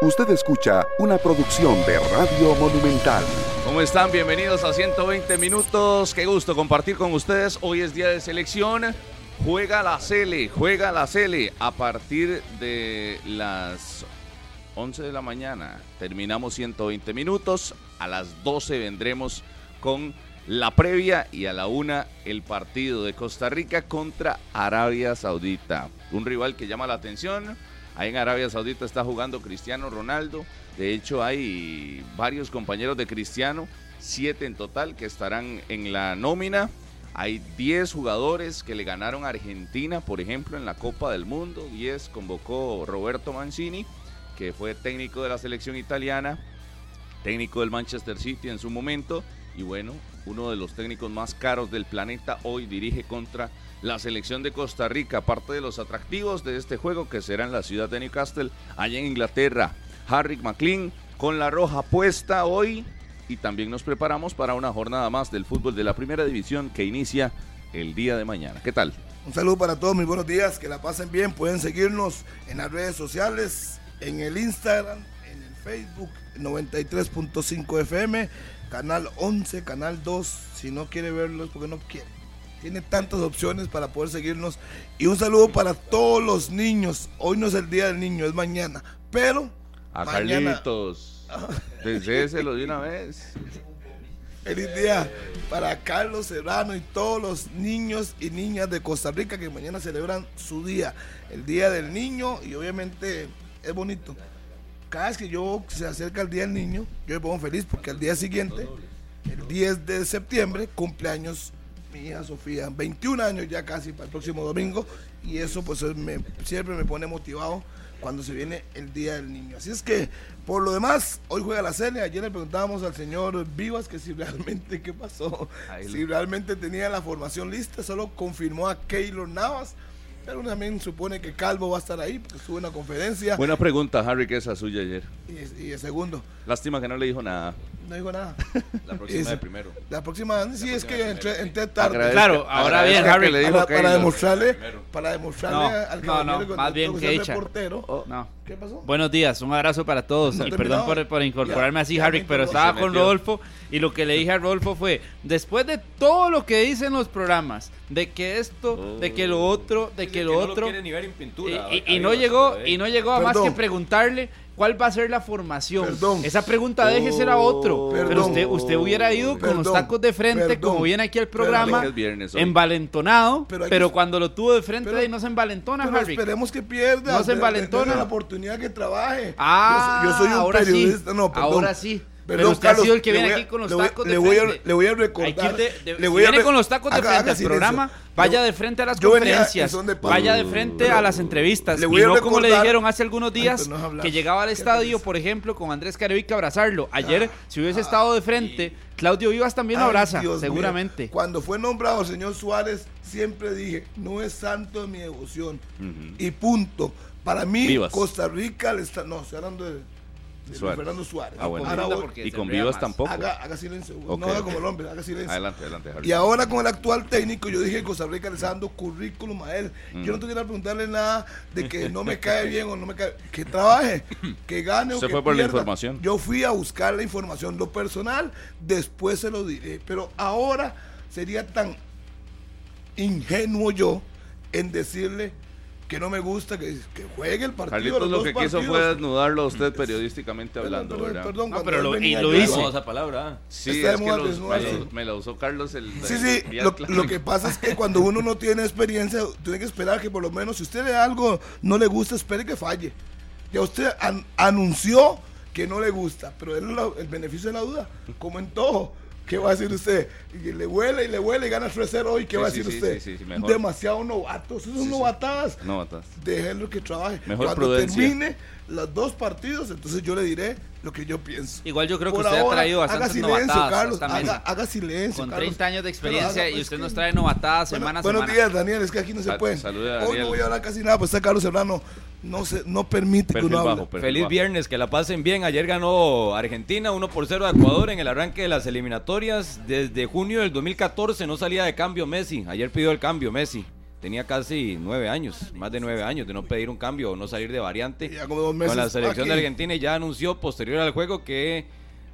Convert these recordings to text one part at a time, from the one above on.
Usted escucha una producción de Radio Monumental. ¿Cómo están? Bienvenidos a 120 minutos. Qué gusto compartir con ustedes. Hoy es día de selección. Juega la Cele, juega la Cele a partir de las 11 de la mañana. Terminamos 120 minutos. A las 12 vendremos con la previa y a la una el partido de Costa Rica contra Arabia Saudita. Un rival que llama la atención Ahí en Arabia Saudita está jugando Cristiano Ronaldo. De hecho, hay varios compañeros de Cristiano, siete en total, que estarán en la nómina. Hay 10 jugadores que le ganaron a Argentina, por ejemplo, en la Copa del Mundo. 10 convocó Roberto Mancini, que fue técnico de la selección italiana, técnico del Manchester City en su momento. Y bueno, uno de los técnicos más caros del planeta hoy dirige contra la selección de Costa Rica, parte de los atractivos de este juego que será en la ciudad de Newcastle, allá en Inglaterra. Harry McLean con la roja puesta hoy y también nos preparamos para una jornada más del fútbol de la primera división que inicia el día de mañana. ¿Qué tal? Un saludo para todos, muy buenos días, que la pasen bien, pueden seguirnos en las redes sociales, en el Instagram, en el Facebook 93.5 FM, canal 11, canal 2, si no quiere verlos porque no quiere tiene tantas opciones para poder seguirnos. Y un saludo para todos los niños. Hoy no es el día del niño, es mañana. Pero. A Carlitos. Deséselo de una vez. Feliz día para Carlos Serrano y todos los niños y niñas de Costa Rica que mañana celebran su día, el Día del Niño, y obviamente es bonito. Cada vez que yo se acerca el Día del Niño, yo me pongo feliz porque al día siguiente, el 10 de septiembre, cumpleaños mi hija Sofía, 21 años ya casi para el próximo domingo, y eso pues me, siempre me pone motivado cuando se viene el Día del Niño. Así es que, por lo demás, hoy juega la serie. Ayer le preguntábamos al señor Vivas que si realmente, ¿qué pasó? Si realmente tenía la formación lista, solo confirmó a Keylor Navas. Pero también supone que Calvo va a estar ahí porque estuvo en una conferencia. Buena pregunta, Harry, que esa suya ayer. Y, el segundo. Lástima que no le dijo nada no digo nada. La próxima de primero. La próxima, sí, es que entré, tarde. Claro, ahora bien, Harry. Le dijo para, demostrarle, para demostrarle al no, no, más bien que echa. Oh, no. ¿Qué pasó? Buenos días, un abrazo para todos. y perdón por, por incorporarme así, Harry, pero estaba con Rodolfo y lo que le dije a Rodolfo fue, después de todo lo que dicen los programas, de que esto, de que lo otro, de que lo otro, y, no llegó, y no llegó a más que preguntarle ¿Cuál va a ser la formación? Perdón. Esa pregunta déjese a otro. pero usted, usted hubiera ido con los tacos de frente, como viene aquí al programa, envalentonado, pero, cuando lo tuvo de frente ahí no se envalentona, pero esperemos que pierda. No se envalentona. la oportunidad que trabaje. Ah, yo, soy un ahora periodista. Sí. No, perdón. Ahora sí. Pero usted ha sido el que viene aquí con los tacos de frente. le voy a recordar. le voy viene con los tacos de frente al programa, vaya de frente a las conferencias, vaya de frente a las entrevistas. y no como le dijeron hace algunos días, que llegaba al estadio, por ejemplo, con Andrés Carevica a abrazarlo. Ayer, ah. si hubiese estado de frente, Claudio Vivas también lo abraza, seguramente. Cuando fue nombrado el señor Suárez, siempre dije, no es santo de mi devoción. Y punto. Para mí, Costa Rica, le está, no, estoy hablando de Fernando Suárez. Ah, y con Vivas tampoco. Haga, silencio. No haga como el hombre, haga silencio. Adelante, adelante, Y ahora con el actual técnico, yo dije que Costa Rica le está dando currículum a él. Yo no tuviera que preguntarle nada de que no me cae bien o no me cae. Que trabaje, que gane o que fue por la información. Yo fui a buscar la información. Lo personal, después se lo diré. Pero ahora sería tan ingenuo yo en decirle que no me gusta que, que juegue el partido. Carlitos lo que quiso fue desnudarlo a usted periodísticamente hablando, perdón, ¿verdad? Perdón, no, pero lo, y lo hizo. esa palabra. Sí, es que los, me, lo, usó Carlos el. Sí, sí, lo, lo, que pasa es que cuando uno no tiene experiencia, tiene que esperar que por lo menos, si usted le algo no le gusta, espere que falle. Ya usted anunció que no le gusta, pero es el beneficio de la duda, como en todo ¿Qué va a decir usted? Y le huele y le huele y gana 3-0 hoy. ¿Qué va a decir usted? Demasiado novatos. Esos son novatadas. Novatas. Déjenlo que trabaje. Mejor Cuando termine los dos partidos, entonces yo le diré lo que yo pienso. Igual yo creo que usted ha traído bastantes haga silencio, novatadas. Carlos, haga, haga, silencio. Con 30 años de experiencia y usted nos trae novatadas semana a semana. Buenos días, Daniel. Es que aquí no se puede. Hoy no voy a hablar casi nada, pues está Carlos Serrano no se no permite que uno hable. Feliz viernes, que la pasen bien. Ayer ganó Argentina 1 por 0 a Ecuador en el arranque de las eliminatorias. Desde junio del 2014 no salía de cambio Messi. Ayer pidió el cambio Messi. Tenía casi nueve años, más de nueve años de no pedir un cambio o no salir de variante Ya como dos meses con la selección aquí. de Argentina y ya anunció posterior al juego que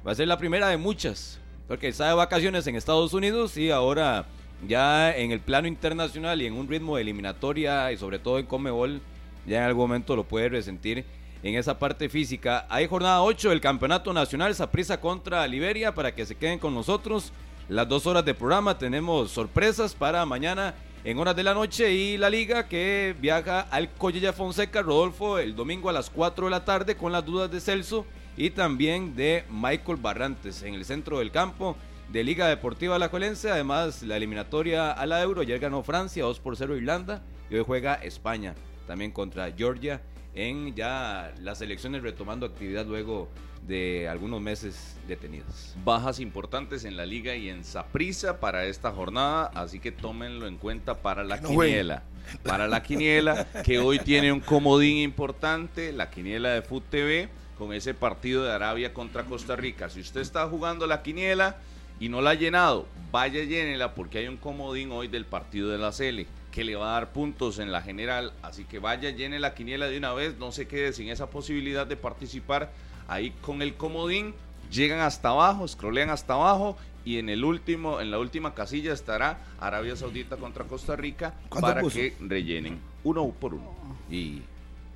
va a ser la primera de muchas, porque está de vacaciones en Estados Unidos y ahora ya en el plano internacional y en un ritmo de eliminatoria y sobre todo en Comebol, ya en algún momento lo puede resentir en esa parte física. Hay jornada 8 del Campeonato Nacional, Saprissa contra Liberia, para que se queden con nosotros. Las dos horas de programa tenemos sorpresas para mañana en horas de la noche y la liga que viaja al Collella Fonseca, Rodolfo, el domingo a las 4 de la tarde con las dudas de Celso y también de Michael Barrantes en el centro del campo de Liga Deportiva La Colense. Además, la eliminatoria a la Euro, ayer ganó Francia 2 por 0 Irlanda y hoy juega España también contra Georgia en ya las elecciones retomando actividad luego de algunos meses detenidas. Bajas importantes en la liga y en Saprissa para esta jornada, así que tómenlo en cuenta para la no quiniela. Para la quiniela, que hoy tiene un comodín importante, la quiniela de Foot TV, con ese partido de Arabia contra Costa Rica. Si usted está jugando la quiniela y no la ha llenado, vaya llénela porque hay un comodín hoy del partido de la Cele que le va a dar puntos en la general, así que vaya, llene la quiniela de una vez, no se quede sin esa posibilidad de participar ahí con el comodín, llegan hasta abajo, scrollean hasta abajo y en el último, en la última casilla estará Arabia Saudita contra Costa Rica ¿Cuánto para puso? que rellenen uno por uno. Y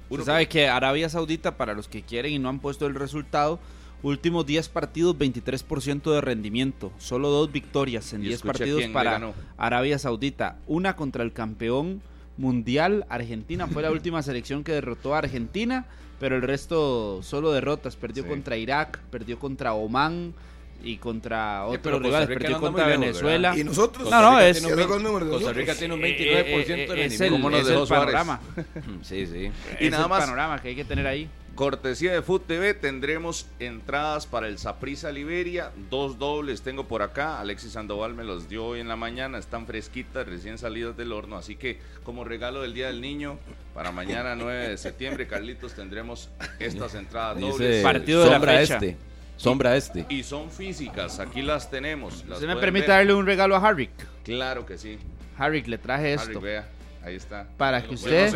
Usted sabe que Arabia Saudita, para los que quieren y no han puesto el resultado, últimos 10 partidos, 23% de rendimiento. Solo dos victorias en Y 10 escuche partidos para. Arabia Saudita. Una contra el campeón mundial, Argentina. Fue la última selección que derrotó a Argentina, pero el resto solo derrotas. Perdió Sí. contra Irak, perdió contra Oman y contra pero otros rivales. Rica Perdió contra lejos, Venezuela. Y nosotros. No, no, es- tiene un sacó el 20 número de Costa. Rica tiene un Eh, 29% eh, de eh, es el, ¿Cómo nos es dejó el Suárez? panorama. Sí, sí. Y es nada el más. panorama que hay que tener ahí. Cortesía de Food TV tendremos entradas para el Saprissa Liberia, dos dobles tengo por acá, Alexis Sandoval me los dio hoy en la mañana, están fresquitas, recién salidas del horno, así que como regalo del Día del Niño, para mañana 9 de septiembre, Carlitos, tendremos estas entradas Dice, dobles. Partido de la sombra fecha. este. Sombra este. Y son físicas, aquí las tenemos. las ¿Usted me permite ver. darle un regalo a Harrick? Claro que sí. Harrick, le traje Harry, esto. vea, ahí está. para que usted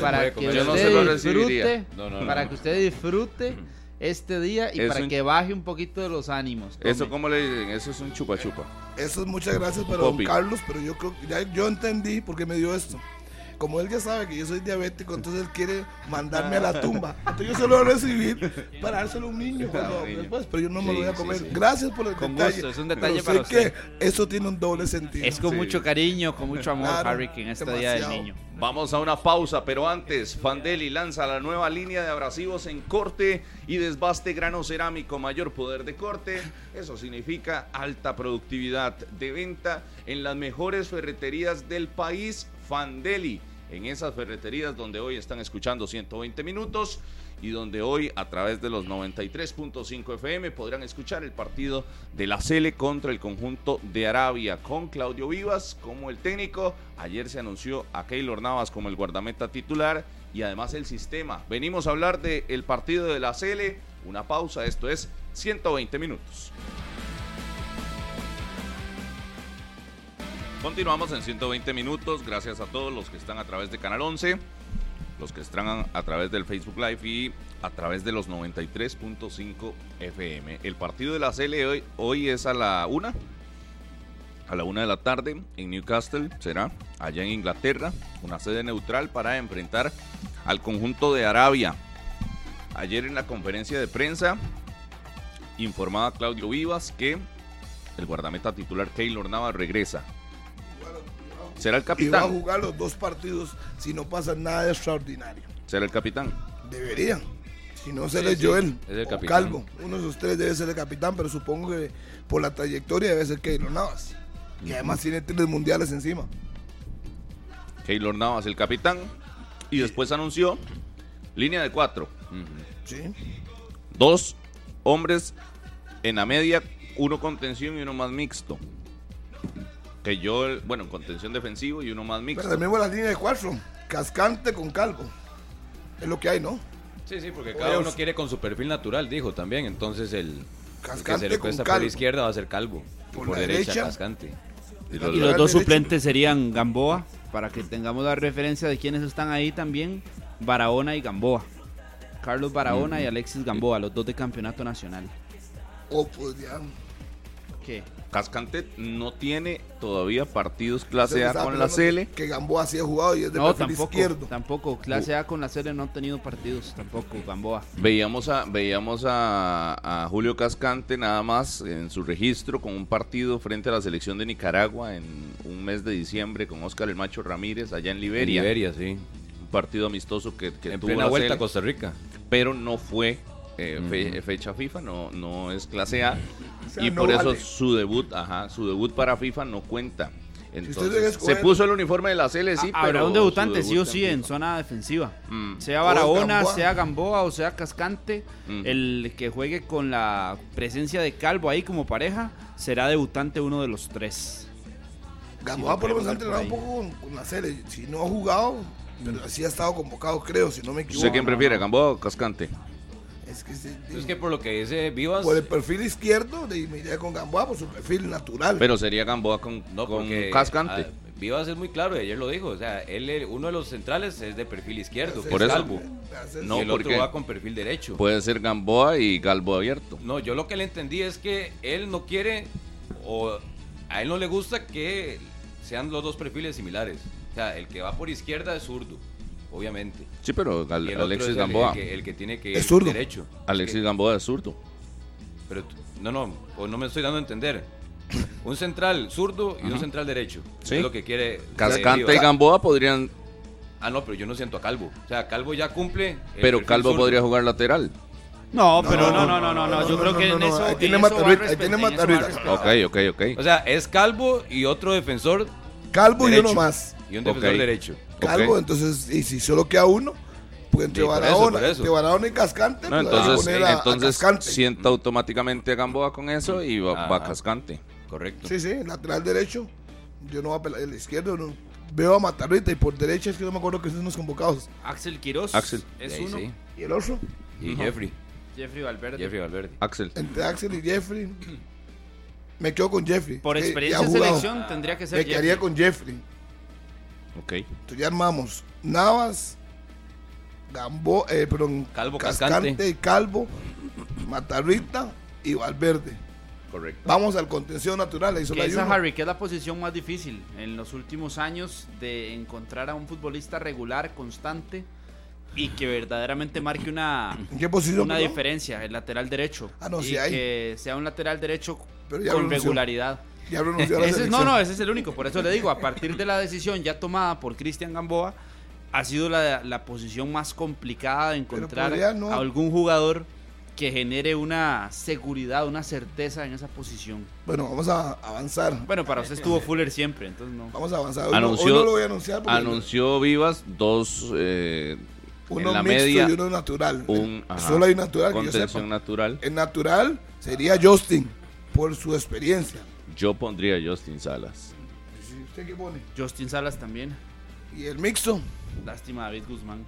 para que comer Yo no usted se lo recibiría. disfrute para que usted disfrute este día y Es para un- que baje un poquito de los ánimos. Tome. Eso, ¿cómo le dicen? Eso es un chupa chupa. Eso es muchas gracias para don Popi. Carlos, pero yo creo que ya yo entendí por qué me dio esto. Como él ya sabe que yo soy diabético, entonces él quiere mandarme a la tumba. Entonces yo se lo voy a recibir para dárselo a un niño cuando- después, pero yo no me Sí, lo voy a comer. sí. Gracias por el Con detalle. gusto, es un pero detalle sé para usted. que eso tiene un doble sentido. Es con Sí. mucho cariño, con mucho amor, Claro, Harrick, en este día del niño. Vamos a una pausa, pero antes, Fandeli lanza la nueva línea de abrasivos en corte y desbaste grano cerámico, mayor poder de corte. Eso significa alta productividad de venta en las mejores ferreterías del país, Fandeli. En esas ferreterías donde hoy están escuchando 120 minutos y donde hoy a través de los 93.5 FM podrán escuchar el partido de la Cele contra el conjunto de Arabia con Claudio Vivas como el técnico. Ayer se anunció a Keylor Navas como el guardameta titular y además el sistema. Venimos a hablar del partido de la Cele. Una pausa, esto es 120 minutos. Continuamos en 120 minutos. Gracias a todos los que están a través de Canal 11, los que están a través del Facebook Live y a través de los 93.5 FM. El partido de la CL hoy, hoy es a la una. A la una de la tarde en Newcastle será allá en Inglaterra, una sede neutral para enfrentar al conjunto de Arabia. Ayer en la conferencia de prensa informaba Claudio Vivas que el guardameta titular Keylor Navas regresa. Será el Y va a capitán. jugar los dos partidos si no pasa nada de extraordinario. Será el capitán. Deberían. Si no, se Sí, Joel es el capitán. Calvo. Uno de ustedes debe ser el capitán, pero supongo que por la trayectoria debe ser Keylor Navas. Y además tiene tres mundiales encima. Keylor Navas, el capitán. Y después anunció línea de cuatro. Sí. Dos hombres en la media, uno contención y uno más mixto. Que yo, bueno, contención defensivo y uno más Pero mixto. también la línea de cuatro. Cascante con Calvo. Es lo que hay, ¿no? Sí, sí, porque cada Oye, uno quiere con su perfil natural, dijo también. Entonces el, el que Cascante se le cuesta por la izquierda va a ser calvo. Por por, la derecha, derecha. cascante. Y los- Y los Lateral dos suplentes serían Gamboa para que tengamos la referencia de quienes están ahí también, Barahona y Gamboa. Carlos Barahona y Alexis Gamboa, los dos de campeonato nacional. Oh, pues ya. ¿Qué? Cascante no tiene todavía partidos clase A con la Cele. Que Gamboa sí ha jugado y es de No, perfil tampoco, izquierdo. tampoco. Clase A con la serie no ha tenido partidos, tampoco, Gamboa. Veíamos a, veíamos a, a Julio Cascante nada más en su registro con un partido frente a la selección de Nicaragua en un mes de diciembre con Oscar el Macho Ramírez allá en Liberia. Liberia, sí. Un partido amistoso que, que En tuvo plena la vuelta a Costa Rica. pero no fue eh, fe- fecha FIFA, no, no es clase A. sea, y no por eso su debut, ajá, su debut para FIFA no cuenta. Entonces, se puso el uniforme de la Cele, sí, Ah, Habrá pero un debutante, sí o sí, en zona defensiva. Mm. Sea Barahona, Gamboa. sea Gamboa o sea Cascante, el que juegue con la presencia de Calvo ahí como pareja, será debutante uno de los tres. Gamboa Sí, por lo menos ha entrenado un poco con, con la serie. Si no ha jugado, pero sí ha estado convocado, creo, si no me equivoco. ¿Usted quién prefiere, Gamboa o Cascante? Es que, sí, Es que por lo que dice Vivas, por el perfil izquierdo, de, me iría con Gamboa por su perfil natural. Pero sería Gamboa con, no, con porque Cascante. ah, Vivas es muy claro, y ayer lo dijo. O sea, él, uno de los centrales es de perfil izquierdo, Por eso. No, y el ¿por otro va con perfil derecho. Puede ser Gamboa y Galbo abierto. No, yo lo que le entendí es que él no quiere o a él no le gusta que sean los dos perfiles similares. O sea, el que va por izquierda es zurdo, obviamente. Sí, pero el Alexis el- Gamboa. El, que, el que tiene que Es zurdo. derecho. Alexis Que- Gamboa es zurdo. pero no, no, pues no me estoy dando a entender. Un central zurdo y un central derecho. Sí. Es lo que quiere. eh, Cascante y. Gamboa podrían, Ah, no, pero yo no siento a Calvo. O sea, Calvo ya cumple. pero Calvo zurdo. podría jugar lateral. No, pero no, no, no, no, no, no, no, yo no, creo no, que no, en eso, ahí en tiene Matarrita, ahí tiene Matarrita. Ok, ok, ok. O sea, es Calvo y otro defensor Calvo y uno más. y un defensor derecho. Calvo, entonces, y si solo queda uno, pues entre Sí, por eso, Barahona, por eso. entre Barahona y Cascante, No, pues entonces, poner a- a entonces Cascante. sienta automáticamente a Gamboa con eso y va, va Ajá. Cascante. Correcto. Sí, sí, lateral derecho. Yo no voy a pelar el izquierdo. no. Veo a Matarrita y por derecha es que no me acuerdo que son los convocados. Axel Quiroz Axel. es Ahí uno. sí. ¿Y el otro? Y. Jeffrey. Jeffrey Valverde. Jeffrey Valverde. Axel. Entre Axel y Jeffrey. Me quedo con Jeffrey. Por experiencia en selección tendría que ser Me quedaría Jeffrey. con Jeffrey. Ok. Entonces ya armamos Navas, Gambo, eh, perdón, Calvo, Cascante Cascante. y Calvo, Matarrita y Valverde. Correcto. Vamos al contención natural. Ahí solo esa. Harry, que es la posición más difícil en los últimos años de encontrar a un futbolista regular, constante y que verdaderamente marque una, ¿En qué posición? una perdón? diferencia, el lateral derecho. Ah, no, y sí hay. que sea un lateral derecho Pero ya con regularidad. Ya renunció a la Ese es- no, no, ese es el único. Por eso le digo, a partir de la decisión ya tomada por Cristian Gamboa, ha sido la, la posición más complicada de encontrar no- a algún jugador que genere una seguridad, una certeza en esa posición. Bueno, vamos a avanzar. Bueno, para usted estuvo Fuller siempre, entonces no. Vamos a avanzar. Hoy, no- Anunció- hoy no lo voy a anunciar porque Anunció Vivas dos eh, uno en la mixto media. y uno natural. Un, ajá, Solo hay natural que yo sepa. natural. El natural sería Justin, por su experiencia. Yo pondría a Justin Salas. ¿Usted qué pone? Justin Salas también. Y el mixto, Lástima David Guzmán.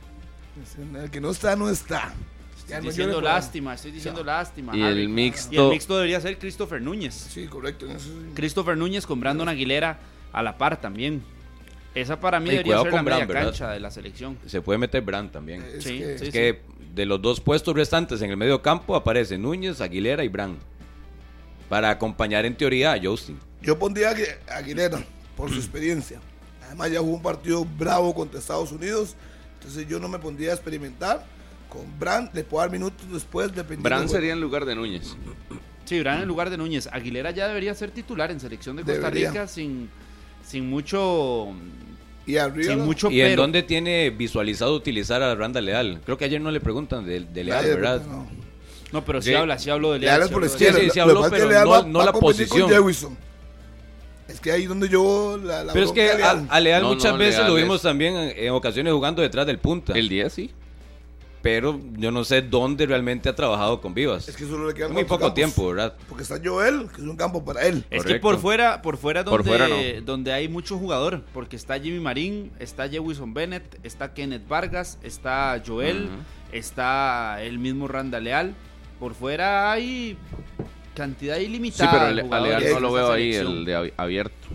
el que no está, no está. Estoy no diciendo lástima, estoy diciendo lástima. Y el Y el mixto. mixto debería ser Christopher Núñez. Sí, correcto. en eso sí. Christopher Núñez con Brandon Aguilera a la par también. Esa para mí Y debería ser la cancha de la selección. Se puede meter Brand también. Es Sí, que- sí. que de los dos puestos restantes en el medio campo aparecen Núñez, Aguilera y Brand. Para acompañar en teoría a Justin. Yo pondría a Agu- a Aguilera por su experiencia. Además ya jugó un partido bravo contra Estados Unidos. Entonces yo no me pondría a experimentar. Con Brand le puedo dar minutos después dependiendo. Bran del sería en lugar de Núñez. Sí, Brand en lugar de Núñez. Aguilera ya debería ser titular en selección de Costa Debería. Rica sin, sin mucho. Y arriba. sin mucho ¿Y en dónde tiene visualizado utilizar a Randa Leal? Creo que ayer no le preguntan de, de Leal, Nadie- ¿verdad? no. No, pero sí, Sí. habla, sí hablo de Leal es sí por la izquierda. Sí, sí, sí Lo- lo habló, que pasa es pero no- va- no va a la con posición. Es que ahí donde yo la, la Pero es que a, Leal. a Leal No, muchas no, veces Leal lo es- vimos también en, en ocasiones jugando detrás del punta. El 10, sí. Pero yo no sé dónde realmente ha trabajado con Vivas. Es que solo le quedan Muy poco campos. tiempo, ¿verdad? Porque está Joel, que es un campo para él. Es que por fuera, por fuera Por donde, fuera no. donde hay mucho jugador, porque está Jimmy Marín, está Jewison Bennett, está Kenneth Vargas, está Joel, está el mismo Randa Leal. Por fuera hay cantidad Sí, ilimitada. pero de Ale- a jugadores Leal en no lo veo ahí, el de abi- abierto.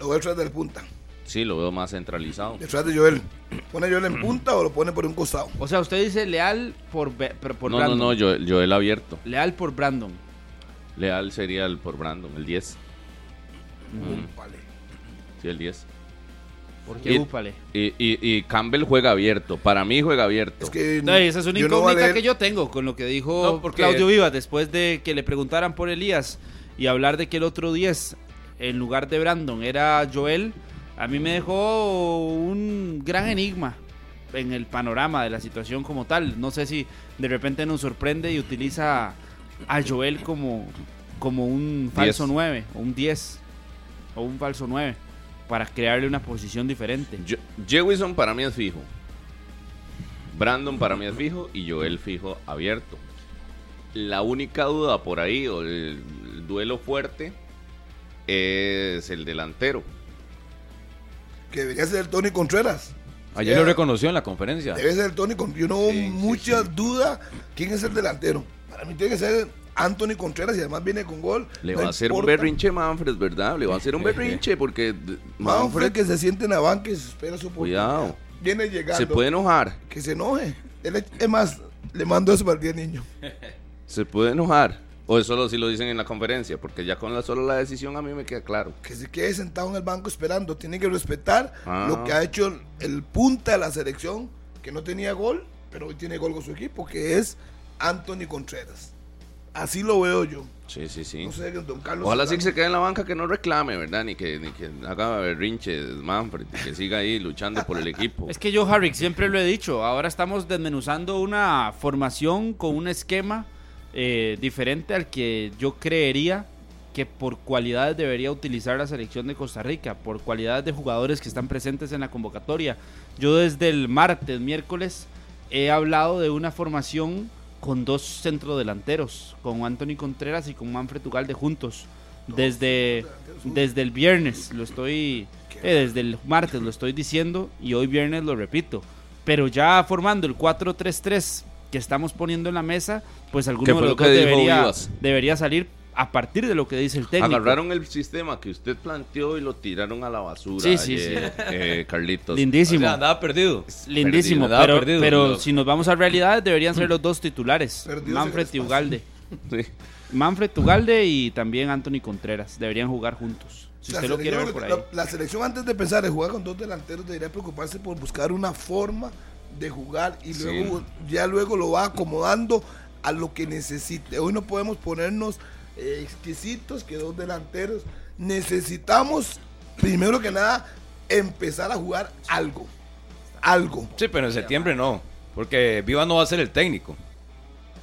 Lo a traer del punta. Sí, lo veo más centralizado. Detrás de Joel. ¿Pone Joel en punta o lo pone por un costado? O sea, usted dice Leal por, por no, Brandon. no, no, Joel, Joel abierto. Leal por Brandon. Leal sería el por Brandon, el 10. Vale. Sí, el 10. ¿Por qué Y- úpale? Y, y, y Campbell juega abierto. Para mí juega abierto. Es que No, esa es una yo no incógnita leer- que yo tengo con lo que dijo No, porque- Claudio Vivas después de que le preguntaran por Elías y hablar de que el otro 10 en lugar de Brandon era Joel. A mí me dejó un gran enigma en el panorama de la situación como tal. No sé si de repente nos sorprende y utiliza a Joel como, como un falso Diez. 9 o un 10 o un falso 9 para crearle una posición diferente. Jewison para mí es fijo. Brandon para mí es fijo y Joel fijo abierto. La única duda por ahí, o el, el duelo fuerte, es el delantero. Que debería ser el Tony Contreras. Ayer lo reconoció en la conferencia. Debe ser el Tony Contreras. Yo no hubo Sí, sí, mucha sí. duda quién es el delantero. Para mí tiene que ser Anthony Contreras y además viene con gol. Le No va a hacer un berrinche Manfred, ¿verdad? Le va a hacer un berrinche porque Manfred Manfred que se siente en la banca y se espera su oportunidad. Cuidado. Viene llegando. se puede enojar. Que se enoje. Él, es más, le mando eso para el día niño. Se puede enojar. O eso solo si lo dicen en la conferencia, porque ya con la solo la decisión a mí me queda claro. Que se quede sentado en el banco esperando. Tiene que respetar Ah. lo que ha hecho el, el punta de la selección, que no tenía gol, pero hoy tiene gol con su equipo, que es Anthony Contreras. Así lo veo yo. Sí, sí, sí. No sé, don Carlos. Ojalá sí que se quede en la banca que no reclame, ¿verdad? Ni que, ni que haga berrinche Manfred, que siga ahí luchando por el equipo. Es que yo, Harry, siempre lo he dicho, ahora estamos desmenuzando una formación con un esquema eh, diferente al que yo creería que por cualidades debería utilizar la selección de Costa Rica, por cualidades de jugadores que están presentes en la convocatoria. Yo desde el martes, miércoles, he hablado de una formación con dos centrodelanteros, con Anthony Contreras y con Manfred Ugalde juntos. Desde, desde el viernes lo estoy, eh, desde el martes lo estoy diciendo y hoy viernes lo repito. Pero ya formando el 4-3-3 que estamos poniendo en la mesa, pues alguno ¿Qué de los lo que dos debería, debería salir a partir de lo que dice el técnico. Agarraron el sistema que usted planteó y lo tiraron a la basura. Sí, sí, ayer, eh, Carlitos. Lindísimo. O sea, andaba perdido. Lindísimo, Perdido, andaba pero, perdido. pero si nos vamos a realidades deberían ser los dos titulares, Manfred y. Ugalde. Sí. Manfred Ugalde y también Anthony Contreras deberían jugar juntos. Si La usted lo quiere ver por ahí. La, la selección antes de pensar en jugar con dos delanteros debería preocuparse por buscar una forma de jugar y Sí. luego ya luego lo va acomodando a lo que necesite. Hoy no podemos ponernos exquisitos que dos delanteros. Necesitamos primero que nada empezar a jugar algo. Algo. Sí, pero en septiembre no. Porque Viva no va a ser el técnico.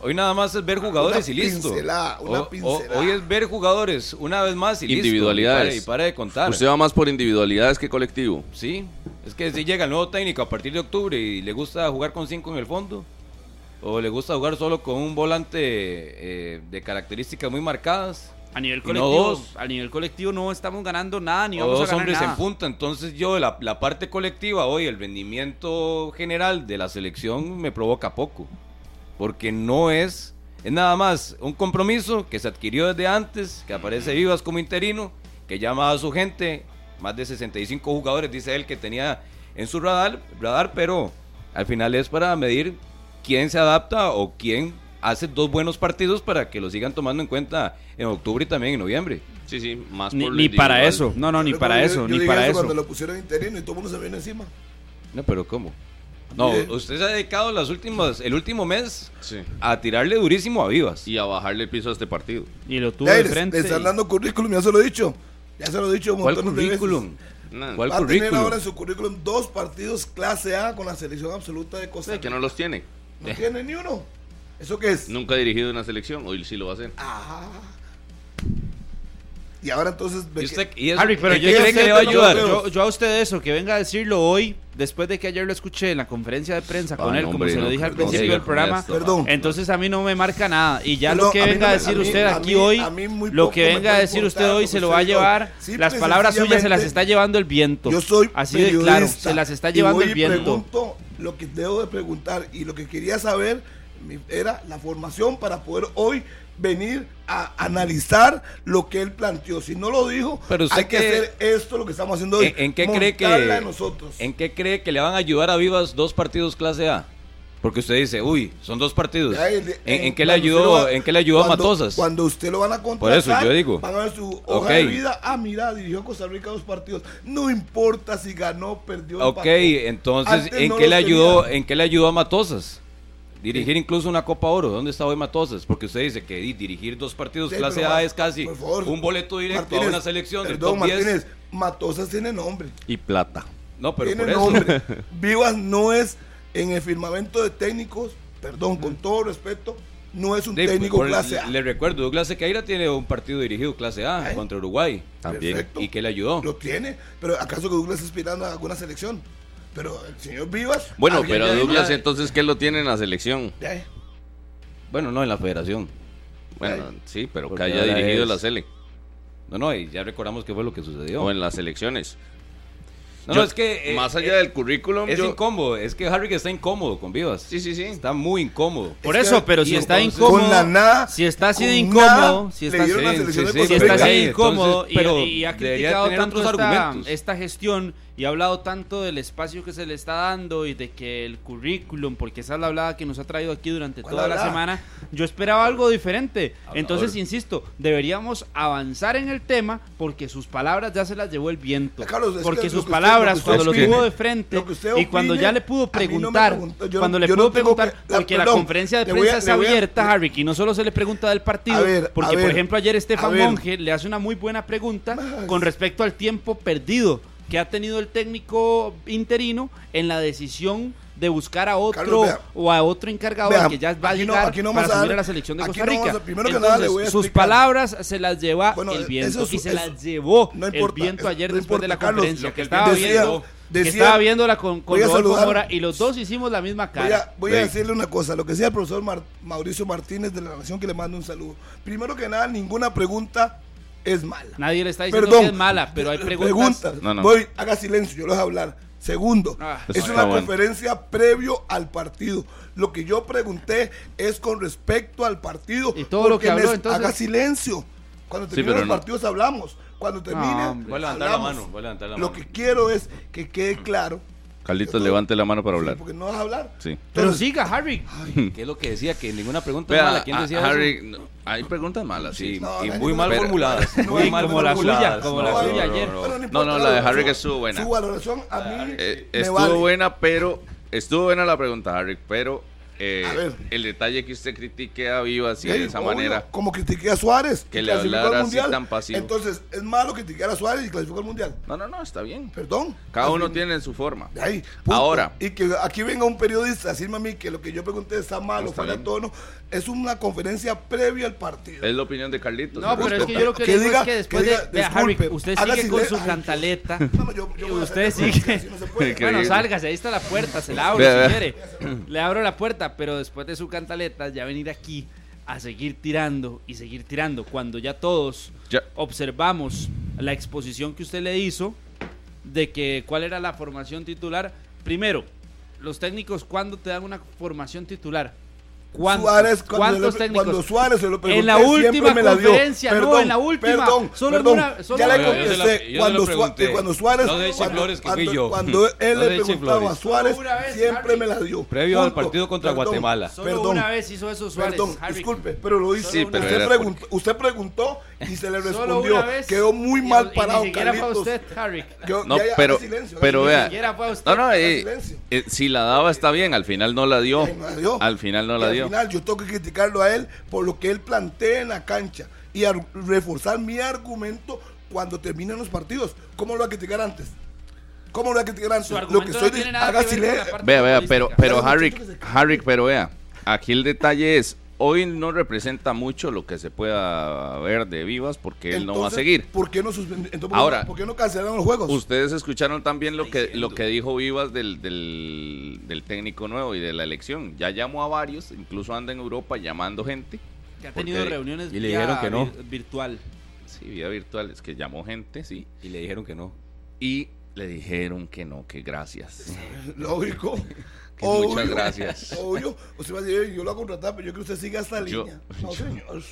Hoy nada más es ver jugadores Una y listo. pincelada, una O- o- pincelada. hoy es ver jugadores una vez más y listo. Individualidades. Y para, y para de contar. Usted va más por individualidades que colectivo. Sí, es que si llega el nuevo técnico a partir de octubre y le gusta jugar con cinco en el fondo, o le gusta jugar solo con un volante eh, de características muy marcadas, A nivel y no colectivo, dos. a nivel colectivo no estamos ganando nada ni o vamos a dos ganar hombres nada. en punta, entonces yo la, la parte colectiva hoy, el rendimiento general de la selección me provoca poco, porque no es, es nada más un compromiso que se adquirió desde antes, que aparece Vivas como interino, que llama a su gente, más de 65 jugadores, dice él que tenía en su radar, radar pero al final es para medir quién se adapta o quién hace dos buenos partidos para que lo sigan tomando en cuenta en octubre y también en noviembre. Sí, sí, más Ni, por ni para eso, no, no, ni para eso, yo ni dije para eso. Cuando lo pusieron interino y todo el mundo se vino encima. No, pero ¿cómo? No, usted se ha dedicado las últimas, el último mes Sí. a tirarle durísimo a Vivas. Y a bajarle el piso a este partido. Y lo tuvo de frente. les están y- dando currículum, ya se lo he dicho. Ya se lo he dicho un ¿Cuál de veces. currículum? Nah, ¿Cuál Va a tener currículum? ahora en su currículum dos partidos clase A con la selección absoluta de Costa que Rica. no los tiene. No tiene ni uno. ¿Eso qué es? Nunca ha dirigido una selección, hoy sí lo va a hacer. Ah. Y ahora entonces... ¿Y, que- usted, y eso, Harry, pero ¿en yo, cree que le va a ayudar? yo, yo a usted eso, que venga a decirlo hoy, después de que ayer lo escuché en la conferencia de prensa con él, hombre, como se no, lo dije al principio del programa, esto. Perdón. entonces a mí no me marca nada. Y ya Perdón, lo que venga no a decir a mí- usted a aquí mí- hoy, a mí muy lo que venga a decir usted hoy se lo va a llevar, las palabras suyas se las está llevando el viento. Yo soy Así de claro, se las está llevando el viento. pregunto lo que debo de preguntar y lo que quería saber era la formación para poder hoy venir a analizar lo que él planteó. Si no lo dijo, Pero hay que, hacer esto lo que estamos haciendo hoy. ¿En, qué cree que nosotros. ¿En qué cree que le van a ayudar a Vivas dos partidos clase A? Porque usted dice, uy, son dos partidos. ¿En, qué le ayudó, ¿En qué le ayudó a Matosas? Cuando usted lo van a contratar, Por eso yo digo. van a ver su hoja de vida. Ah, mira, dirigió Costa Rica dos partidos. No importa si ganó, perdió. Ok, entonces, ¿en qué le ayudó, ¿en qué le ayudó a Matosas? Dirigir incluso una Copa Oro. ¿Dónde está hoy Matosas? Porque usted dice que dirigir dos partidos clase A es casi un boleto directo a una selección del top Martínez, Matosas tiene nombre. Y plata. No, pero tiene por nombre. Vivas no es en el firmamento de técnicos, perdón, con todo respeto, no es un técnico clase A. Le recuerdo, Douglas Sequeira tiene un partido dirigido clase A contra Uruguay. También. ¿Y qué le ayudó? Lo tiene, pero ¿acaso que Douglas está aspirando a alguna selección? Pero el señor Vivas. Bueno, pero Douglas, entonces, ¿qué lo tiene en la selección? Bueno, no en la federación. Bueno, sí, pero que haya dirigido la Sele. No, no, y ya recordamos qué fue lo que sucedió. O en las elecciones. No, es que. Eh, más allá del currículum. Es incómodo. Es que Harry está incómodo con Vivas. Sí, sí, sí. Está muy incómodo. Por eso, pero si está incómodo. Con la nada. Si está así de incómodo. Si está, si está así de incómodo. y, ha criticado tanto esta, esta gestión y ha hablado tanto del espacio que se le está dando y de que el currículum, porque esa es la hablada que nos ha traído aquí durante toda la semana, yo esperaba algo diferente. Entonces, insisto, deberíamos avanzar en el tema porque sus palabras ya se las llevó el viento. porque sus palabras, cuando lo tuvo de frente y cuando ya le pudo preguntar, cuando le pudo preguntar, porque la conferencia de prensa es abierta, Harry, y no solo se le pregunta del partido, porque por ejemplo ayer Estefan Monge le hace una muy buena pregunta con respecto al tiempo perdido que ha tenido el técnico interino en la decisión de buscar a otro o a otro encargado que ya va a llegar para asumir a, la selección de Costa Rica. sus palabras se las lleva el viento y se las llevó el viento ayer después de la conferencia que estaba viendo estaba viéndola con, con Rodolfo Mora y los dos hicimos la misma cara. Voy a, decirle una cosa, lo que decía el profesor Mauricio Martínez de la Nación que le mando un saludo. Primero que nada, ninguna pregunta es mala. Nadie le está diciendo que es mala, pero hay preguntas. Voy, haga silencio, yo les voy a hablar. Segundo, ah, es una conferencia previo al partido. Lo que yo pregunté es con respecto al partido. Y todo lo que habló, entonces... Haga silencio. Cuando terminen los partidos hablamos. Cuando termine, voy a levantar la mano. Lo que quiero es que quede claro Carlitos, levante la mano para hablar. porque no vas a hablar. Sí. Pero siga, Harry. ¿Qué es lo que decía? Que ninguna pregunta es mala. ¿Quién decía Harry, hay preguntas malas, sí. y muy mal formuladas. muy mal como la suya, como la suya ayer. No, no, la de Harry que estuvo buena. Su valoración a mí eh, Estuvo buena, pero... Estuvo buena la pregunta, Harry, pero eh, el detalle que usted critique a Vivas así de esa manera. Como critiqué a Suárez. Que le hablara así tan pasivo. Entonces, ¿es malo criticar a Suárez y clasificó al mundial? No, no, no, está bien. Perdón. Cada uno tiene su forma. ahí, Ahora. Y que aquí venga un periodista a decirme a mí que lo que yo pregunté está malo, no, fuera tono. Es una conferencia previa al partido. Es la opinión de Carlitos. No, pero es que yo lo que, digo es que después de. Vea, Harry, usted sigue con su cantaleta. No, yo, usted sigue. bueno, sálgase, ahí está la puerta, se la abro si quiere. Le abro la puerta, pero después de su cantaleta, ya venir aquí a seguir tirando y seguir tirando. Cuando ya todos observamos la exposición que usted le hizo de que cuál era la formación titular. Primero, los técnicos, ¿cuándo te dan una formación titular? Suárez, cuando, cuando, Suárez se lo pregunté, en la última conferencia, perdón, no, en la última, perdón, solo perdón, en una, solo ya le contesté, cuando, cuando, Suárez, no cuando, Flores, que cuando, yo. cuando él no le preguntaba a Suárez, vez, siempre me la dio. Previo al partido contra Guatemala. Solo perdón, una vez hizo eso Suárez. Perdón, Harry. disculpe, pero lo hizo. Sí, pero usted, preguntó, usted preguntó y se le respondió. Quedó muy mal parado, Carlitos. usted, Harry. No, pero, pero vea, no, no, si la daba está bien, al final no la dio. Al final no la dio. Al final yo tengo que criticarlo a él por lo que él plantea en la cancha y a reforzar mi argumento cuando terminen los partidos. ¿Cómo lo va a criticar antes? ¿Cómo lo va a criticar antes? Lo que estoy diciendo, haga silencio. Vea, vea, pero, pero Harry, Harry, pero vea, aquí el detalle es, hoy no representa mucho lo que se pueda ver de Vivas porque él no va a seguir. ¿Por qué no Ahora, ¿por qué no cancelaron los juegos? Ustedes escucharon también lo que lo que dijo Vivas del, del, técnico nuevo y de la elección. Ya llamó a varios, incluso anda en Europa llamando gente. Que ha tenido reuniones y le dijeron que no. virtual. Sí, vía virtual, es que llamó gente, sí. Y le dijeron que no. Y le dijeron que no, que gracias. Lógico. Muchas gracias. Obvio, usted va a decir, yo lo voy a contratar, pero yo creo que usted siga esta línea. No, señor.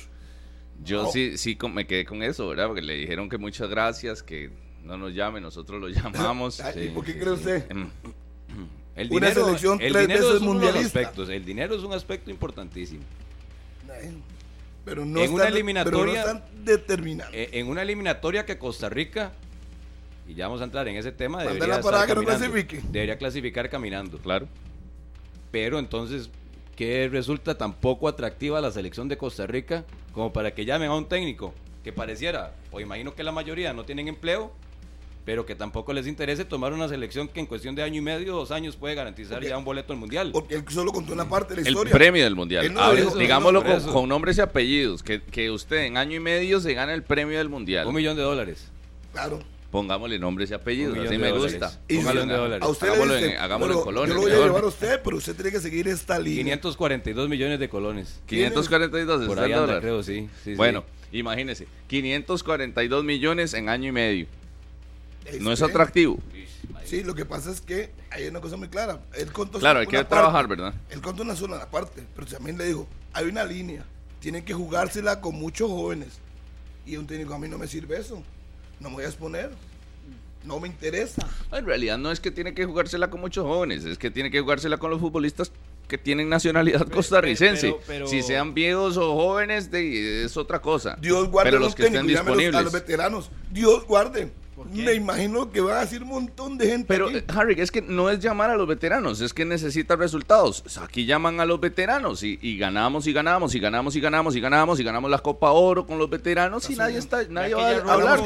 Yo sí, sí me quedé con eso, ¿verdad? Porque le dijeron que muchas gracias, que no nos llame, nosotros lo llamamos. ¿Y por qué cree usted? Em, el dinero, selección el dinero es uno aspectos. El dinero es un aspecto importantísimo. Pero no, en una eliminatoria, determinante. Eh, en una eliminatoria que Costa Rica, y ya vamos a entrar en ese tema, debería, debería clasificar caminando. Claro. Pero entonces, ¿qué resulta tan poco atractiva la selección de Costa Rica como para que llamen a un técnico que pareciera, o imagino que la mayoría no tienen empleo, pero que tampoco les interese tomar una selección que en cuestión de año y medio, dos años puede garantizar ya un boleto al mundial. Porque él solo contó una parte de la historia. El premio del mundial. digámoslo con, nombres y apellidos, que, que, usted en año y medio se gana el premio del mundial. Un millón de dólares. Claro. Pongámosle nombres y apellidos, así me gusta. Póngalo dólares. A usted hagámoslo, en, hagámoslo en colones. Yo lo voy a llevar a usted, pero usted tiene que seguir esta línea. 542 millones de colones. 542, Por ahí anda, creo, sí. sí bueno, imagínese, 542 millones en año y medio no es atractivo. Sí, lo que pasa es que hay una cosa muy clara. El conto claro, hay que trabajar, ¿verdad? El conto es una sola parte, pero también le digo, hay una línea. Tienen que jugársela con muchos jóvenes. Y un técnico a mí no me sirve eso. No me voy a exponer. No me interesa. En realidad no es que tiene que jugársela con muchos jóvenes, es que tiene que jugársela con los futbolistas que tienen nacionalidad costarricense. si sean viejos o jóvenes, de, es otra cosa. Dios guarde pero los, que estén disponibles. a los veteranos. Dios guarde. Me imagino que va a decir un montón de gente. Pero, Harry, es que no es llamar a los veteranos, es que necesita resultados. Aquí llaman a los veteranos y, ganamos y ganamos y ganamos y ganamos y ganamos y ganamos la Copa Oro con los veteranos y nadie está nadie va a hablar.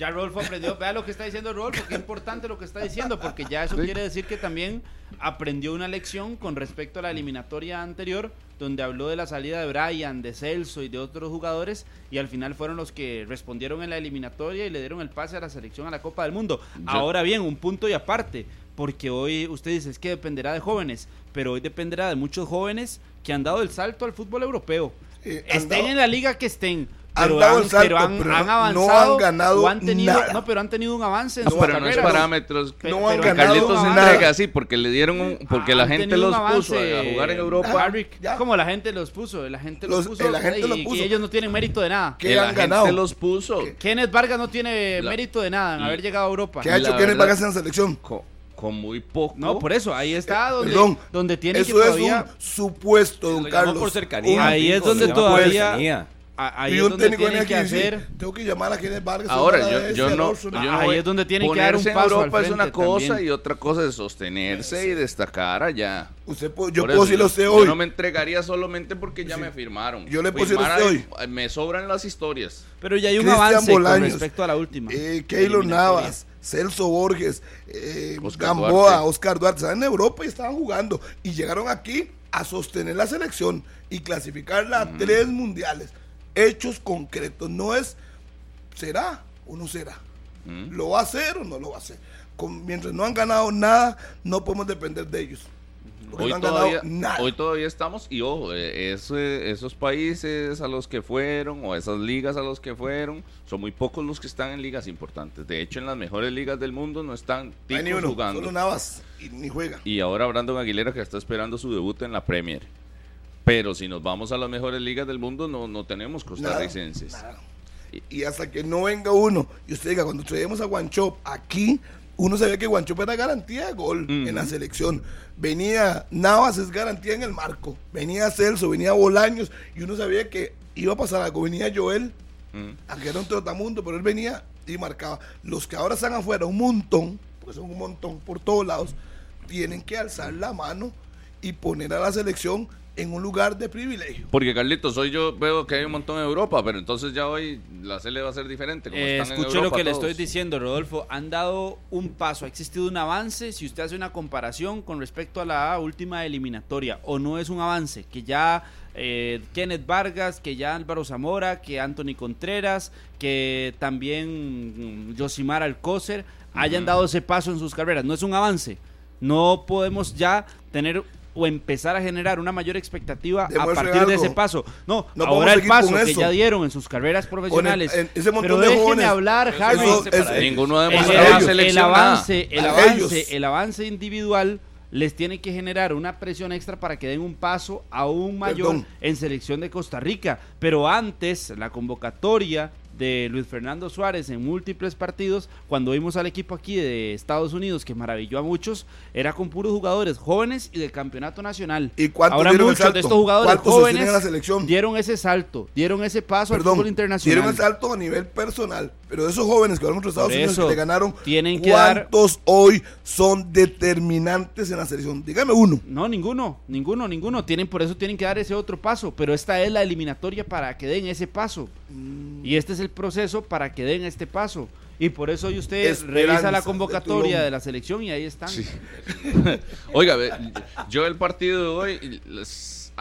Ya Rolfo aprendió, vea lo que está diciendo Rolfo, qué importante lo que está diciendo, porque ya eso quiere decir que también aprendió una lección con respecto a la eliminatoria anterior, donde habló de la salida de Brian, de Celso y de otros jugadores, y al final fueron los que respondieron en la eliminatoria y le dieron el pase a la selección a la Copa del Mundo. Ahora bien, un punto y aparte, porque hoy usted dice es que dependerá de jóvenes, pero hoy dependerá de muchos jóvenes que han dado el salto al fútbol europeo. Eh, estén en la liga que estén, pero han, pero han, avanzado, no han ganado han tenido, nada. No, pero han tenido un avance en no, pero no es parámetros. no han ganado Carlitos entrega así porque le dieron un, porque la gente los puso a jugar en Europa. como la gente los puso, la gente los, puso, la gente y, puso. ellos no tienen mérito de nada. Que han ganado? los puso. Kenneth Vargas no tiene mérito de nada en haber llegado a Europa. ¿Qué ha hecho Kenneth Vargas en la selección? con muy poco. No, por eso, ahí está donde, Perdón, donde tiene eso que todavía... es un supuesto, don Carlos. Por cercanía. Ahí es donde todavía ahí es donde tienen que hacer. Tengo que llamar a Kenneth Vargas. Ahora, yo, yo no. ahí es donde tienen que dar un paso. En Europa es una cosa y otra cosa es sostenerse y destacar allá. Usted, yo puedo decirlo usted hoy. Yo no me entregaría solamente porque ya me firmaron. Yo le puedo decir usted hoy. Me sobran las historias. Pero ya hay un avance con respecto a la última. Eh, Keylor Navas. Celso Borges, eh, Oscar Gamboa, Duarte. Oscar Duarte, estaban en Europa y estaban jugando y llegaron aquí a sostener la selección y clasificarla a tres mundiales hechos concretos. No es será o no será. Mm. ¿Lo va a hacer o no lo va a hacer? mientras no han ganado nada, no podemos depender de ellos. Hoy, todavía, hoy todavía estamos, y ojo, eh, esos países a los que fueron, o esas ligas a los que fueron, son muy pocos los que están en ligas importantes. De hecho, en las mejores ligas del mundo no están ni jugando. Solo Navas y ni juega. Y ahora Brandon Aguilera que está esperando su debut en la Premier. Pero si nos vamos a las mejores ligas del mundo, no, no tenemos costarricenses. Y, hasta que no venga uno y usted diga, cuando traemos a Guanchop aquí, uno sabía que Guanchop era garantía de gol en la selección. Venía Navas, es garantía en el marco. Venía Celso, venía Bolaños, y uno sabía que iba a pasar algo. Venía Joel, aunque era un trotamundo, pero él venía y marcaba. Los que ahora están afuera, un montón, pues son un montón por todos lados, tienen que alzar la mano y poner a la selección en un lugar de privilegio. Porque Carlitos, hoy yo veo que hay un montón en Europa, pero entonces ya hoy la CL va a ser diferente. Como eh, escucho lo que le estoy diciendo, Rodolfo. Han dado un paso, ha existido un avance. Si usted hace una comparación con respecto a la última eliminatoria, o no es un avance, que ya eh, Kenneth Vargas, que ya Álvaro Zamora, que Anthony Contreras, que también Josimar Alcócer hayan dado ese paso en sus carreras. No es un avance. No podemos ya tener o empezar a generar una mayor expectativa a partir de ese paso. No, ahora el paso que ya dieron en sus carreras profesionales. pero déjeme hablar, Harry. ninguno el, el, avance, el avance, el avance individual les tiene que generar una presión extra para que den un paso aún mayor en selección de Costa Rica. Pero antes, la convocatoria de Luis Fernando Suárez en múltiples partidos, cuando vimos al equipo aquí de Estados Unidos, que maravilló a muchos, era con puros jugadores jóvenes y de campeonato nacional. ¿Y Ahora muchos de estos jugadores jóvenes la dieron ese salto, dieron ese paso al fútbol internacional. Dieron el salto a nivel personal, pero esos jóvenes que van a Estados Unidos que le ganaron, tienen que ¿cuántos hoy son determinantes en la selección? Dígame uno. No, ninguno, ninguno, ninguno. Tienen, por eso tienen que dar ese otro paso, pero esta es la eliminatoria para que den ese paso. Mm. Y este es el proceso para que den este paso. Y por eso hoy usted revisa la convocatoria de, la selección y ahí están. Oiga, yo el partido de hoy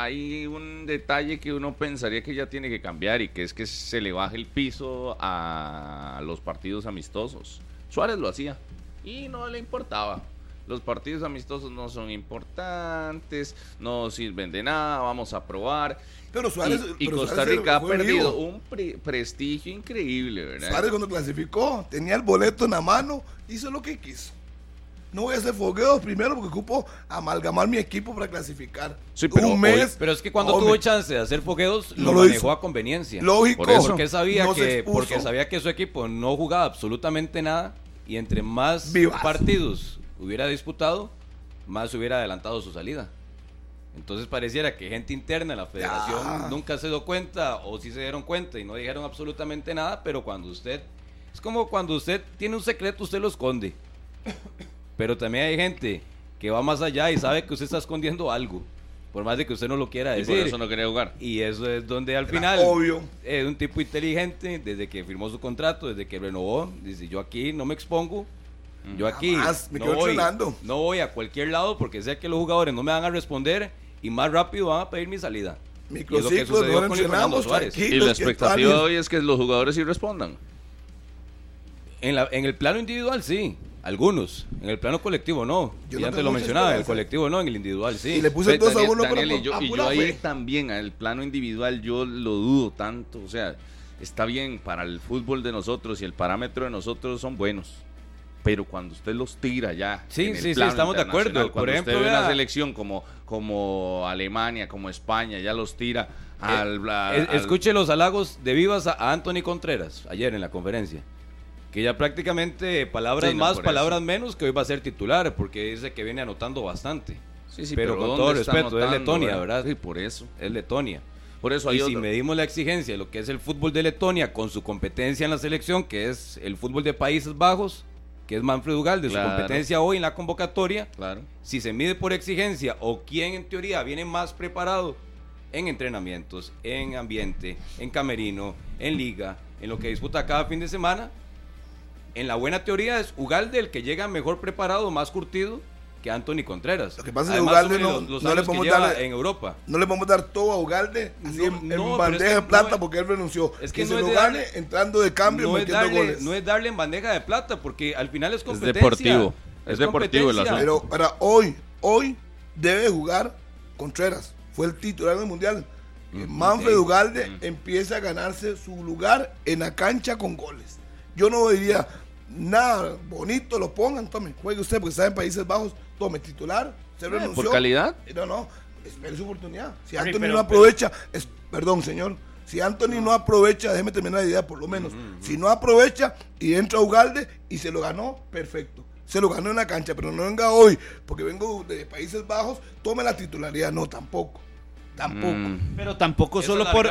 hay un detalle que uno pensaría que ya tiene que cambiar y que es que se le baje el piso a los partidos amistosos. Suárez lo hacía y no le importaba. Los partidos amistosos no son importantes, no sirven de nada, vamos a probar. Pero Suárez. Y, Costa Rica ha perdido un prestigio increíble, ¿verdad? Suárez cuando clasificó, tenía el boleto en la mano, hizo lo que quiso. No voy a hacer fogueos primero porque ocupo amalgamar mi equipo para clasificar. Sí, pero, un mes. pero es que cuando tuvo chance de hacer fogueos, lo, manejó a conveniencia. Lógico. Porque sabía, que, porque sabía que su equipo no jugaba absolutamente nada y entre más partidos hubiera disputado, más hubiera adelantado su salida. Entonces pareciera que gente interna de la federación nunca se dio cuenta o sí se dieron cuenta y no dijeron absolutamente nada, pero cuando usted, es como cuando usted tiene un secreto, usted lo esconde. Pero también hay gente que va más allá y sabe que usted está escondiendo algo. Por más de que usted no lo quiera decir. Y por eso no quería jugar. Y eso es donde al final. Obvio. Es un tipo inteligente, desde que firmó su contrato, desde que renovó. Dice: Yo aquí no me expongo. Yo aquí me no, voy, no voy a cualquier lado porque sé que los jugadores no me van a responder y más rápido van a pedir mi salida. Microciclos, no mencionamos, Y la expectativa de hoy es que los jugadores sí respondan. En, la, en el plano individual sí, algunos. En el plano colectivo no. Yo antes lo mencionaba, en el colectivo no, en el individual sí. Y le puse dos a uno y yo, y yo ahí también, el plano individual, yo lo dudo tanto. O sea, está bien para el fútbol de nosotros y el parámetro de nosotros son buenos pero cuando usted los tira ya. Sí, sí, sí, estamos de acuerdo. Por ejemplo, usted ve una selección como, como Alemania, como España, ya los tira eh, al, Escuche los halagos de vivas a, Anthony Contreras ayer en la conferencia. Que ya prácticamente palabras más, palabras menos, que hoy va a ser titular, porque dice que viene anotando bastante. Sí, sí, pero, con todo respeto, es Letonia, ¿verdad? Sí, por eso. Es Letonia. Por eso y si medimos la exigencia de lo que es el fútbol de Letonia con su competencia en la selección, que es el fútbol de Países Bajos, que es Manfred Ugal, de su competencia hoy en la convocatoria, claro. si se mide por exigencia o quién en teoría viene más preparado en entrenamientos, en ambiente, en camerino, en liga, en lo que disputa cada fin de semana, en la buena teoría es Ugalde el que llega mejor preparado, más curtido que Anthony Contreras. Lo que pasa es que Ugalde no, no le podemos dar en Europa. No le podemos dar todo a Ugalde así en, bandeja de plata porque él renunció. Es que, no es darle, entrando de cambio no es darle, No es darle en bandeja de plata porque al final es competencia. Es deportivo. Es, deportivo el asunto. Pero para hoy, hoy debe jugar Contreras. Fue el titular del mundial. Mm, Manfred Ugalde mm. empieza a ganarse su lugar en la cancha con goles. Yo no diría nada bonito, lo pongan, tome, juegue usted porque está en Países Bajos tome titular, se eh, renunció. ¿Por calidad? No, no, espere su oportunidad. Si Anthony no aprovecha, es, perdón, señor, si Anthony no aprovecha, déjeme terminar la idea por lo menos. Si no aprovecha y entra a Ugalde y se lo ganó, perfecto. Se lo ganó en la cancha, pero no venga hoy, porque vengo de Países Bajos, tome la titularidad. No, tampoco. Tampoco. Mm. Pero tampoco solo por.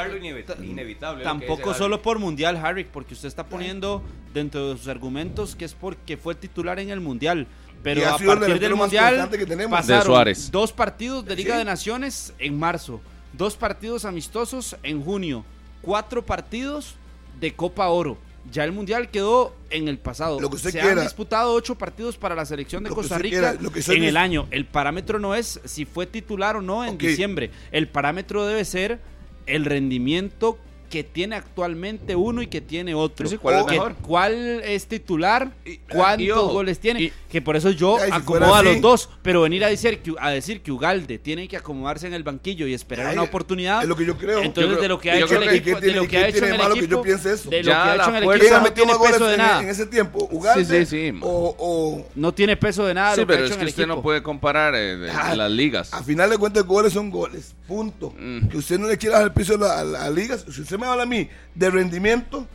Inevitable, tampoco solo por Mundial, Harry, porque usted está poniendo dentro de sus argumentos que es porque fue titular en el Mundial. Pero a partir del Mundial pasaron dos partidos de Liga de Naciones en marzo, dos partidos amistosos en junio, cuatro partidos de Copa Oro. Ya el Mundial quedó en el pasado. Lo que usted Se han disputado ocho partidos para la selección de Costa Rica en el año. El parámetro no es si fue titular o no en diciembre. El parámetro debe ser el rendimiento que tiene actualmente uno y que tiene otro. ¿cuál es Que- mejor? ¿Cuál es titular? Y- ¿Cuántos y ojo, goles tiene? y- que por eso yo Ay, si acomodo a los dos. Pero venir a decir, que, a decir que Ugalde tiene que acomodarse en el banquillo y esperar Ay, una oportunidad. es lo que yo creo. Entonces, Yo creo- de lo que ha hecho el equipo, ¿qué de lo tiene- que ha hecho en el malo que yo equipo, piense eso? de lo que ha hecho en el equipo ¿Quién no tiene peso de nada. en ese tiempo? ¿Ugalde? Sí, sí, sí. O, o- No tiene peso de nada Sí, pero es que usted no puede comparar eh, Ah, las ligas. A final de cuentas, goles son goles. Punto. Mm. Que usted no le quiera dar el piso a la, a la- a ligas. Si usted me habla a mí de rendimiento,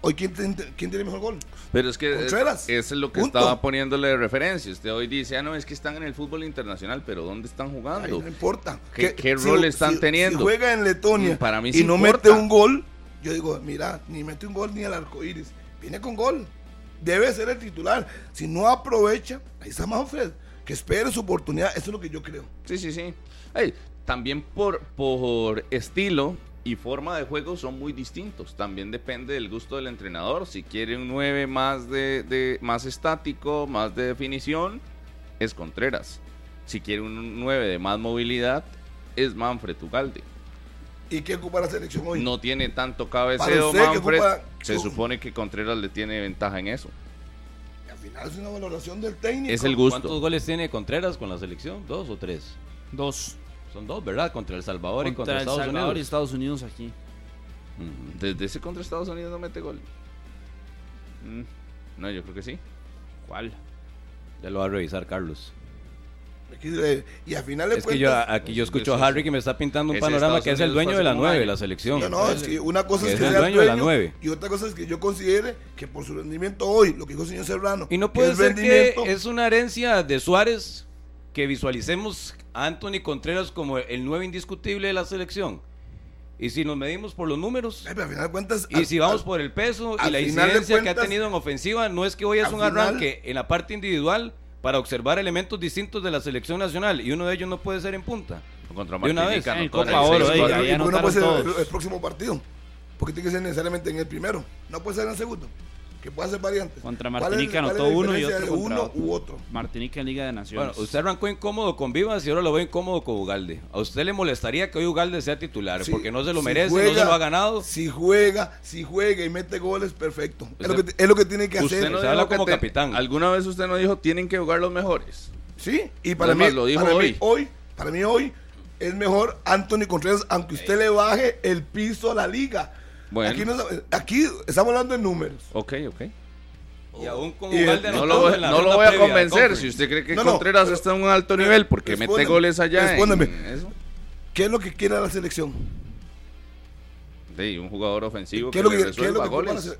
hoy ¿quién, tiene- quién tiene mejor gol? Pero es que Contreras. eso es lo que Punto. estaba poniéndole de referencia. Usted hoy dice, ah, no, es que están en el fútbol internacional, pero ¿dónde están Ay, jugando? no importa. ¿Qué- qué rol están teniendo? Si juega en Letonia Mm, para mí y sí no importa. mete un gol, yo digo, mira, ni mete un gol ni al arco iris. Viene con gol. Debe ser el titular. Si no aprovecha, ahí está Manfred. Que espere su oportunidad. Eso es lo que yo creo. Sí, sí, sí. También por, por estilo y forma de juego son muy distintos. También depende del gusto del entrenador. Si quiere un 9 más, de, de- más estático, más de definición, es Contreras. Si quiere un 9 de más movilidad, es Manfred Ugalde. ¿Y qué ocupa la selección hoy? No tiene tanto cabeceo Manfred. ocupa- Se supone que Contreras le tiene ventaja en eso. Al final es una valoración del técnico. Es el ¿Cuántos gusto. goles tiene Contreras con la selección? ¿Dos o tres? Dos. Son dos, ¿verdad? Contra El Salvador y Contra El Estados Salvador y Unidos. Estados Unidos aquí. Ujú. Desde ese contra Estados Unidos no mete gol. Mm, No, yo creo que sí. ¿Cuál? Ya lo va a revisar Carlos. Aquí, eh, Y al final de Es que yo aquí yo escucho a Harry que me está pintando un panorama Estados que es el dueño de la hace como un 9, año. la selección. No, no, es que una cosa es Es que el dueño de la dueño, nueve. y otra cosa es que yo considere que por su rendimiento hoy, lo que dijo el señor Serrano, Y no puede ser que rendimiento- es una herencia de Suárez que visualicemos a Anthony Contreras como el 9 indiscutible de la selección. Y si nos medimos por los números, Ay, pero al final de cuentas, y al- si vamos al- por el peso y la incidencia que ha tenido en ofensiva, no es que hoy es un final- arranque en la parte individual para observar elementos distintos de la selección nacional y uno de ellos no puede ser en punta. Contra De una vez. anotó En en Copa el Oro, 6-4. oiga, ¿Y ya por qué no puede ser el próximo partido? Porque tiene que ser necesariamente en el primero. No puede ser en el segundo. Que pueda ser variantes. Contra ¿Cuál es- Martinica anotó uno y otro contra uno otro. u otro. Martinica en Liga de Naciones. Bueno, usted arrancó incómodo con Vivas y ahora lo veo incómodo con Ugalde. ¿A usted le molestaría que hoy Ugalde sea titular? Sí, porque no se lo si merece, no se lo ha ganado. Si juega, si juega y mete goles, perfecto. Es, lo, que, es lo que tiene que Usted hacer. no Se habla como te- capitán. ¿Alguna vez usted no dijo tienen que jugar los mejores? Sí, y para Además, mí, lo dijo para hoy. mí hoy, para mí hoy es mejor Anthony Contreras, aunque usted le baje el piso a la liga. Bueno. Aquí, no- aquí estamos hablando de números. Ok, ok. Y aún con Y- No lo, voy- en la no lo ronda voy a convencer. Si usted cree que No, no, Contreras pero- está en un alto nivel porque mete goles allá. en respóndeme. eso. ¿Qué es lo que quiere la selección? Sí, un jugador ofensivo ¿Qué que, es lo que, le qué es lo que goles.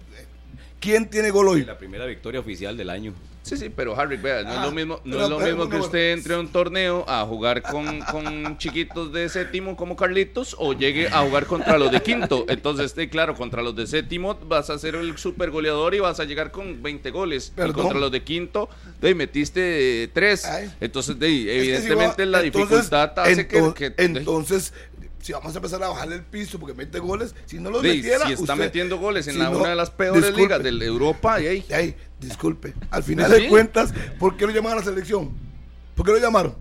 ¿Quién tiene gol hoy? La primera victoria oficial del año. Sí, sí, pero Harry, vea, no es lo mismo, no es lo mismo que usted entre a un torneo a jugar con, con chiquitos de séptimo como Carlitos o llegue a jugar contra los de quinto. Entonces, sí, claro, contra los de séptimo vas a ser el super goleador y vas a llegar con 20 goles. Y contra los de quinto, de ahí metiste 3. Ay. Entonces, de ahí, Es que si evidentemente va- la entonces- dificultad hace que- ento- que... de- entonces, si vamos a empezar a bajarle el piso porque mete goles, si no los ahí, metiera, si está usted- metiendo goles en si la, no- una de las peores disculpe. ligas de Europa, y ahí, disculpe. Al final Sí. de cuentas, ¿por qué lo llamaron a la selección? ¿Por qué lo llamaron?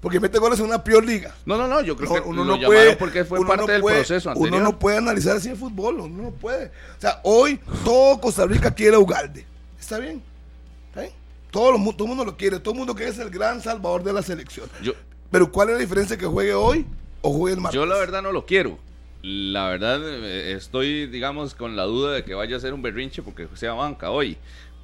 Porque mete goles en una peor liga. No, no, no, yo creo No, que lo llamaron puede- porque fue uno parte no del puede- proceso anterior. Uno no puede analizar así el fútbol, uno no puede. O sea, hoy todo Costa Rica quiere a Ugalde. ¿Está bien? ¿Está bien? Todo, lo mu- todo el mundo lo quiere, todo el mundo quiere ser el gran salvador de la selección. Yo, Pero ¿cuál es la diferencia que juegue hoy o juegue el martes? Yo la verdad no lo quiero. La verdad eh, estoy, digamos, con la duda de que vaya a ser un berrinche porque sea banca hoy.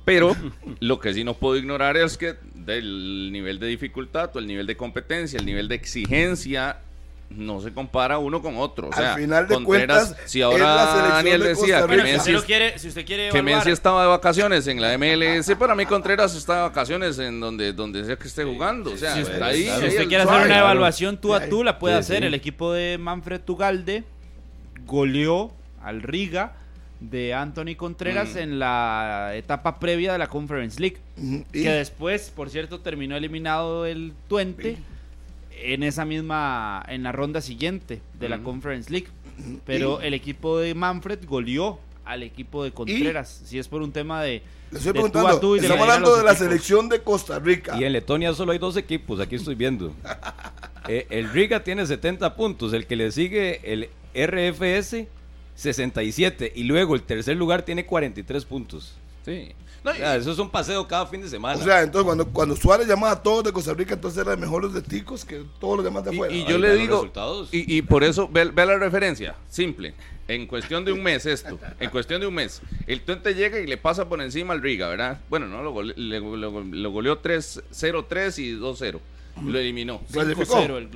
Pero lo que sí no puedo ignorar es que del nivel de dificultad o el nivel de competencia, el nivel de exigencia, no se compara uno con otro. O Al sea, final de Contreras, cuentas, si ahora Daniel de decía que si, Messi, lo quiere, si usted quiere que evaluar- Messi estaba de vacaciones en la MLS, para mí Contreras está de vacaciones en donde, donde sea que esté jugando. O sea, Si está usted, ahí. si quiere hacer una evaluación tú a tú, la puede Sí, hacer. sí. El equipo de Manfred Tugalde goleó al Riga de Anthony Contreras Mm. en la etapa previa de la Conference League. Y- Que después, por cierto, terminó eliminado el Twente en esa misma, en la ronda siguiente de la. Conference League. Pero el equipo de Manfred goleó al equipo de Contreras. Si es por un tema de. Le estoy de tú a preguntando, tú y de estamos hablando de la equipos. selección de Costa Rica. Y en Letonia solo hay dos equipos, aquí estoy viendo. Eh, el Riga tiene 70 puntos, el que le sigue, el RFS, 67 y luego el tercer lugar tiene 43 puntos. Sí. No, eso es un paseo cada fin de semana. O sea, entonces cuando, cuando Suárez llamaba a todos de Costa Rica, entonces era mejor los de Ticos que todos los demás de afuera. Y, yo le digo, y, y, por eso, ve, ve, la referencia, simple. En cuestión de un mes esto, en cuestión de un mes, el Twente llega y le pasa por encima al Riga, ¿verdad? Bueno, no, lo, gole, le, lo, lo goleó 3-0-3 y 2-0. Lo eliminó.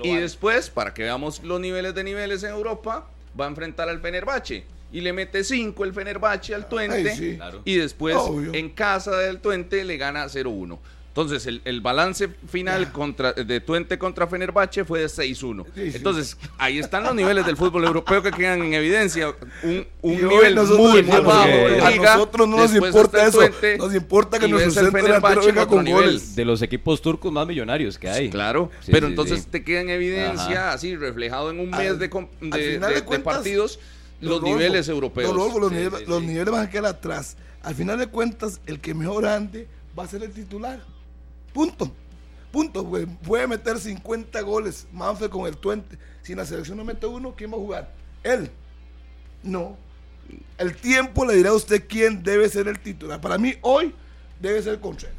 Y después, para que veamos los niveles de niveles en Europa, va a enfrentar al Fenerbahce y le mete 5 el Fenerbahce al Twente sí. y después Obvio. en casa del Twente le gana 0-1. Entonces, el, el, balance final contra, de Twente contra Fenerbahce fue de 6-1. Sí, sí. Entonces, ahí están los niveles del fútbol europeo que quedan en evidencia. Un, un nivel muy, muy bajo. A nosotros no nos importa eso. Twente, nos importa que nuestro centro delantero venga con goles. De los equipos turcos más millonarios que hay. Claro, pero entonces te queda en evidencia, Ajá. así reflejado en un mes al, de, de, de, de partidos los niveles europeos. Los, sí, niveles, sí, los niveles van a quedar atrás. Al final de cuentas, el que mejor ande va a ser el titular. Punto. Punto, güey. Puede meter 50 goles Manfred con el Twente. Si en la selección no mete uno, ¿quién va a jugar? Él. No. El tiempo le dirá a usted quién debe ser el titular. Para mí, hoy debe ser Contreras.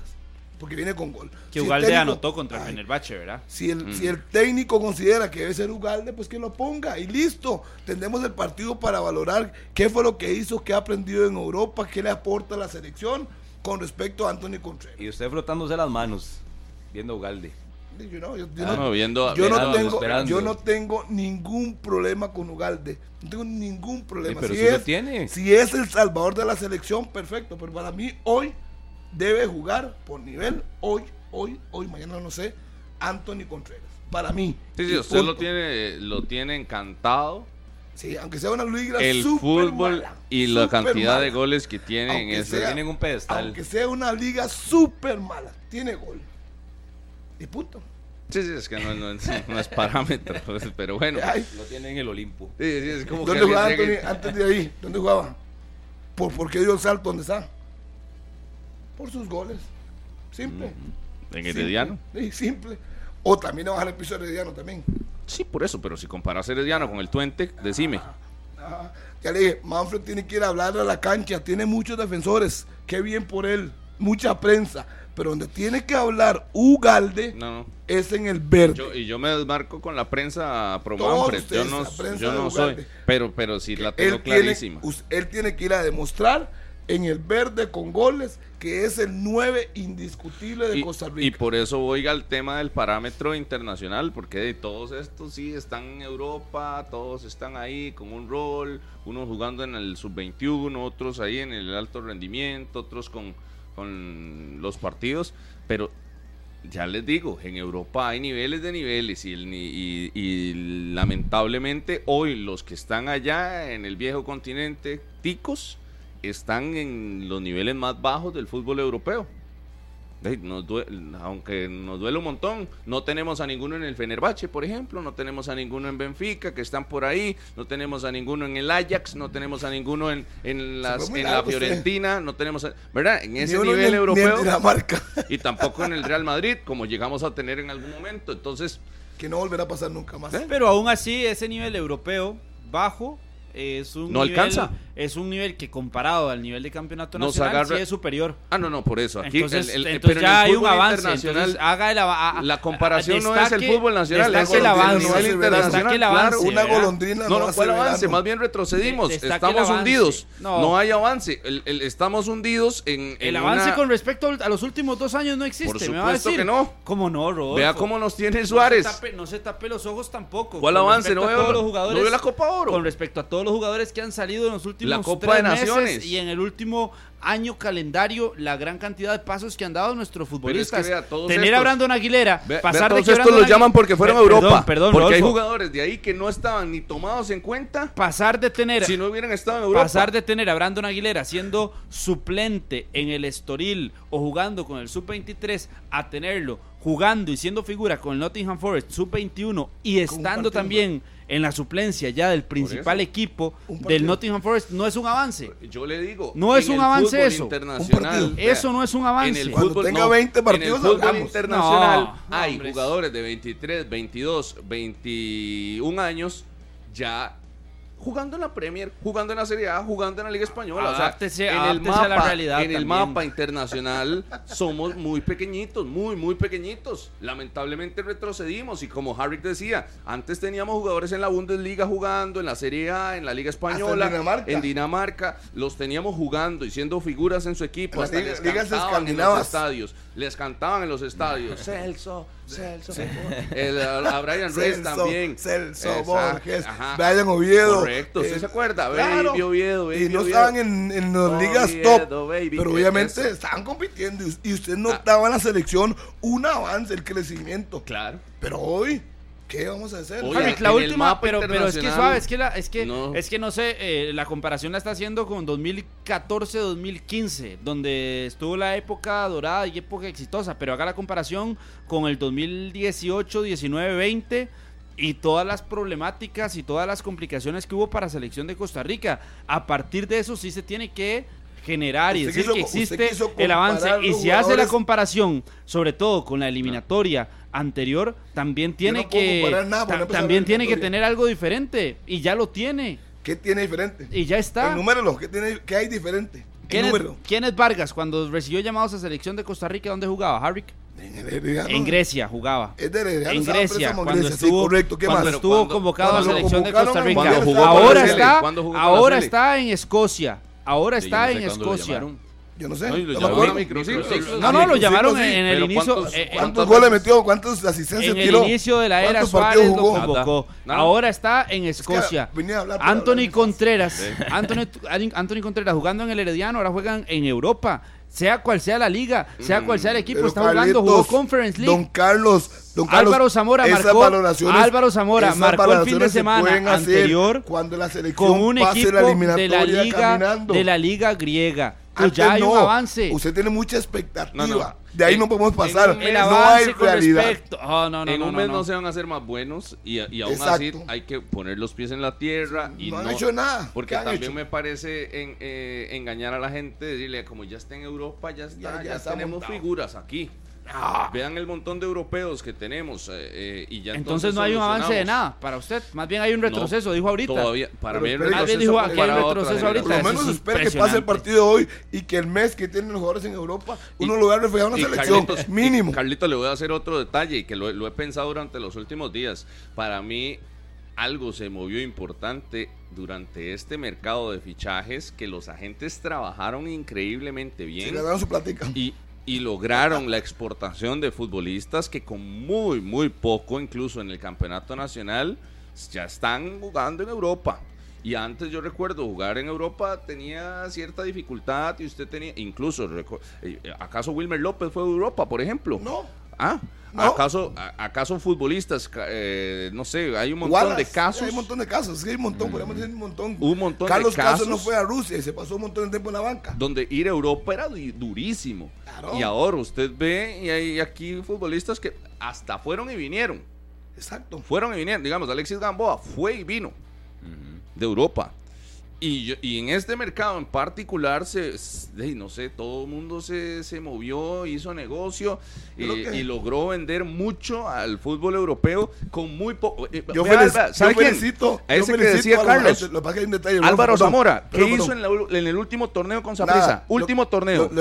Porque viene con gol. Que si Ugalde técnico, anotó contra el Fenerbahce, ¿verdad? Si el, mm. si el técnico considera que debe ser Ugalde, pues que lo ponga y listo. Tendremos el partido para valorar qué fue lo que hizo, qué ha aprendido en Europa, qué le aporta a la selección con respecto a Anthony Contreras. Y usted frotándose las manos, viendo a Ugalde. Yo no, yo, yo ah, no, viendo, yo, no tengo, yo no tengo ningún problema con Ugalde. No tengo ningún problema. Sí, pero si, si, es, lo tiene. si es el salvador de la selección, perfecto. Pero para mí, hoy debe jugar por nivel, hoy, hoy, hoy, mañana no sé, Anthony Contreras. Para mí. Sí, sí, usted lo tiene, lo tiene encantado. Sí, aunque sea una liga el fútbol mala, y la cantidad mala. de goles que tiene aunque en ese sea, tienen un pedestal. Aunque sea una liga súper mala, tiene gol. Y punto. Sí, sí, es que no, no, no es parámetro, pero bueno. Ay. Lo tiene en el Olimpo. Sí, sí, es como ¿Dónde jugaba Anthony antes de ahí? ¿Dónde jugaba? ¿Por, ¿Por qué dio el salto? ¿Dónde está? Por sus goles. Simple. Mm, ¿En Herediano? Sí, simple. O también a bajar el piso Herediano también. Sí, por eso, pero si comparas Herediano con el Twente, decime. Ajá, ajá. Ya le dije, Manfred tiene que ir a hablar a la cancha, tiene muchos defensores, qué bien por él, mucha prensa, pero donde tiene que hablar Ugalde no, no. es en el verde. Yo, y yo me desmarco con la prensa pro Manfred, yo no, yo no soy, pero, pero sí la tengo él clarísima. Tiene, él tiene que ir a demostrar en el verde con goles, que es el 9 indiscutible de y, Costa Rica. Y por eso voy al tema del parámetro internacional, porque de todos estos sí están en Europa, todos están ahí con un rol, unos jugando en el sub-21, otros ahí en el alto rendimiento, otros con, con los partidos, pero ya les digo, en Europa hay niveles de niveles y, el, y, y, lamentablemente hoy los que están allá en el viejo continente, ticos, están en los niveles más bajos del fútbol europeo. Nos duele, aunque nos duele un montón, no tenemos a ninguno en el Fenerbahce, por ejemplo, no tenemos a ninguno en Benfica, que están por ahí, no tenemos a ninguno en el Ajax, no tenemos a ninguno en, en, las, en la Fiorentina, usted. no tenemos, a, ¿verdad? En ese nivel ni, europeo. Ni y tampoco en el Real Madrid, como llegamos a tener en algún momento. Entonces. Que no volverá a pasar nunca más. ¿Eh? Pero aún así, ese nivel europeo bajo es un no nivel, alcanza. Es un nivel que comparado al nivel de campeonato nacional agarra... sí es superior. Ah, no, no, por eso. Aquí entonces, el, el, entonces ya hay un avance. Entonces haga el a, la comparación no es el fútbol nacional, es el avance. No es el internacional. El avance, claro, una golondrina no, no, no fue el avance, más bien retrocedimos. Estamos hundidos. No. no hay avance. estamos hundidos en, en El avance una... con respecto a los últimos dos años no existe. Por supuesto me va a decir. que no. ¿Cómo no, Rodolfo? Vea cómo nos tiene Suárez. No se tape, no se tape los ojos tampoco. ¿Cuál avance? No veo la Copa Oro. Con respecto a todos los jugadores que han salido en los últimos la Copa de Naciones y en el último año calendario la gran cantidad de pasos que han dado nuestros futbolistas. Es que vea, Tener estos, a Brandon Aguilera, vea, pasar vea, de que estos los llaman porque fueron a Europa. Perdón, perdón, porque Rodolfo. hay jugadores de ahí que no estaban ni tomados en cuenta. Pasar de tener si no hubieran estado en Europa. Pasar de tener a Brandon Aguilera siendo suplente en el Estoril o jugando con el sub-23 a tenerlo jugando y siendo figura con el Nottingham Forest sub-21 y estando también en la suplencia ya del principal equipo del Nottingham Forest no es un avance. Yo le digo, no es un avance eso. Internacional, eso no es un avance. En el Cuando fútbol, tenga no, 20 partidos en el fútbol internacional No, hay hombres. jugadores de 23, 22, 21 años ya jugando en la Premier, jugando en la Serie A, jugando en la Liga Española. Adáptese, en el adáptese a la mapa, realidad en el mapa internacional somos muy pequeñitos, muy, muy pequeñitos. Lamentablemente retrocedimos y como Harrick decía, antes teníamos jugadores en la Bundesliga jugando, en la Serie A, en la Liga Española, en Dinamarca. en Dinamarca, los teníamos jugando y siendo figuras en su equipo, En hasta les ligas- cantaban en los escandinavas. estadios, les cantaban en los estadios, Celso, Celso, el, a Brian Reyes también, Celso Exacto, Borges, ajá. Brian Oviedo. Correcto, ¿usted eh, se acuerda? claro. Baby Oviedo, Baby y no Oviedo. estaban en, en las ligas top. baby, pero obviamente estaban compitiendo. Y, usted Ah. notaba en la selección un avance, el crecimiento. Claro. Pero hoy, ¿qué vamos a hacer? La última, pero, pero es que suave, es que, la, es que, no. es que no sé, eh, la comparación la está haciendo con 2014-2015, donde estuvo la época dorada y época exitosa, pero haga la comparación con el 2018, 19, 20 y todas las problemáticas y todas las complicaciones que hubo para selección de Costa Rica. A partir de eso sí se tiene que generar y Usted decir quiso- que existe el avance y si hace la comparación sobre todo con la eliminatoria anterior también tiene no que nada, ta- también tiene que tener algo diferente y ya lo tiene ¿Qué tiene diferente? y ya está. Enuméralo, ¿qué, tiene, ¿qué hay diferente? ¿Quién Enuméralo. es, quién es Vargas cuando recibió llamados a selección de Costa Rica? ¿Dónde jugaba? Harrick. En. En Grecia jugaba. Es de Herediano, En Grecia, cuando Grecia, sí, estuvo, correcto. ¿Qué cuando más? estuvo ¿Cuándo- convocado a la selección de? Costa Rica. ¿Cuándo jugó ahora está, ¿Cuándo jugó con la ahora está en Escocia. Ahora está en Escocia. Yo no sé. No, lo no llamaron lo llamaron sí. en, el Pero inicio. ¿cuántos- eh, eh, ¿Cuántos ¿Cuántas goles metió? ¿Cuántas asistencias en el tiró? inicio de la era ¿Cuántos Suárez partidos lo jugó? convocó. Nada. Ahora está en Escocia. venía a hablar Anthony hablar. Contreras, Anthony, Anthony Contreras jugando en el Herediano, ahora juegan en Europa. Sea cual sea la liga, sea cual sea el equipo, Pero está jugando, jugó Conference League. Don Carlos, don Carlos, Álvaro Zamora marcó- Álvaro Zamora marcó el fin de semana anterior cuando la selección con un pase equipo la de eliminatoria la liga caminando. de la liga griega. Antes ya hay un no. avance. Usted tiene mucha expectativa. No, no. De ahí En- no podemos pasar. el no hay realidad. Oh, no, en no, un no, mes no. no se van a hacer más buenos y, y aún Exacto. así hay que poner los pies en la tierra y No no, han hecho nada. Porque ¿Qué han también hecho? me parece en- eh, engañar a la gente, decirle como ya está en Europa, ya está, Ya- ya, ya está tenemos montado. figuras aquí. Vean el montón de europeos que tenemos eh, eh, y ya Entonces no hay un avance de nada para usted. Más bien hay un No, retroceso, dijo ahorita. Todavía, para mí retroceso dijo fue aquí hay un retroceso ahorita. Por lo menos es espere que pase el partido hoy y que el mes que tienen los jugadores en Europa, uno Y- lo vea reflejado en la selección. Carlitos- mínimo. Carlito, le voy a hacer otro detalle y que lo, lo he pensado durante los últimos días. Para mí, algo se movió importante durante este mercado de fichajes que los agentes trabajaron increíblemente Se bien ganaron su platica. y, y lograron la exportación de futbolistas que con muy, muy poco, incluso en el campeonato nacional, ya están jugando en Europa. Y antes yo recuerdo jugar en Europa tenía cierta dificultad y usted tenía, incluso, eh, ¿acaso Wilmer López fue a Europa, por ejemplo? No. ¿Ah? No. ¿Acaso, a- ¿Acaso futbolistas, eh, no sé, hay un montón Wallace, de casos? Hay un montón de casos. Es que hay un montón, podemos decir un montón. Un montón de Carlos Caso casos. no fue a Rusia y se pasó un montón de tiempo en la banca. donde ir a Europa era du- durísimo. Claro. Y ahora usted ve y hay aquí futbolistas que hasta fueron y vinieron. Exacto. Fueron y vinieron. Digamos, Alexis Gamboa fue y vino de Europa. Y, yo- y en este mercado en particular, se, no sé, todo el mundo se, se movió, hizo negocio eh, que- y logró vender mucho al fútbol europeo con muy poco. eh, Yo, vea, yo felicito. A yo ese que decía a Carlos. Lo un detalle. Álvaro Zamora, ¿qué hizo perdón. en, la u- en el último torneo con. Saprissa? Último torneo.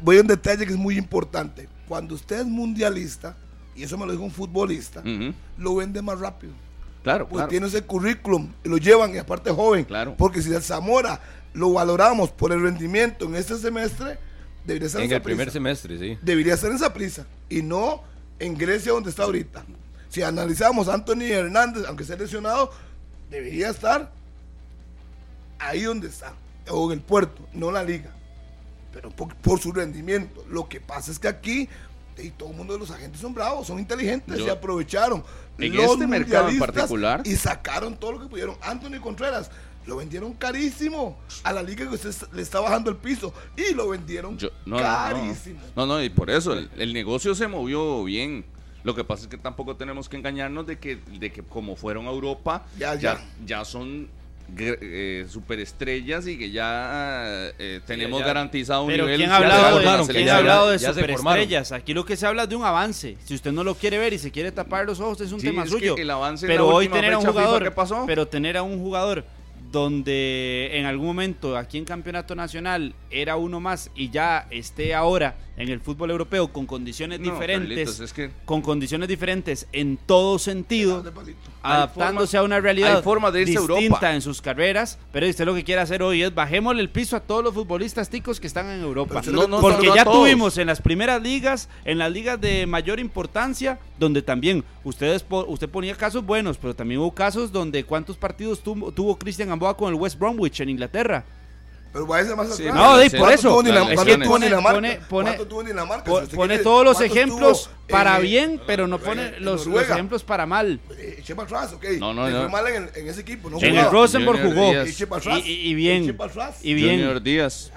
voy a un detalle que es muy importante. Cuando usted es mundialista, y eso me lo dijo un futbolista, Ujú. lo vende más rápido. Claro, claro. tiene ese currículum lo llevan, y aparte joven. Claro. Porque si el Zamora lo valoramos por el rendimiento en este semestre, debería ser En esa el primer semestre, sí. Debería ser en esa prisa y no en Grecia donde está ahorita. Si analizamos a Anthony Hernández, aunque sea lesionado, debería estar ahí donde está, o en el puerto, no en la liga. Pero por, por su rendimiento. Lo que pasa es que aquí y todo el mundo de los agentes son bravos, son inteligentes, Yo- se aprovecharon. En los este mercado en particular- Y sacaron todo lo que pudieron. Anthony Contreras lo vendieron carísimo a la liga que usted le está bajando el piso y lo vendieron Yo- no, no, no. carísimo. No, no, y por eso el, el negocio se movió bien. Lo que pasa es que tampoco tenemos que engañarnos de que, de que como fueron a Europa, Ya, ya, ya. ya son eh, superestrellas y que ya eh, tenemos ya. garantizado un Pero nivel. ¿quién ha hablado, de, formaron, ¿quién que ha hablado de superestrellas? Aquí lo que se habla es de un avance. Si usted no lo quiere ver y se quiere tapar los ojos, es un Sí, tema es que suyo. el avance pero hoy tener a un FIFA, jugador, ¿qué pasó? pero tener a un jugador donde en algún momento aquí en Campeonato Nacional era uno más y ya esté ahora en el fútbol europeo con condiciones diferentes, con condiciones diferentes en todo sentido, adaptándose a una realidad distinta en sus carreras, pero usted lo que quiere hacer hoy es bajémosle el piso a todos los futbolistas ticos que están en Europa, porque ya tuvimos en las primeras ligas, en las ligas de mayor importancia, donde también ustedes usted ponía casos buenos, pero también hubo casos donde cuántos partidos tuvo, tuvo Cristian Gamboa con el West Bromwich en Inglaterra. Pero vaya más atrás. no, por eso. pone, pone, todos los ejemplos para bien, pero no pone los, ejemplos para mal. Eh, ok. No, no, no. mal en, en, ese equipo. No en el Rosenborg jugó. Y, y, bien. Y bien. Junior Díaz.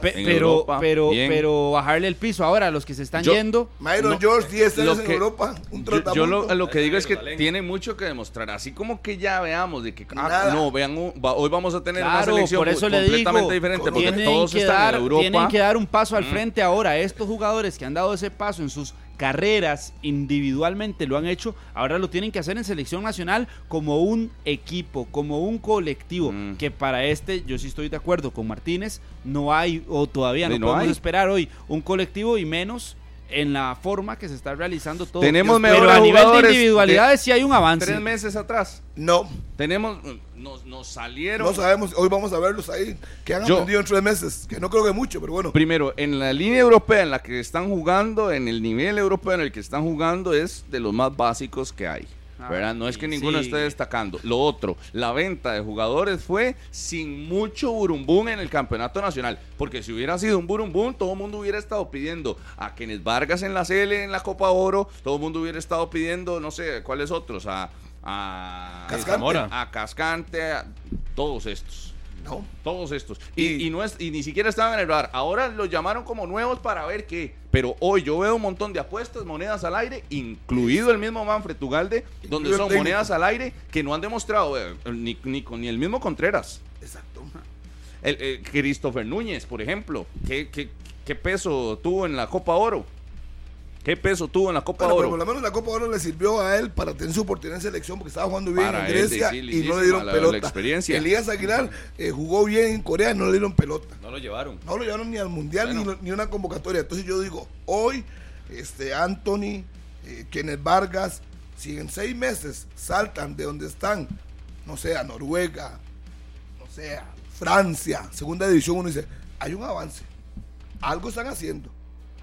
Pero, pero, pero bajarle el piso ahora a los que se están yendo. Myron George, 10 años en Europa. Un yo, yo lo, que digo es que tiene mucho que demostrar. Así como que ya veamos de que ah, no, vean, hoy vamos a tener una selección por eso completamente diferente. Porque todos están en Europa. Tienen que dar un paso al frente ahora. Estos jugadores que han dado ese paso en sus carreras individualmente lo han hecho, ahora lo tienen que hacer en selección nacional como un equipo, como un colectivo, mm. que para este yo sí estoy de acuerdo con Martínez, no hay o todavía no, podemos esperar hoy un colectivo y menos en la forma que se está realizando todo. Tenemos Pero a nivel de individualidades sí hay un avance. Tres meses atrás. No. Tenemos, nos, nos salieron. No sabemos, hoy vamos a verlos ahí, que han aprendido en tres meses, que no creo que mucho, pero bueno. Primero, en la línea europea en la que están jugando, en el nivel europeo en el que están jugando, es de los más básicos que hay. ¿Verdad? No es que ninguno esté destacando. Lo otro, la venta de jugadores fue sin mucho burumbum en el campeonato nacional. Porque si hubiera sido un burumbum, todo el mundo hubiera estado pidiendo a Kenneth Vargas en la CL, en la Copa Oro, todo el mundo hubiera estado pidiendo, no sé, ¿cuáles otros? A, a Cascante, a, Cascante, a todos estos. No. Todos estos. Y, no es, y ni siquiera estaban en el bar. Ahora los llamaron como nuevos para ver qué. Pero hoy yo veo un montón de apuestas, monedas al aire, incluido el mismo Manfred Tugalde, donde son monedas al aire que no han demostrado eh, ni, ni, ni, el mismo Contreras. Exacto. El, Christopher Núñez, por ejemplo. ¿Qué, qué, qué peso tuvo en la Copa Oro? ¿Qué peso tuvo en la Copa Oro? por lo menos la Copa Oro le sirvió a él para tener su oportunidad en selección porque estaba jugando bien en Grecia y no le dieron pelota. Elías Aguilar eh, jugó bien en Corea y no le dieron pelota. No lo llevaron. No lo llevaron ni al Mundial ni, ni, una convocatoria. Entonces yo digo, hoy este Anthony, eh, Kenneth Vargas, si en seis meses saltan de donde están, no sé, a Noruega, no sé, a Francia, segunda división, uno dice, hay un avance. Algo están haciendo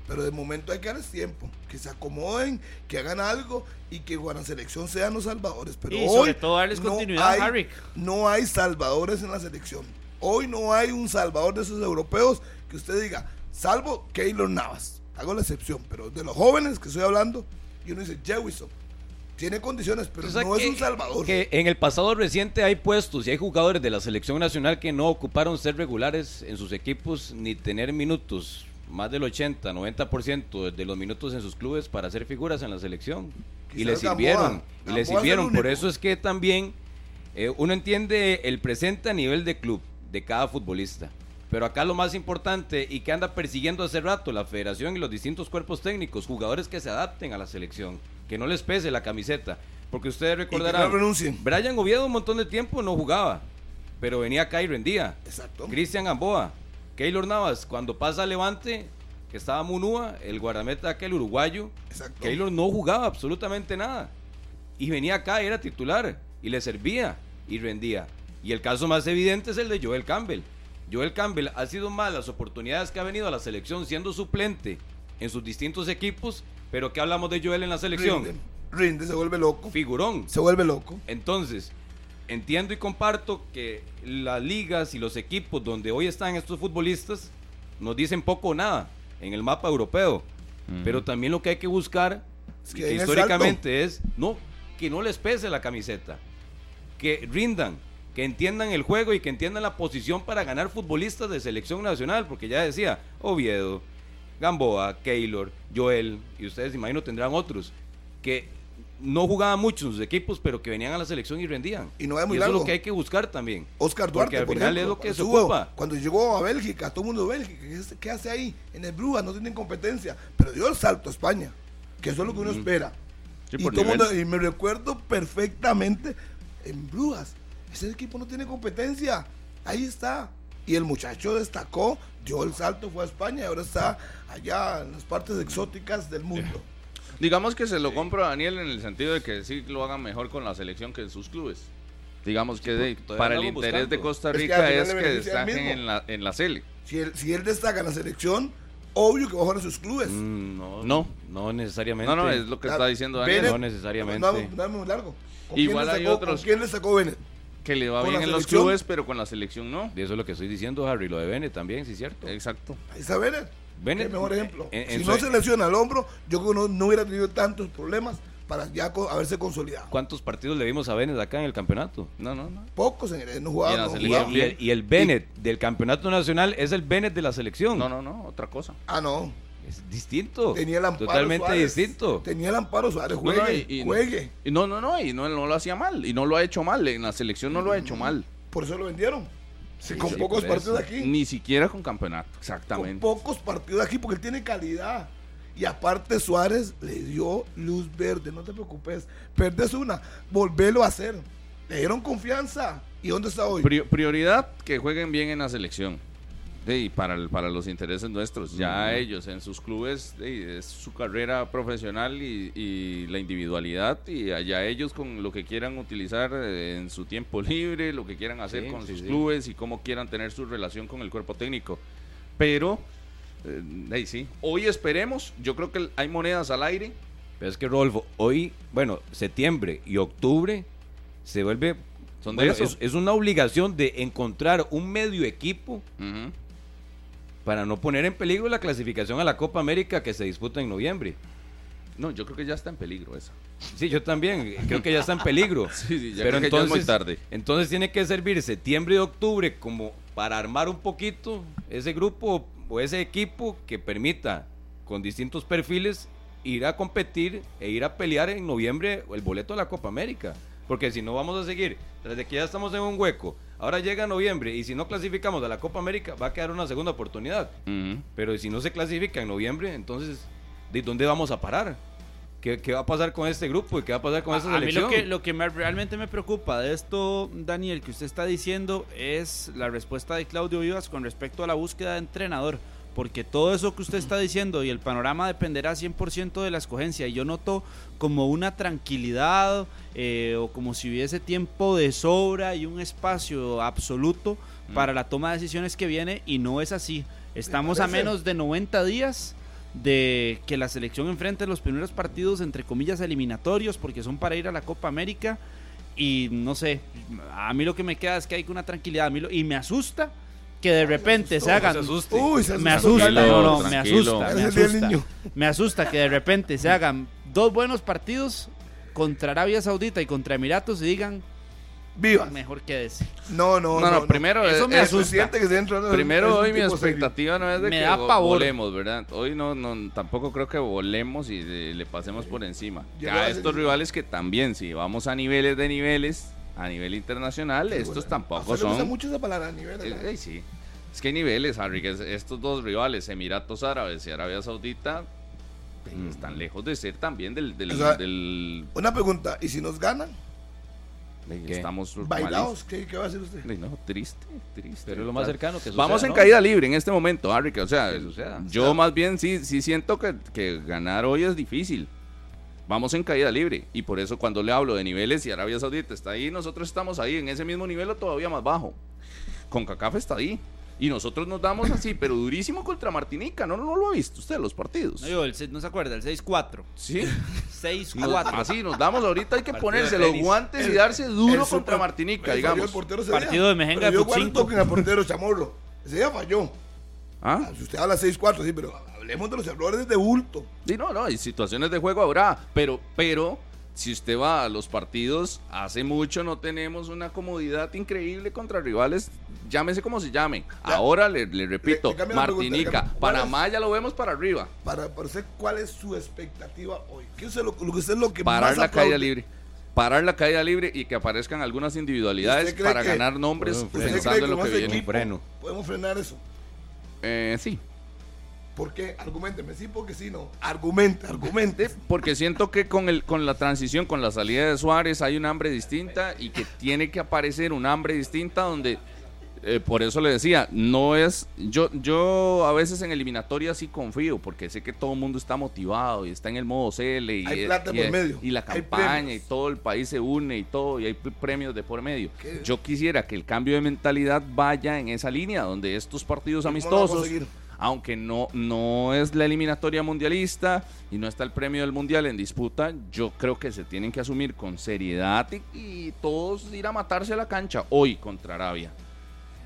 pero de momento hay que darles tiempo, que se acomoden, que hagan algo y que Guarán Selección sean los salvadores. Pero y sobre todo darles no continuidad hay, No hay salvadores en la selección. Hoy no hay un salvador de esos europeos que usted diga, salvo Keylor Navas. Hago la excepción, pero de los jóvenes que estoy hablando, y uno dice, Jewison. Tiene condiciones, pero no es un salvador. Que en el pasado reciente hay puestos y hay jugadores de la selección nacional que no ocuparon ser regulares en sus equipos ni tener minutos más del 80, 90% de los minutos en sus clubes para hacer figuras en la selección. y le sirvieron, y le sirvieron. Por eso es que también eh, uno entiende el presente a nivel de club de cada futbolista. Pero acá lo más importante y que anda persiguiendo hace rato la federación y los distintos cuerpos técnicos, jugadores que se adapten a la selección, que no les pese la camiseta. Porque ustedes recordarán, Brian Oviedo un montón de tiempo no jugaba, pero venía acá y rendía. Exacto. Cristian Gamboa, Keylor Navas, cuando pasa Levante, que estaba Munúa, el guardameta aquel uruguayo, Keylor no jugaba absolutamente nada. Y venía acá y era titular, y le servía, y rendía. Y el caso más evidente es el de Joel Campbell. Joel Campbell ha sido más las oportunidades que ha venido a la selección siendo suplente en sus distintos equipos, pero ¿qué hablamos de Joel en la selección? Rinde, rinde se vuelve loco. Figurón. Se vuelve loco. Entonces, entiendo y comparto que las ligas y los equipos donde hoy están estos futbolistas nos dicen poco o nada en el mapa europeo. Pero también lo que hay que buscar históricamente es no que no les pese la camiseta, que rindan, que entiendan el juego y que entiendan la posición para ganar futbolistas de selección nacional, porque ya decía Oviedo, Gamboa, Keylor, Joel, y ustedes imagino tendrán otros, que no jugaban mucho en sus equipos, pero que venían a la selección y rendían. Y no es muy Eso es lo que hay que buscar también. Oscar Duarte, Porque al final es lo que se ocupa. Cuando llegó a Bélgica, todo el mundo de Bélgica, ¿qué, hace ahí? En el Brujas no tienen competencia, pero dio el salto a España, que eso es lo que uno espera. y, me recuerdo perfectamente en Brujas. ese equipo no tiene competencia. Ahí está. Y el muchacho destacó, dio el salto, fue a España y ahora está allá en las partes exóticas del mundo. Digamos que se lo compro a Daniel en el sentido de que sí lo hagan mejor con la selección que en sus clubes. Digamos que de- para el interés de Costa Es que Rica es que al destaquen en la, en la Cele. Si él, si él destaca en la selección, obvio que va a jugar en sus clubes. Mm, no, No. no necesariamente. No, no, es lo que Ah, está diciendo Bennett- Daniel. No necesariamente. Dame, dame un largo. ¿Con Igual hay sacó- otros- ¿Con quién le sacó Bennett? Que le va bien la en los clubes, pero con la selección no. Y eso es lo que estoy diciendo, Harry. Lo de Bennett también, sí, cierto. Exacto. Ahí está Bennett. Bennett, Qué mejor ejemplo. en- en si no se lesiona el hombro, yo creo que no, no hubiera tenido tantos problemas para ya co- haberse consolidado. ¿Cuántos partidos le vimos a Bennett acá en el campeonato? No, no, no. Pocos en el no Y en jugaban. la no Y el, y el- y el Bennett del campeonato nacional es el Bennett de la selección. No, no, no, otra cosa. Ah, no. Es distinto. Tenía el amparo Totalmente Suárez. distinto. Tenía el amparo Suárez. No, no, Juegue, y- y- juegue. Y no, no, no, y no, no lo hacía mal. Y no lo ha hecho mal. En la selección no lo ha hecho mal. Por eso lo vendieron. Sí, con pocos partidos aquí. Ni siquiera con campeonato. Con Exactamente. pocos partidos aquí porque él tiene calidad. Y aparte Suárez le dio luz verde, no te preocupes. Perdes una, volvelo a hacer. Le dieron confianza. ¿Y dónde está hoy? Pri- prioridad que jueguen bien en la selección. Sí, para, el- para los intereses nuestros. Ya ellos en sus clubes es su carrera profesional y, y la individualidad y allá ellos con lo que quieran utilizar eh, en su tiempo libre, lo que quieran hacer Sí, con sí, sus sí. clubes y cómo quieran tener su relación con el cuerpo técnico. Pero, eh, ahí sí, hoy esperemos, yo creo que hay monedas al aire. Pero es que, Rodolfo, hoy, bueno, septiembre y octubre se vuelve. Son de bueno, eso. es, es una obligación de encontrar un medio equipo. Para no poner en peligro la clasificación a la Copa América que se disputa en noviembre. No, yo creo que ya está en peligro esa. Sí, yo también creo que ya está en peligro. Sí, sí, ya Pero creo que ya es entonces, muy tarde. entonces tiene que servir septiembre y octubre como para armar un poquito ese grupo o ese equipo que permita con distintos perfiles ir a competir e ir a pelear en noviembre el boleto a la Copa América. Porque si no vamos a seguir, desde que ya estamos en un hueco, ahora llega noviembre y si no clasificamos a la Copa América va a quedar una segunda oportunidad. Pero si no se clasifica en noviembre, entonces, ¿de dónde vamos a parar? ¿Qué, qué va a pasar con este grupo y qué va a pasar con esta a mí selección? lo que, lo que me- realmente me preocupa de esto, Daniel, que usted está diciendo, es la respuesta de Claudio Vivas con respecto a la búsqueda de entrenador. Porque todo eso que usted está diciendo y el panorama dependerá 100% de la escogencia. Y yo noto como una tranquilidad eh, o como si hubiese tiempo de sobra y un espacio absoluto para la toma de decisiones que viene y no es así. Estamos a menos de 90 días de que la selección enfrente los primeros partidos entre comillas eliminatorios porque son para ir a la Copa América y no sé, a mí lo que me queda es que hay una tranquilidad a mí lo- y me asusta que de repente se hagan se asuste. Uy, se me asusta, Carlos. no, no, me asusta, me asusta, niño. me asusta que de repente se hagan dos buenos partidos contra Arabia Saudita y contra Emiratos y digan Viva. mejor quédese. No, no, No, no, primero Eso es- me es- asusta. Que se Primero hoy mi expectativa no es de Me que da vo- pavor. volemos, ¿verdad? Hoy no, no tampoco creo que volemos y le, le pasemos por encima. A estos rivales que también, si vamos a niveles de niveles, a nivel internacional, Sí, estos tampoco a usted le gusta son... mucho esa palabra, nivel. Eh, eh, sí. Es que hay niveles, Harry, que es- estos dos rivales, Emiratos Árabes y Arabia Saudita, eh, están lejos de ser también del... del, O sea, del- Una pregunta, ¿y si nos ganan? ¿Qué? estamos Bailados, ¿qué, qué va a hacer usted? No, triste, triste. Pero es lo más cercano que Vamos suceda, en ¿no? caída libre en este momento, Harry, que o sea, Que suceda. yo más bien sí, sí siento que, que ganar hoy es difícil. Vamos en caída libre y por eso cuando le hablo de niveles y Arabia Saudita está ahí, nosotros estamos ahí en ese mismo nivel o todavía más bajo. Con CACAF está ahí y nosotros nos damos así, pero durísimo contra Martinica, ¿no, no lo ha visto usted los partidos? No, el se- no se acuerda, el 6-4. Sí, 6-4. así nos damos ahorita, hay que Partido ponerse los guantes y darse duro El contra super- Martinica, Falló digamos. el Partido de Mejenga Futcinco. toques al portero Chamorro. Ese día falló. ¿Ah? Ah, Si usted habla 6-4, sí, pero hablemos de los errores de bulto. Sí, no, no, hay situaciones de juego habrá, pero, pero si usted va a los partidos, hace mucho no tenemos una comodidad increíble contra rivales, llámese como se llame. Ya. Ahora le, le repito, Le- le cambio la pregunta, le Martinica, cambio. ¿Cuál Panamá ya lo vemos para arriba, Para, para usted, ¿cuál es su expectativa hoy? ¿Qué es lo, lo que usted es lo que parar más la aplaude? caída libre. Parar la caída libre y que aparezcan algunas individualidades ¿Usted cree para que- ganar nombres Bueno, ¿Usted pensando en lo que viene. equipo Freno. Podemos frenar eso. Eh, sí, ¿Por qué? Argumenteme, sí, porque sí, no. Argumente, argumente. Porque siento que con, el, con la transición, con la salida de Suárez, hay un hambre distinta y que tiene que aparecer un hambre distinta donde eh, por eso le decía, no es, yo, yo a veces en eliminatoria sí confío, porque sé que todo el mundo está motivado y está en el modo CL y, Hay plata por medio. y la campaña y todo el país se une y todo, y hay premios de por medio. Yo quisiera que el cambio de mentalidad vaya en esa línea, donde estos partidos amistosos aunque no, no es la eliminatoria mundialista y no está el premio del mundial en disputa, yo creo que se tienen que asumir con seriedad y, todos ir a matarse a la cancha hoy contra Arabia.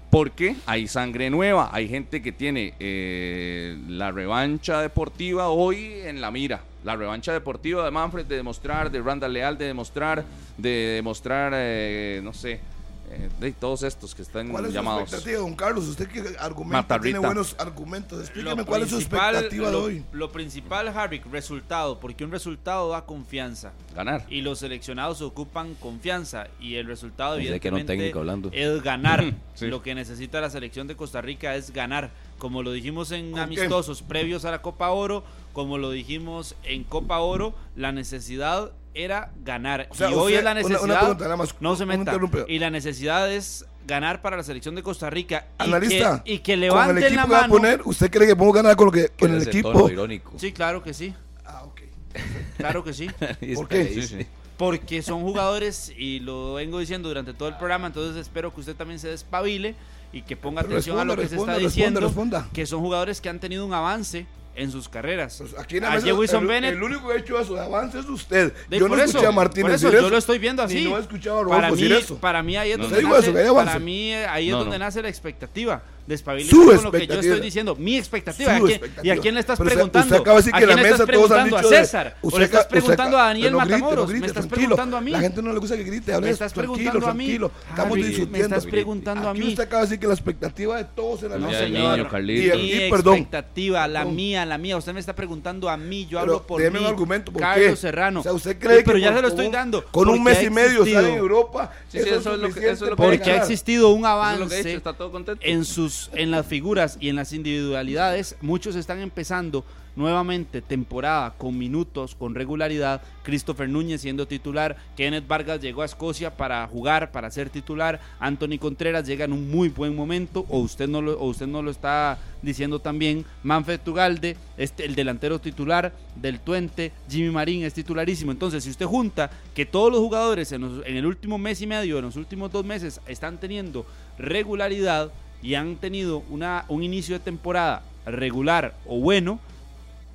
Porque hay sangre nueva, hay gente que tiene eh, la revancha deportiva hoy en la mira. La revancha deportiva de Manfred de demostrar, de Randall Leal de demostrar, de demostrar, eh, no sé, eh, de todos estos que están ¿Cuál es llamados. Su expectativa, don Carlos? Usted que argumenta, tiene buenos argumentos. Explíqueme cuál es su expectativa lo, de hoy. Lo principal, Harry, resultado, porque un resultado da confianza. Ganar. Y los seleccionados ocupan confianza y el resultado, evidentemente, que no técnico hablando. es ganar. Lo que necesita la selección de Costa Rica es ganar. Como lo dijimos en amistosos previos a la Copa Oro, como lo dijimos en Copa Oro, la necesidad era ganar. y hoy es la necesidad. no se meta. Y la necesidad es ganar para la selección de Costa Rica. Analista. Y que, y levanten la mano. Poner, ¿Usted cree que podemos ganar con, lo que, con el equipo? Irónico. Sí, claro que sí. Ah, ok. Claro que sí. ¿Por qué? Porque son jugadores, y lo vengo diciendo durante todo el programa, entonces espero que usted también se despabile y que ponga atención a lo que se está diciendo. Que son jugadores que han tenido un avance en sus carreras. Pues aquí en la mesa, el, Bennett. El único que ha hecho esos avances es usted. yo no escuché a Martínez por eso, Yo lo estoy viendo así. Ni no he escuchado a Rodolfo decir eso. Para mí ahí es no, donde, nace, eso, para mí, ahí es no, donde nace la expectativa. Despabilín Su con lo que yo estoy diciendo. Mi expectativa. Su ¿A quién, expectativa. ¿Y a quién le estás Pero preguntando? Usted acaba de decir ¿A que quién la le mesa estás todos han preguntando? dicho ¿A César? De, ¿O le estás preguntando a Daniel no grite, Matamoros? no grite, ¿Me estás tranquilo. preguntando a mí? La gente no le gusta que grite. Hable ¿Me estás preguntando a mí? Tranquilo. Estamos discutiendo. ¿Me estás preguntando a mí? usted acaba de decir que la expectativa de todos era No, la señor. niño, Carlito. Y Mi expectativa, la mía, la mía. Usted me está preguntando a mí, yo hablo Pero por mí. un argumento, ¿por Carlos? Serrano. O sea, usted cree pero que ya por- se lo estoy con- dando. Con un mes y medio sale en Europa. Eso es lo que- suficiente eso es lo que para Porque ha existido un avance dicho, está todo contento. en sus en las figuras y en las individualidades. Muchos están empezando nuevamente temporada con minutos, con regularidad. Christopher Núñez siendo titular, Kenneth Vargas llegó a Escocia para jugar, para ser titular. Anthony Contreras llega en un muy buen momento, o usted no lo, o usted no lo está diciendo también. Manfred Tugalde, este, el delantero titular del Tuente, Jimmy Marín es titularísimo. Entonces, si usted junta que todos los jugadores en, en el último mes y medio, en los últimos dos meses, están teniendo regularidad y han tenido una, un inicio de temporada regular o bueno,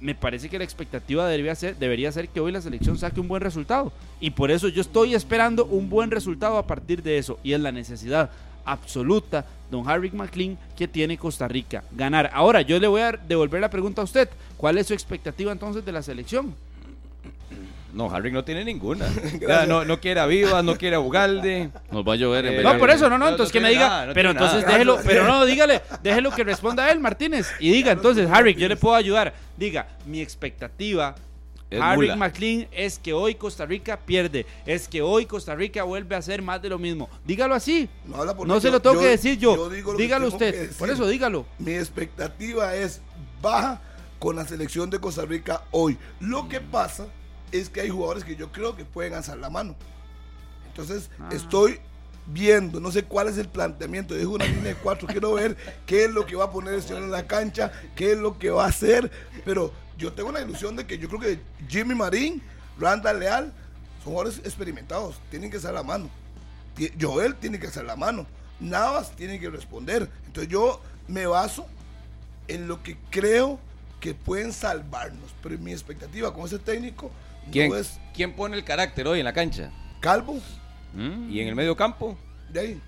me parece que la expectativa debería ser, debería ser que hoy la selección saque un buen resultado. Y por eso yo estoy esperando un buen resultado a partir de eso. Y es la necesidad absoluta, don Harry McLean, que tiene Costa Rica. Ganar. Ahora, yo le voy a devolver la pregunta a usted. ¿Cuál es su expectativa entonces de la selección? No, Harry no tiene ninguna. No, no quiere a Vivas, no quiere a Ugalde. Nos va a llover en Eh. No, por eso, no, no, entonces no que me diga, nada, no pero entonces nada. déjelo, pero no, dígale, déjelo que responda él, Martínez, y diga, entonces, Harry, yo le puedo ayudar, diga, mi expectativa, Harry. McLean, es que hoy Costa Rica pierde, es que hoy Costa Rica vuelve a hacer más de lo mismo, dígalo así, No habla por no se yo- lo tengo yo- que decir yo, yo digo lo que dígalo usted, decir. por eso dígalo. Mi expectativa es baja con la selección de Costa Rica hoy. Lo que pasa es que hay jugadores que yo creo que pueden alzar la mano. Entonces, Ah. estoy viendo, no sé cuál es el planteamiento. Dijo una línea de cuatro, quiero ver qué es lo que va a poner el señor en la cancha, qué es lo que va a hacer. Pero yo tengo la ilusión de que yo creo que Jimmy Marín, Randall Leal, son jugadores experimentados, tienen que hacer la mano. Joel tiene que hacer la mano. Navas tiene que responder. Entonces yo me baso en lo que creo que pueden salvarnos. Pero mi expectativa con ese técnico ¿Quién, no es ¿Quién pone el carácter hoy en la cancha? calvo. Mm. ¿Y en el medio campo? De ahí,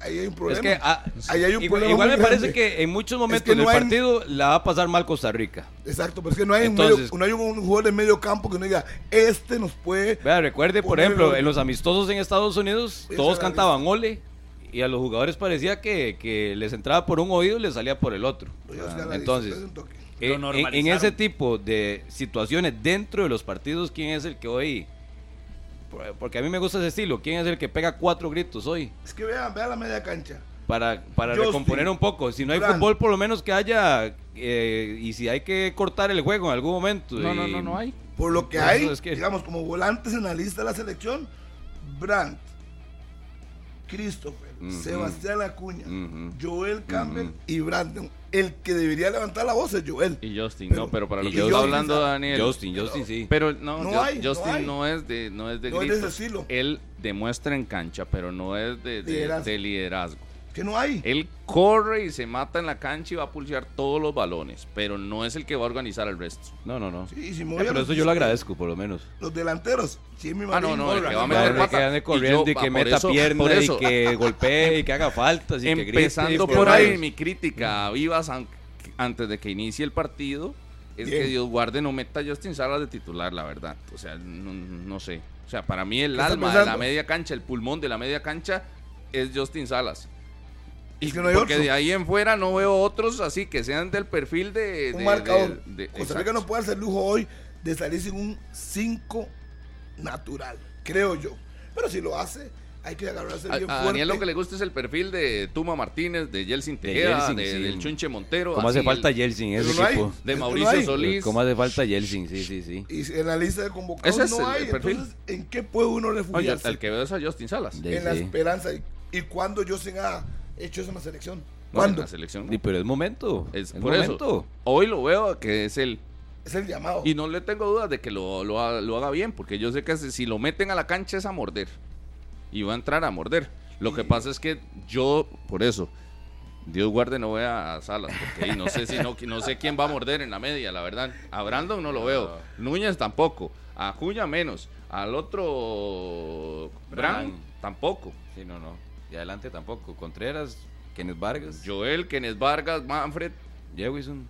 ahí hay un problema. Es que ah, Ahí hay un igual, problema igual me parece que en muchos momentos que no del hay- partido la va a pasar mal Costa Rica. Exacto, pero es que no hay, un Entonces- medio- no hay un jugador de medio campo que no diga, este nos puede... Vea, recuerde, por ejemplo, en los amistosos en Estados Unidos, Esa todos es cantaban ole y a los jugadores parecía que, que les entraba por un oído y les salía por el otro. Lo llevas a la Entonces, eh, Lo en, en ese tipo de situaciones dentro de los partidos, ¿quién es el que hoy... por- Porque a mí me gusta ese estilo, ¿quién es el que pega cuatro gritos hoy? Es que vean, vean la media cancha. Para, para Justin, recomponer un poco. Si no hay fútbol, por lo menos que haya eh, y si hay que cortar el juego en algún momento. No, no, y- no, no hay. Por lo que Por hay, eso es que- digamos, como volantes en la lista de la selección, Brandt, Christopher, Sebastián Acuña. Joel Campbell y Brandon. El que debería levantar la voz es Joel. Y Justin, Pero- no, pero para lo que está hablando. Daniel. Justin, Justin, sí. Pero no, No Ju- hay, no Justin hay. no, es de no es de No es de ese gritos. estilo. Él demuestra en cancha, pero no es de, de- Liderazgo. de liderazgo. Que no hay. Él corre y se mata en la cancha y va a pulsear todos los balones, pero no es el que va a organizar el resto. No, no, no. Sí, si me Eh, voy a pero eso yo lo agradezco, por lo menos. Los delanteros, Jimmy Ah, no, no, el que va a meter Darle pata. que ande Y corriendo yo, y, que meta eso- pierna por eso. y que golpee y que haga faltas y que grite. Empezando por ahí, mi crítica a Vivas an- antes de que inicie el partido es Bien. que Dios guarde no meta a Justin Salas de titular, la verdad. O sea, no, no sé. O sea, para mí el ¿Qué está alma de la media cancha, el pulmón de la media cancha es Justin Salas. Es que no hay Porque otro. de ahí en fuera no veo otros así que sean del perfil de... un de- marcador. de- de- Costa Rica exacto. no puede hacer lujo hoy de salir sin un 5 natural, creo yo. Pero si lo hace, hay que agarrarse A, bien a fuerte. Daniel lo que le gusta es el perfil de Tuma Martínez, de Yeltsin Tejeda, de- sí. del Chunche Montero. ¿Cómo hace falta el- Yeltsin ese no equipo? De no Mauricio. Solís. ¿Cómo hace falta Yeltsin? Sí, sí, sí. Y en la lista de convocados Ese es no el- hay. el perfil. Entonces, ¿en qué puede uno Oye, refugiarse? el que veo es a Justin Salas. De- en la esperanza. ¿Y, y cuándo Justin ha hecho eso en la selección? No, en ¿Cuándo? la selección. Sí, pero es momento. Es Es, por momento. eso. Hoy lo veo que es el. Es el llamado. Y no le tengo dudas de que lo, lo lo haga bien, porque yo sé que si si lo meten a la cancha es a morder. Y va a entrar a morder. Lo que pasa es que yo, por eso, Dios guarde, no vea a Salas, porque ahí no sé si no, no sé quién va a morder en la media, la verdad. A Brandon no lo veo. Núñez tampoco. A Acuña menos. Al otro Brand Brand. tampoco. Sí, no, no. Y adelante tampoco. Contreras, Kenneth Vargas, Joel, Kenneth Vargas, Manfred, Jewison.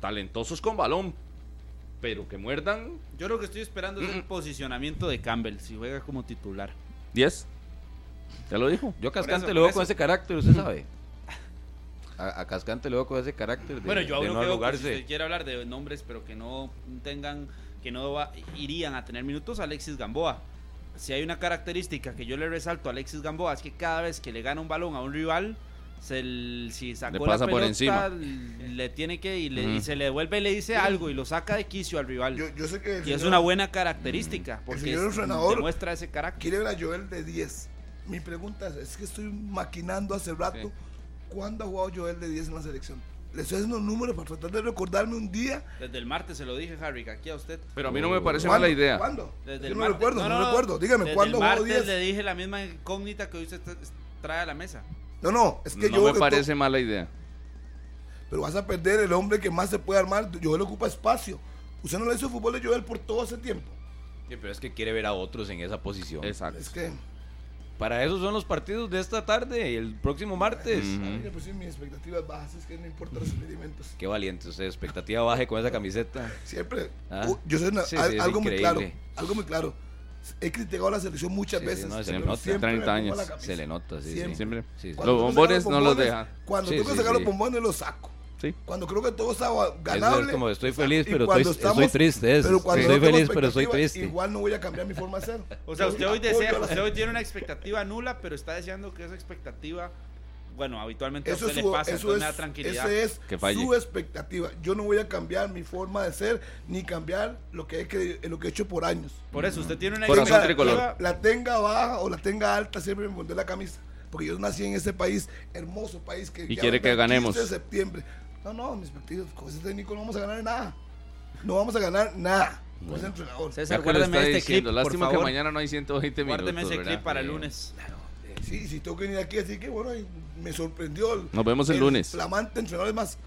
talentosos con balón. Pero que muerdan Yo lo que estoy esperando es el posicionamiento de Campbell, si juega como titular. 10. ¿Ya lo dijo? Yo a Cascante eso, lo veo con ese carácter, usted sabe. A, a Cascante lo veo con ese carácter de, Bueno, yo de hablo no que si usted quiere hablar de nombres, pero que no tengan, que no va- irían a tener minutos, Alexis Gamboa. Si hay una característica que yo le resalto a Alexis Gamboa es que cada vez que le gana un balón a un rival, se si sacó Le la pasa por pelota, encima. le tiene que y, le- y se le devuelve y le dice algo y lo saca de quicio al rival. yo, yo sé que el y es una buena característica porque señor entrenador demuestra ese carácter. quiere ver a Joel de 10. Mi pregunta es, es que estoy maquinando hace rato, Sí. ¿cuándo ha jugado Joel de 10 en la selección? Le estoy haciendo números para tratar de recordarme un día. Desde el martes se lo dije, Harry, aquí a usted. Pero a mí no me parece mala idea. ¿Cuándo? Desde Yo el no martes- recuerdo, no, no, recuerdo. Dígame, desde ¿cuándo el jugó martes 10? le dije la misma incógnita que hoy usted tra- trae a la mesa. No, no, es que no yo me creo que parece mala idea. Pero vas a perder el hombre que más se puede armar. Joel ocupa espacio. Usted no le hizo fútbol de Joel por todo ese tiempo. Sí, pero es que quiere ver a otros en esa posición. Exacto. Es que, Para eso son los partidos de esta tarde y el próximo martes. Ujú. a mí me pusieron mis expectativas bajas. Es que no importa los experimentos. Qué valiente usted, expectativa baje con esa camiseta. Siempre. Ah. Uh, yo soy una- Sí, al- sí, algo muy claro. Algo muy claro. He criticado a la selección muchas Sí, veces. no, se le nota. siempre me 30 pongo años. Se le nota, sí, Siempre. sí. Siempre. Sí, sí. Los bombones no los deja. Cuando Sí, tengo que sí, sacar sí. los bombones los saco. Sí. Cuando creo que todo estaba Eso ganable. es como estoy feliz, pero cuando estoy, estoy triste. es, pero cuando estoy feliz, pero estoy triste. Igual no voy a cambiar mi forma de ser. O sea, usted hoy desea, a usted hoy tiene una expectativa nula, pero está deseando que esa expectativa, bueno, habitualmente a Eso usted es, le su, pasa, eso es, me da tranquilidad. ese es Que su expectativa. Yo no voy a cambiar mi forma de ser ni cambiar lo que he, cre- lo que he hecho por años. Por eso, usted tiene una Corazón tricolor. La tenga baja o la tenga alta, siempre me pondré la camisa. Porque yo nací en ese país, hermoso país que Y quiere que el 15 ganemos. de septiembre. No, no, mis partidos con ese técnico no vamos a ganar nada. No vamos a ganar nada. Con ese entrenador. César, que está este diciendo. clip, por Lástima que favor. mañana no hay 120 minutos. Guárdeme ese ¿verdad? clip para el Eh, lunes. Sí, sí, tengo que venir aquí, así que bueno, me sorprendió. el- Nos vemos el lunes. Flamante entrenador, es más,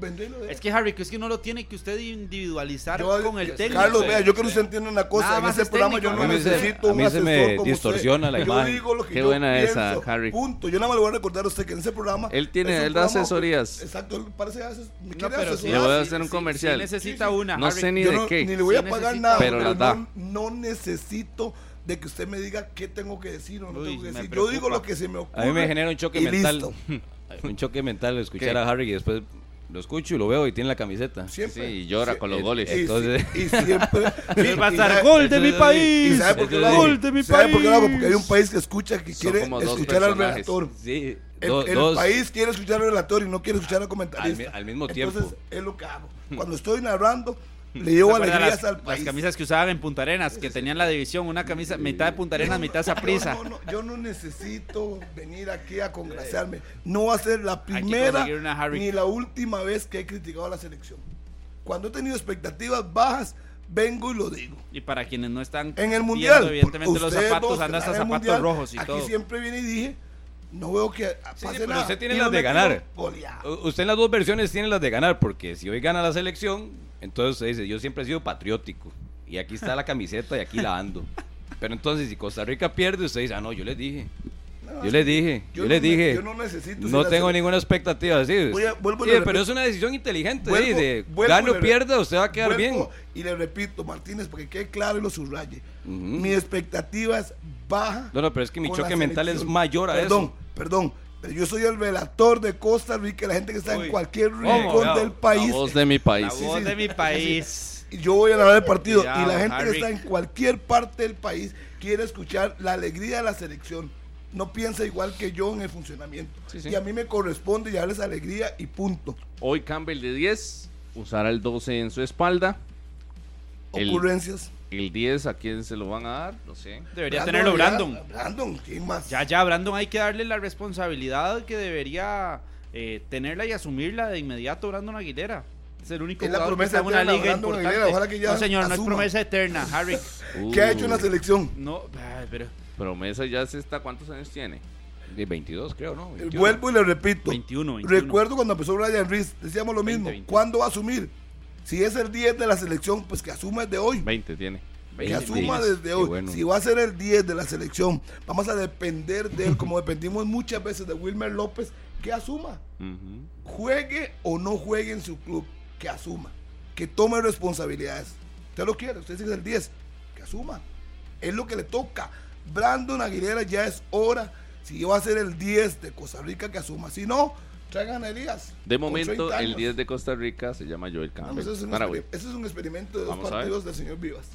dejo. Es que Harry, que es que no lo tiene que usted individualizar Yo- con el yo- técnico. Carlos, vea, yo quiero que usted entienda una cosa. Nada en ese es programa yo no A mí se- necesito a un mí se me asesor como distorsiona usted. la yo imagen. digo lo que Qué yo buena esa, pienso, Harry. Punto. Yo nada más le voy a recordar a usted que en ese programa. Él tiene- él da asesorías. Exacto, él parece que hace- me No, quiere sí. Le voy a hacer un sí, comercial. sí necesita Sí, sí. una. No Harry. sé ni Yo de no- qué. ni le voy Sí a pagar nada, pero las da. no, necesito de que usted me diga qué tengo que decir o no Uy, tengo que decir. Yo digo lo que se me ocurre. A mí me genera un choque y mental. listo. un choque mental escuchar ¿Qué? a Harry y después lo escucho y lo veo y tiene la camiseta. Siempre. Sí, y llora con los Y- goles. Y, Entonces- y siempre. Él va a y estar sabe- gol de mi ¿Y país. sabe por qué lo Gol de mi ¿Sabe por qué lo hago? país. Porque hay un país que escucha, que Son quiere dos escuchar al relator. Sí, El, do- el dos. país quiere escuchar al relator y no quiere escuchar al Al, comentarista. mi- al mismo Entonces, tiempo. es lo que hago. Cuando estoy narrando, le llevo ¿Se acuerda alegrías las, al país. las camisas que usaban en Punta Arenas, que tenían la división, una camisa mitad de Punta Arenas, mitad Saprissa. Yo no, no, yo no necesito venir aquí a congraciarme. No va a ser la primera ni la última vez que he criticado a la selección. Cuando he tenido expectativas bajas, vengo y lo digo. Y para quienes no están En el viendo, mundial, evidentemente los zapatos andan hasta zapatos mundial, rojos y aquí todo. siempre viene y dije, no veo que pase sí, pero nada. usted tiene las de ganar. Usted en las dos versiones tiene las de ganar, porque si hoy gana la selección, entonces usted dice, yo siempre he sido patriótico. Y aquí está la camiseta y aquí la ando. Pero entonces si Costa Rica pierde, usted dice, ah, no, yo les dije. Yo les dije, yo, yo les no me- dije. yo no necesito No tengo la- ninguna expectativa. Sí, Voy a- vuelvo Sí, le pero repito. es una decisión inteligente. Vuelvo- sí, de vuelvo gano o pierda, usted va a quedar bien. Y le repito, Martínez, porque quede claro y lo subraye. Ujú. Mi expectativa es baja. No, no, pero es que mi choque mental es mayor a perdón, eso. Perdón, pero yo soy el relator de Costa Rica, la gente que está Uy. en cualquier ¿Cómo? rincón del país. La voz de mi país. La voz sí. de mi país. Y yo voy a narrar el partido. Cuidado, y la gente Harry. que está en cualquier parte del país quiere escuchar la alegría de la selección. No piensa igual que yo en el funcionamiento. Sí, sí. Y a mí me corresponde llevarles alegría y punto. Hoy Campbell de 10, usará el 12 en su espalda. El- Ocurrencias. El 10, ¿a quién se lo van a dar? No sé. Debería Brandon, tenerlo ya, Brandon. Brandon, ¿quién más? Ya, ya, Brandon hay que darle la responsabilidad que debería eh, tenerla y asumirla de inmediato Brandon Aguilera. Es el único Es la que está en una eterna, liga Brandon importante. Aguilera, ojalá que ya no, señor, no es promesa eterna, Harry. ¿Qué ha hecho en la Uh, selección? No, pero Promesa ya se está, ¿cuántos años tiene? De 22, creo, ¿no? 21. Vuelvo y le repito. 21, 21. Recuerdo cuando empezó Brian Reese, decíamos lo 20, mismo. 20. ¿Cuándo va a asumir? Si es el 10 de la selección, pues que asuma desde hoy. 20 tiene. Que 20, asuma sí. desde hoy. bueno. Si va a ser el 10 de la selección, vamos a depender de él, como dependimos muchas veces de Wilmer López, que asuma. Juegue o no juegue en su club, que asuma. Que tome responsabilidades. Usted lo quiere, usted dice que es el 10, que asuma. Es lo que le toca. Brandon Aguilera ya es hora. Si va a ser el 10 de Costa Rica, que asuma. Si no, traigan a Elías. De momento, 30 el años. 10 de Costa Rica se llama Joel Vamos, Campbell. ese, es un Paraguay. experim- ese es un experimento de dos Vamos partidos del señor Vivas.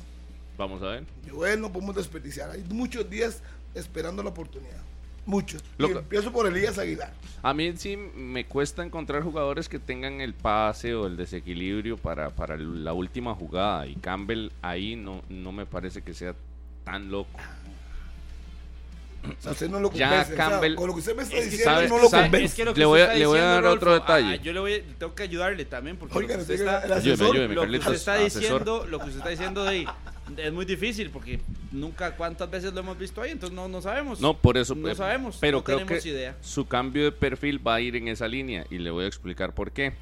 Vamos a ver. Joel no podemos desperdiciar. Hay muchos días esperando la oportunidad. Muchos. Lo Y que- empiezo por Elías Aguilar. A mí sí me cuesta encontrar jugadores que tengan el pase o el desequilibrio para, para la última jugada. Y Campbell ahí no, no me parece que sea tan loco. O sea, usted no lo Ya convence. O sea, Campbell- con lo que usted me está Es que diciendo, sabe- no lo sabe- convence. Es que lo que Le voy a- está le voy a diciendo, dar otro Rodolfo, detalle. ah, yo le voy, tengo que ayudarle también porque Oiga, lo que usted está, Ayúdeme, ayúdeme, lo que usted Carlitos, está asesor. diciendo, lo que usted está diciendo de, es muy difícil porque nunca cuántas veces lo hemos visto ahí, entonces no, no sabemos. No, por eso. No sabemos, Pero no creo tenemos que idea. su cambio de perfil va a ir en esa línea y le voy a explicar por qué.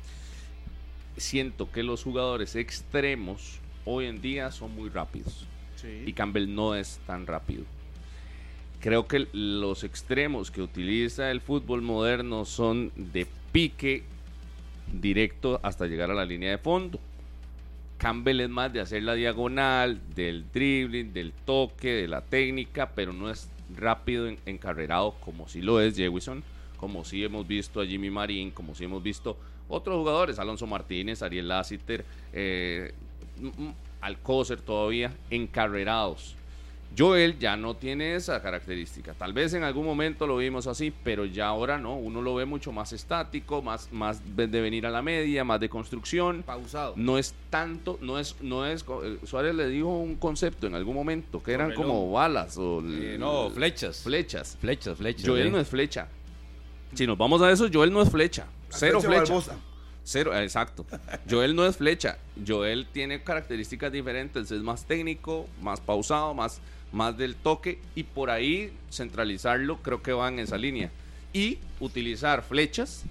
Siento que los jugadores extremos hoy en día son muy rápidos y. Campbell no es tan rápido. Creo que los extremos que utiliza el fútbol moderno son de pique directo hasta llegar a la línea de fondo. Campbell es más de hacer la diagonal, del dribbling, del toque, de la técnica, pero no es rápido en, encarrerado como si lo es Jewison, como si hemos visto a Jimmy Marín, como si hemos visto otros jugadores, Alonso Martínez, Ariel Lassiter, eh, Alcócer todavía, encarrerados. Joel ya no tiene esa característica. Tal vez en algún momento lo vimos así, pero ya ahora no. Uno lo ve mucho más estático, más, más de venir a la media, más de construcción. Pausado. No es tanto, no es, no es. eh, Suárez le dijo un concepto en algún momento que eran como balas o Eh, no, flechas. flechas. Flechas, flechas. Joel ¿eh? no es flecha. Si nos vamos a eso, Joel no es flecha. Cero Flecha. Cero, exacto. Joel no es flecha. Joel tiene características diferentes. Es más técnico, más pausado, más, más del toque. Y por ahí centralizarlo, creo que va en esa línea. Y utilizar flechas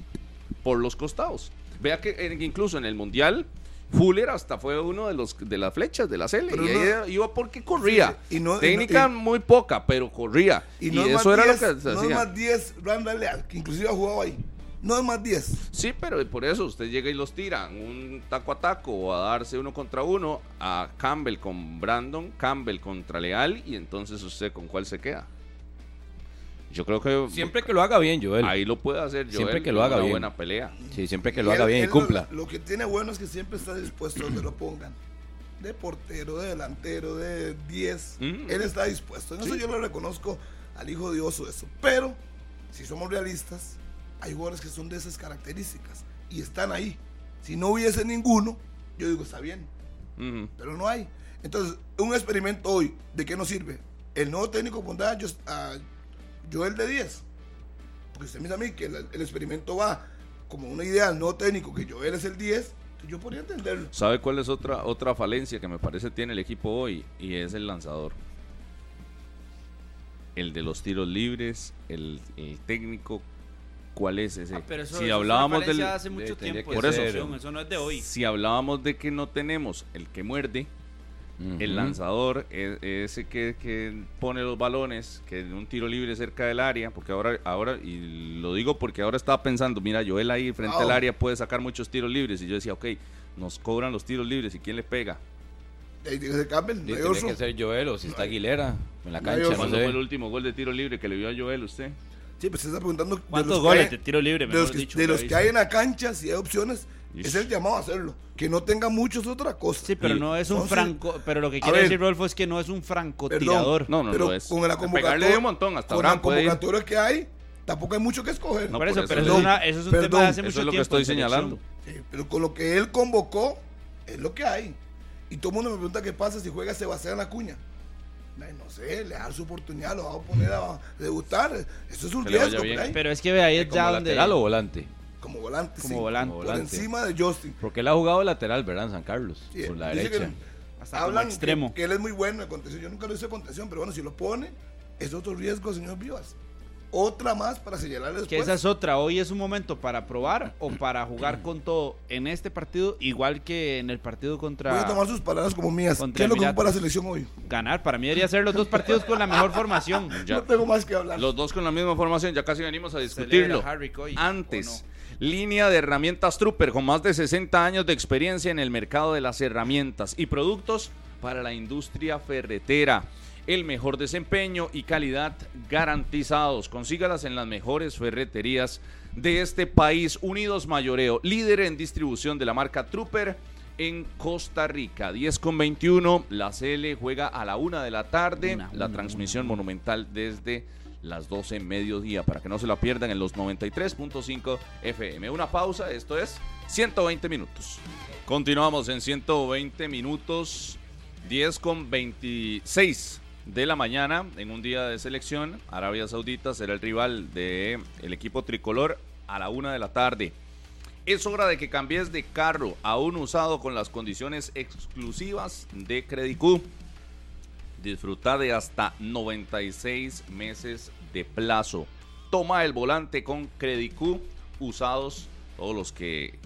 por los costados. Vea que incluso en el Mundial, Fuller hasta fue uno de los de las flechas de la Cele. Pero y no- ella iba porque corría. Sí, y no- y no- Técnica y- muy poca, pero corría. Y Y, no es eso era 10, lo que se no hacía. más 10 Randall que inclusive ha jugado ahí. No es más 10. Sí, pero por eso usted llega y los tira un taco a taco o a darse uno contra uno a Campbell con Brandon, Campbell contra Leal y entonces usted con cuál se queda. Yo creo que siempre que lo haga bien, Joel. Ahí lo puede hacer Joel. Siempre que lo haga una bien. buena pelea. Sí, siempre que lo haga bien y cumpla. Lo, lo, que tiene bueno es que siempre está dispuesto donde lo pongan. De portero, de delantero, de 10. Mm. Él está dispuesto. En eso yo le reconozco al hijo de Oso eso. Pero, si somos realistas, hay jugadores que son de esas características y están ahí. Si no hubiese ninguno, yo digo, está bien. Pero no hay. Entonces, un experimento hoy, ¿de qué nos sirve? El nuevo técnico pondrá a, Joel de 10. Porque usted me dice a mí que el, el experimento va como una idea del nuevo técnico, que Joel es el 10, entonces yo podría entenderlo. ¿Sabe cuál es otra, otra falencia que me parece tiene el equipo hoy? Y es el lanzador. El de los tiros libres, el, el técnico. ¿Cuál es ese? Ah, pero eso, si eso hablábamos del, hace mucho tendría tiempo. que Por eso. opción, eso no es de hoy. si hablábamos de que no tenemos el que muerde, el lanzador, e- ese que, que pone los balones, que en un tiro libre cerca del área, porque ahora, ahora, y lo digo porque ahora estaba pensando, mira, Joel ahí frente al área puede sacar muchos tiros libres, y yo decía, ok, nos cobran los tiros libres, ¿y quién le pega? Ahí tiene que ser Campbell, Sí, tiene que ser Joel o si está Aguilera en la cancha, no ¿Cuándo fue el último gol de tiro libre que le vio a Joel usted? Sí, pues se está preguntando de ¿Cuántos los que goles hay- de tiro libre? de los, que, dicho, de que los ha que visto? hay en la cancha, si hay opciones, Ish. es el llamado a hacerlo. Que no tenga muchos es otra cosa. Sí, pero Y- no es un entonces- franco. Pero lo que quiere ver. decir Rolfo es que no es un francotirador. No, no, pero no es. con la Pegarle convocatoria, un montón, hasta con la convocatoria que hay, tampoco hay mucho que escoger. No, por eso, pero eso. eso, es, una- eso es un tema de hace Eso mucho es lo que tiempo estoy señalando. Sí, pero con lo que él convocó, es lo que hay. Y todo el mundo me pregunta qué pasa si juega Sebastián Acuña. No sé, le dar su oportunidad, lo va a poner a debutar. Eso es un Que riesgo. Pero es que ve ahí es ¿Como ya donde. lateral o volante? como volante. Como sí. volante. Como Por volante. encima de Justin. Porque él ha jugado lateral, ¿verdad? En San Carlos, Sí, por la que derecha. Hasta hablan que- extremo. Que, él es muy bueno en contención. Yo nunca lo hice contención, pero bueno, si lo pone, es otro riesgo, señor Vivas. Otra más para señalarle Que después. esa es otra. Hoy es un momento para probar o para jugar con todo en este partido, igual que en el partido contra. Voy a tomar sus palabras como mías. ¿Qué es lo que ocupa la selección hoy? ganar. Para mí debería ser los dos partidos con la mejor formación. Ya. No tengo más que hablar. Los dos con la misma formación, ya casi venimos a discutirlo. Antes, ¿o línea de herramientas Trooper con más de 60 años de experiencia en el mercado de las herramientas y productos para la industria ferretera. El mejor desempeño y calidad garantizados. Consígalas en las mejores ferreterías de este país. Unidos Mayoreo, líder en distribución de la marca Trooper en Costa Rica. 10 con 21. La CL juega a la una de la tarde. Una, la una, transmisión monumental desde las 12 en mediodía para que no se la pierdan en los 93.5 FM. Una pausa, esto es 120 minutos. Continuamos en 120 minutos, 10 con 26 de la mañana en un día de selección. Arabia Saudita será el rival del el equipo tricolor a la una de la tarde. Es hora de que cambies de carro a un usado con las condiciones exclusivas de Credicú. Disfruta de hasta 96 meses de plazo. Toma el volante con Credicú usados, todos los que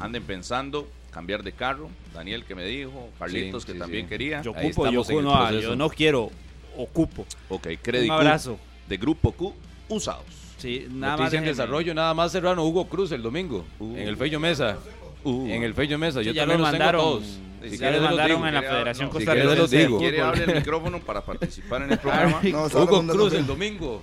anden pensando cambiar de carro. Daniel que me dijo, Carlitos Sí, que sí, también sí. quería. Yo ocupo, yo, no, yo no quiero, ocupo. Ok, Un Credicú abrazo. de Grupo Q usados. Sí, nada más. Noticia en déjenme. desarrollo, nada más Serrano, Hugo Cruz el domingo, Uh. en el Fello Mesa. Uh. En el Fello Mesa, Sí, yo ya también lo los tengo mandaron. todos. ya Si lo quieres, se los mandaron digo. en la Quería- Federación no, si Costarricense quieres, los de digo. ¿Quiere abrir el micrófono para participar en el programa? No, está Hugo hablando Cruz el domingo.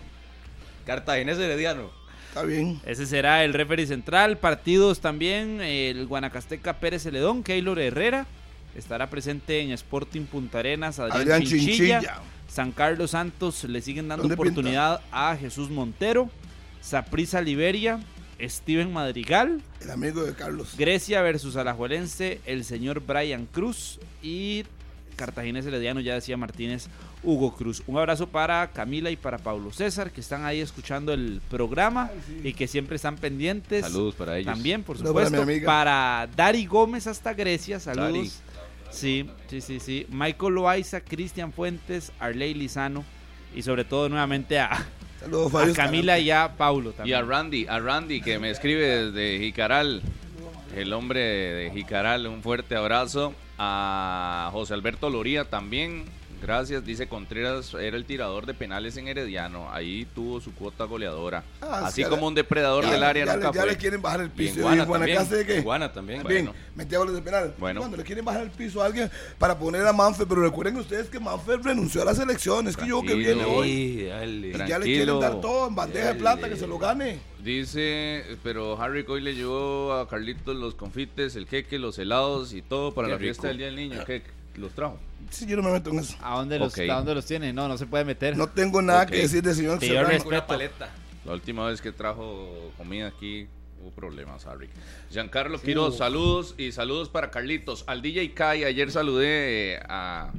Cartaginés Herediano. Está bien. Ese será el referee central. Partidos también. El Guanacasteca Pérez Celedón, Keylor Herrera. Estará presente en Sporting Punta Arenas. Adrián, Adrián Chinchilla. Chinchilla. San Carlos Santos le siguen dando ¿Dónde oportunidad a Jesús Montero. Saprisa Liberia. Steven Madrigal. El amigo de Carlos. Grecia versus Alajuelense. El señor Brian Cruz. Y Cartaginés Herediano, ya decía Martínez, Hugo Cruz. Un abrazo para Camila y para Pablo César, que están ahí escuchando el programa y que siempre están pendientes. Saludos para ellos. También, por para supuesto. amiga. Para Dari Gómez hasta Grecia, saludos. Dari. Sí, sí, sí, sí. Michael Loaiza, Cristian Fuentes, Arley Lizano y sobre todo nuevamente a, Saludos, a Fabio. Camila y a Paulo Y también. a Randy, a Randy que me escribe desde Jicaral, el hombre de Jicaral, un fuerte abrazo. A José Alberto Loría también, Gracias, dice Contreras, era el tirador de penales en Herediano. Ahí tuvo su cuota goleadora. Ah, Así sí, como un depredador Ya- del área ya, nunca le, ya fue. le quieren bajar el Y piso. en ¿Y Guana Guanacaste también. de qué? En Guana también. También, Bueno. metía goles de penal. Bueno. Cuando le quieren bajar el piso a alguien para poner a Manfred, pero recuerden ustedes que Manfred renunció a la selección. Es que yo que viene hoy. Dale. Y ya le quieren dar todo en bandeja de plata que se lo gane. Dice, pero Harry hoy le llevó a Carlitos los confites, el queque, los helados y todo para Qué la fiesta del Día del Niño. ¿Qué? ¿Los trajo? Sí, yo no me meto en eso. ¿A dónde, los. ¿A dónde los tiene? No, no se puede meter. No tengo nada que decir del señor Pidió Serrano. respeto. Una paleta. La última vez que trajo comida aquí hubo problemas, Harry. Giancarlo Quiroz, saludos y saludos para Carlitos. Al DJ Kai, ayer saludé a,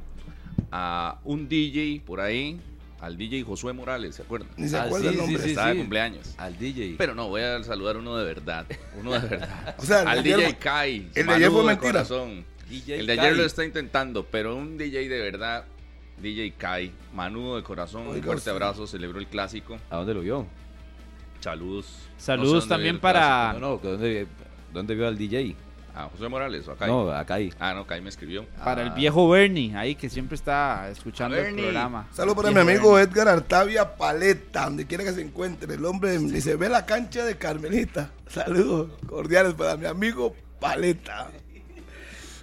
a un DJ por ahí, al DJ Josué Morales, ¿se acuerdan? Ni se Ah, acuerda sí, el nombre. sí, Está de sí. cumpleaños. Al DJ. Pero no, voy a saludar uno de verdad. Uno de verdad. O sea, al DJ Kai. el de ayer fue mentira. corazón. DJ el de ayer Kai. lo está intentando, pero un DJ de verdad, DJ Kai, manudo de corazón, un fuerte abrazo, celebró el clásico. ¿A dónde lo vio? Saludos. Saludos No sé dónde también para- No, no, ¿dónde, ¿dónde vio al DJ? Ah, José Morales o acá. No, acá ahí. Ah, no, Kai me escribió. Para el Ah. viejo Bernie, ahí que siempre está escuchando el Bernie. programa. Saludos para mi amigo Bernie. Edgar Artavia Paleta, donde quiera que se encuentre. El hombre dice, ve la cancha de Carmelita. Saludos cordiales para mi amigo Paleta.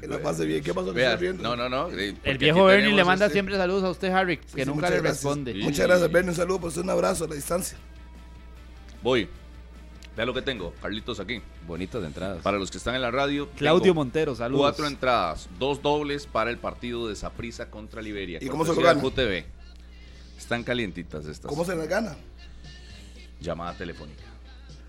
Que la pase bien. ¿Qué pasó? que Vea, no, no, no. eh, El viejo Bernie le manda este- siempre saludos a usted, Harry, que Sí, sí, nunca le gracias. responde. Sí. Muchas gracias, Bernie. Un saludo, por un abrazo a la distancia. Voy. Vea lo que tengo, Carlitos aquí. Bonitas entradas. Para los que están en la radio. Claudio Montero, saludos. Cuatro entradas, dos dobles para el partido de Saprissa contra Liberia. ¿Y cómo se lo gana? QTV. Están calientitas estas. ¿Cómo se las gana? Llamada telefónica.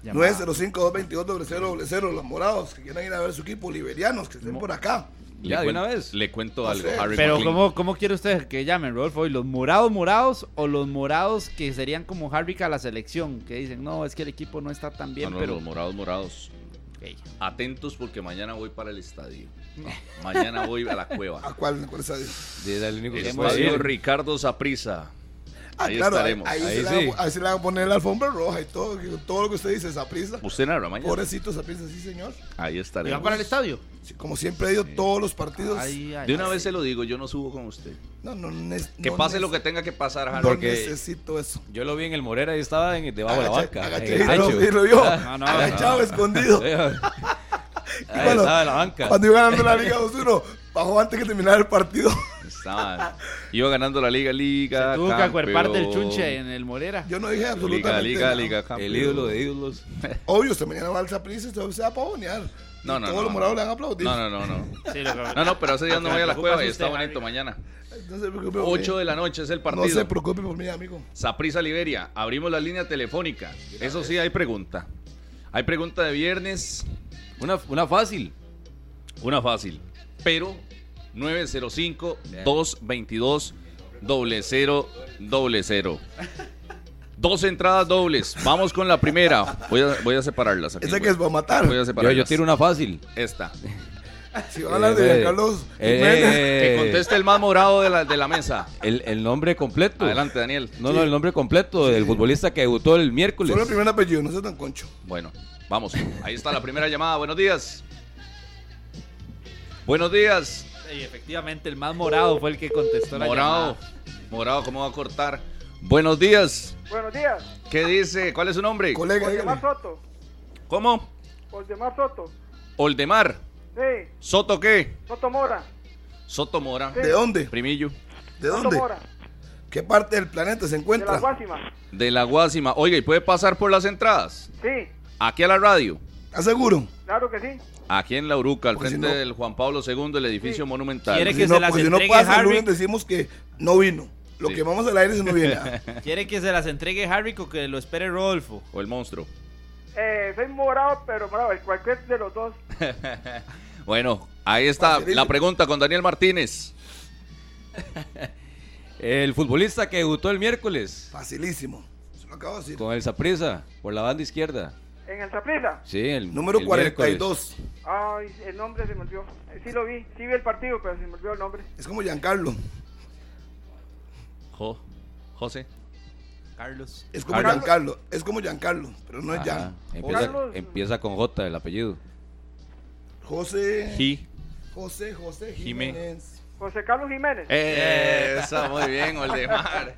Llamada. 905-222-0000. Los morados que quieran ir a ver su equipo, liberianos que estén por acá. Ya, Le de una vez. Le cuento No algo, sé. Harry Pero McLean. ¿cómo, ¿cómo quiere usted que llamen, Rodolfo? ¿Hoy ¿Los morados morados o los morados que serían como Harry a la selección? Que dicen, no, es que el equipo no está tan bien, No, no, pero... los morados, morados. Atentos porque mañana voy para el estadio. mañana voy a la ¿A cueva. cuál? ¿Cuál? Sí, era el estadio. Ricardo Saprissa. Ah, Ahí claro, estaremos. Ahí, Ahí se le sí. van a- ahí se le van a poner la alfombra roja y todo, todo lo que usted dice, esa prisa. Usted narra mañana. Pobrecito esa prisa, sí, señor. Ahí ¿Y estaremos. van para el estadio? Sí, como siempre he ido todos los partidos. Ay, ay, De una ay. vez se lo digo, yo no subo con usted. No, no, nes- Que no pase lo que tenga que pasar, Harry. No Porque- necesito eso. Yo lo vi en el Morera y estaba en, debajo de la banca. agaché- lo, techo. sí, lo vio. No, no, agachado, no. escondido. Ahí Bueno, estaba en la banca. Cuando iba ganando la Liga 2-1, bajó antes que terminara el partido. Iba ganando la liga, liga. Se tuvo que acuerpar del campeón. chunche en el Morera. Yo no dije Liga, absolutamente liga, nada. liga, campeón. El ídolo de ídolos. Obvio, usted mañana va al Saprissa y usted se va a pavonear. No, no, Todos no, los morados no. le van a aplaudir. No, no, no, no. Sí, No, no, pero ese día no voy a la cueva y es está bonito mañana. No se preocupe por 8 mí. de la noche es el No partido. se preocupe por mí, amigo. Saprisa Liberia, abrimos la línea telefónica. Eso sí, hay pregunta. Hay pregunta de viernes, Una, una fácil. una fácil. Pero 905-222-0000. Dos entradas dobles. Vamos con la primera. Voy a, voy a separarlas. aquí, Ese que es para matar. Voy a Yo, separarlas. yo tiro una fácil. Esta. Si van a hablar de Eh, Carlos eh, Jiménez, Que eh, conteste el más morado de la, de la mesa. el, el nombre completo. Adelante, Daniel. No, no, el nombre completo del futbolista que debutó el miércoles. solo el primer apellido, no sea tan concho. Bueno, vamos. Ahí está la primera llamada. Buenos días. Buenos días. Y efectivamente, el más morado fue el que contestó la Morado. llamada. Morado, ¿cómo va a cortar? Buenos días. Buenos días. ¿Qué dice? ¿Cuál es su nombre? Colega, Oldemar. Soto. ¿Cómo? Oldemar Soto. Oldemar. Sí. ¿Soto qué? Soto Mora. Soto Mora. ¿De dónde? Primillo. ¿De Soto dónde? Mora. ¿Qué parte del planeta se De la encuentra? Guásima. De la Guásima. Oiga, ¿y puede pasar por las entradas? Sí. Aquí a la radio. ¿Estás seguro? Claro que sí. Aquí en La Uruca, al Porque si frente no- del Juan Pablo II, el edificio Sí. monumental. ¿Quiere Si que no, se las pues si no entregue pasa, el Harry? lunes decimos que no vino. Lo Sí. que vamos al aire si no viene. ¿Quiere que se las entregue Harry o que lo espere Rodolfo? O el monstruo. Eh, soy morado, pero morado. Cualquier de los dos. Bueno, ahí está la pregunta con Daniel Martínez. El futbolista que debutó el miércoles Facilísimo. Se lo acabo de decir. con el Saprisa por la banda izquierda. En el Zaprisa. Sí, el Número el miércoles. 42. Ay, el nombre se me olvidó. Eh, Sí lo vi. Sí vi el partido, pero se me olvidó el nombre. Es como Giancarlo. Jo, José. Carlos. Es como Carlos. Giancarlo. Es como Giancarlo, pero no es Gian. Empieza, con J el apellido. José. Ji. José, José Jimé. José Carlos Jiménez. Eso, muy bien, Oldemar.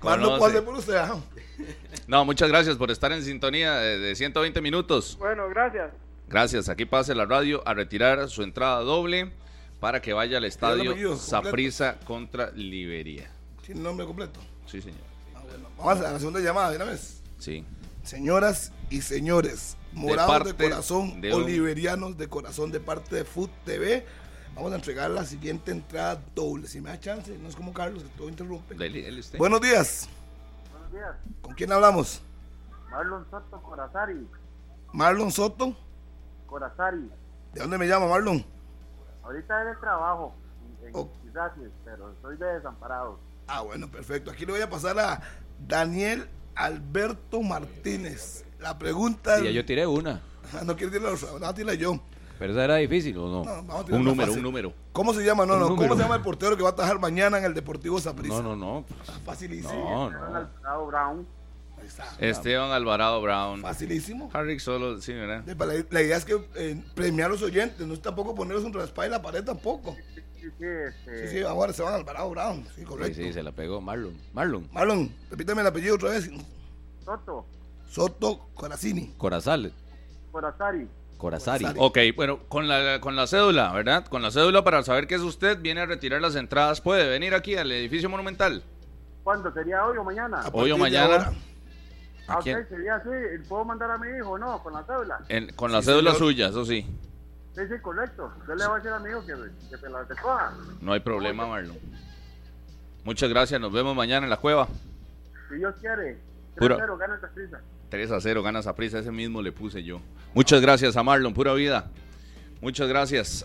¿Cuándo pase por usted? No, muchas gracias por estar en sintonía de, de 120 minutos. Bueno, gracias. Gracias. Aquí pase la radio a retirar su entrada doble para que vaya al estadio. Saprissa contra Liberia. ¿Tiene nombre completo? Sí, señor. Ah, bueno. Vamos a la segunda llamada de una vez. Sí. Señoras y señores, morados de, corazón, de un- oliverianos de corazón, de parte de Food TV, vamos a entregar la siguiente entrada doble. Si me da chance, no es como Carlos, que todo interrumpe. Dele, dele usted. Buenos días. Buenos días. ¿Con quién hablamos? Marlon Soto Corazari. Marlon Soto. Corazari. ¿De dónde me llama Marlon? Ahorita es de trabajo en, Oh. Quizaques, pero soy de desamparados. Ah, bueno, perfecto. Aquí le voy a pasar a Daniel Alberto Martínez. La pregunta. Sí, ya yo tiré una. No quiere tirarla, no, a tirarla yo. Pero esa era difícil, ¿o no? No, vamos a tirar un número, fácil. un número. ¿Cómo se llama? No, Un no. número. ¿Cómo se llama el portero que va a atajar mañana en el Deportivo Saprissa? No, no, no. Facilísimo. No, Esteban no. Alvarado Brown. Esteban Alvarado Brown. Facilísimo. Harry solo, sí, ¿verdad? La, la idea es que eh, premiar a los oyentes, no es tampoco ponerlos un raspá en la pared tampoco. Sí, sí, sí, este, Sí, sí, ahora se van Alvarado Brown. Sí, Sí, correcto. sí, se la pegó Marlon. Marlon. Marlon, repítame el apellido otra vez. Soto Soto Corazini. Corazal. Corazari. Corazari. Ok, bueno, con la, con la cédula, ¿verdad? Con la cédula para saber que es usted, viene a retirar las entradas. ¿Puede venir aquí al edificio monumental? ¿Cuándo? ¿Sería hoy o mañana? A Hoy o mañana. ahora. Ah, sería así. ¿Puedo mandar a mi hijo no? Con la. En- con la Sí, cédula señor. suya, eso sí. Sí, sí, correcto. Yo le voy a decir a mi hijo que, que se la recoja. No hay problema, Marlon. Muchas gracias, nos vemos mañana en la cueva. Si Dios quiere. Pura- 3-0, gana esta prisa. 3 a 0, ganas a prisa, ese mismo le puse yo. Muchas gracias a Marlon, pura vida. Muchas gracias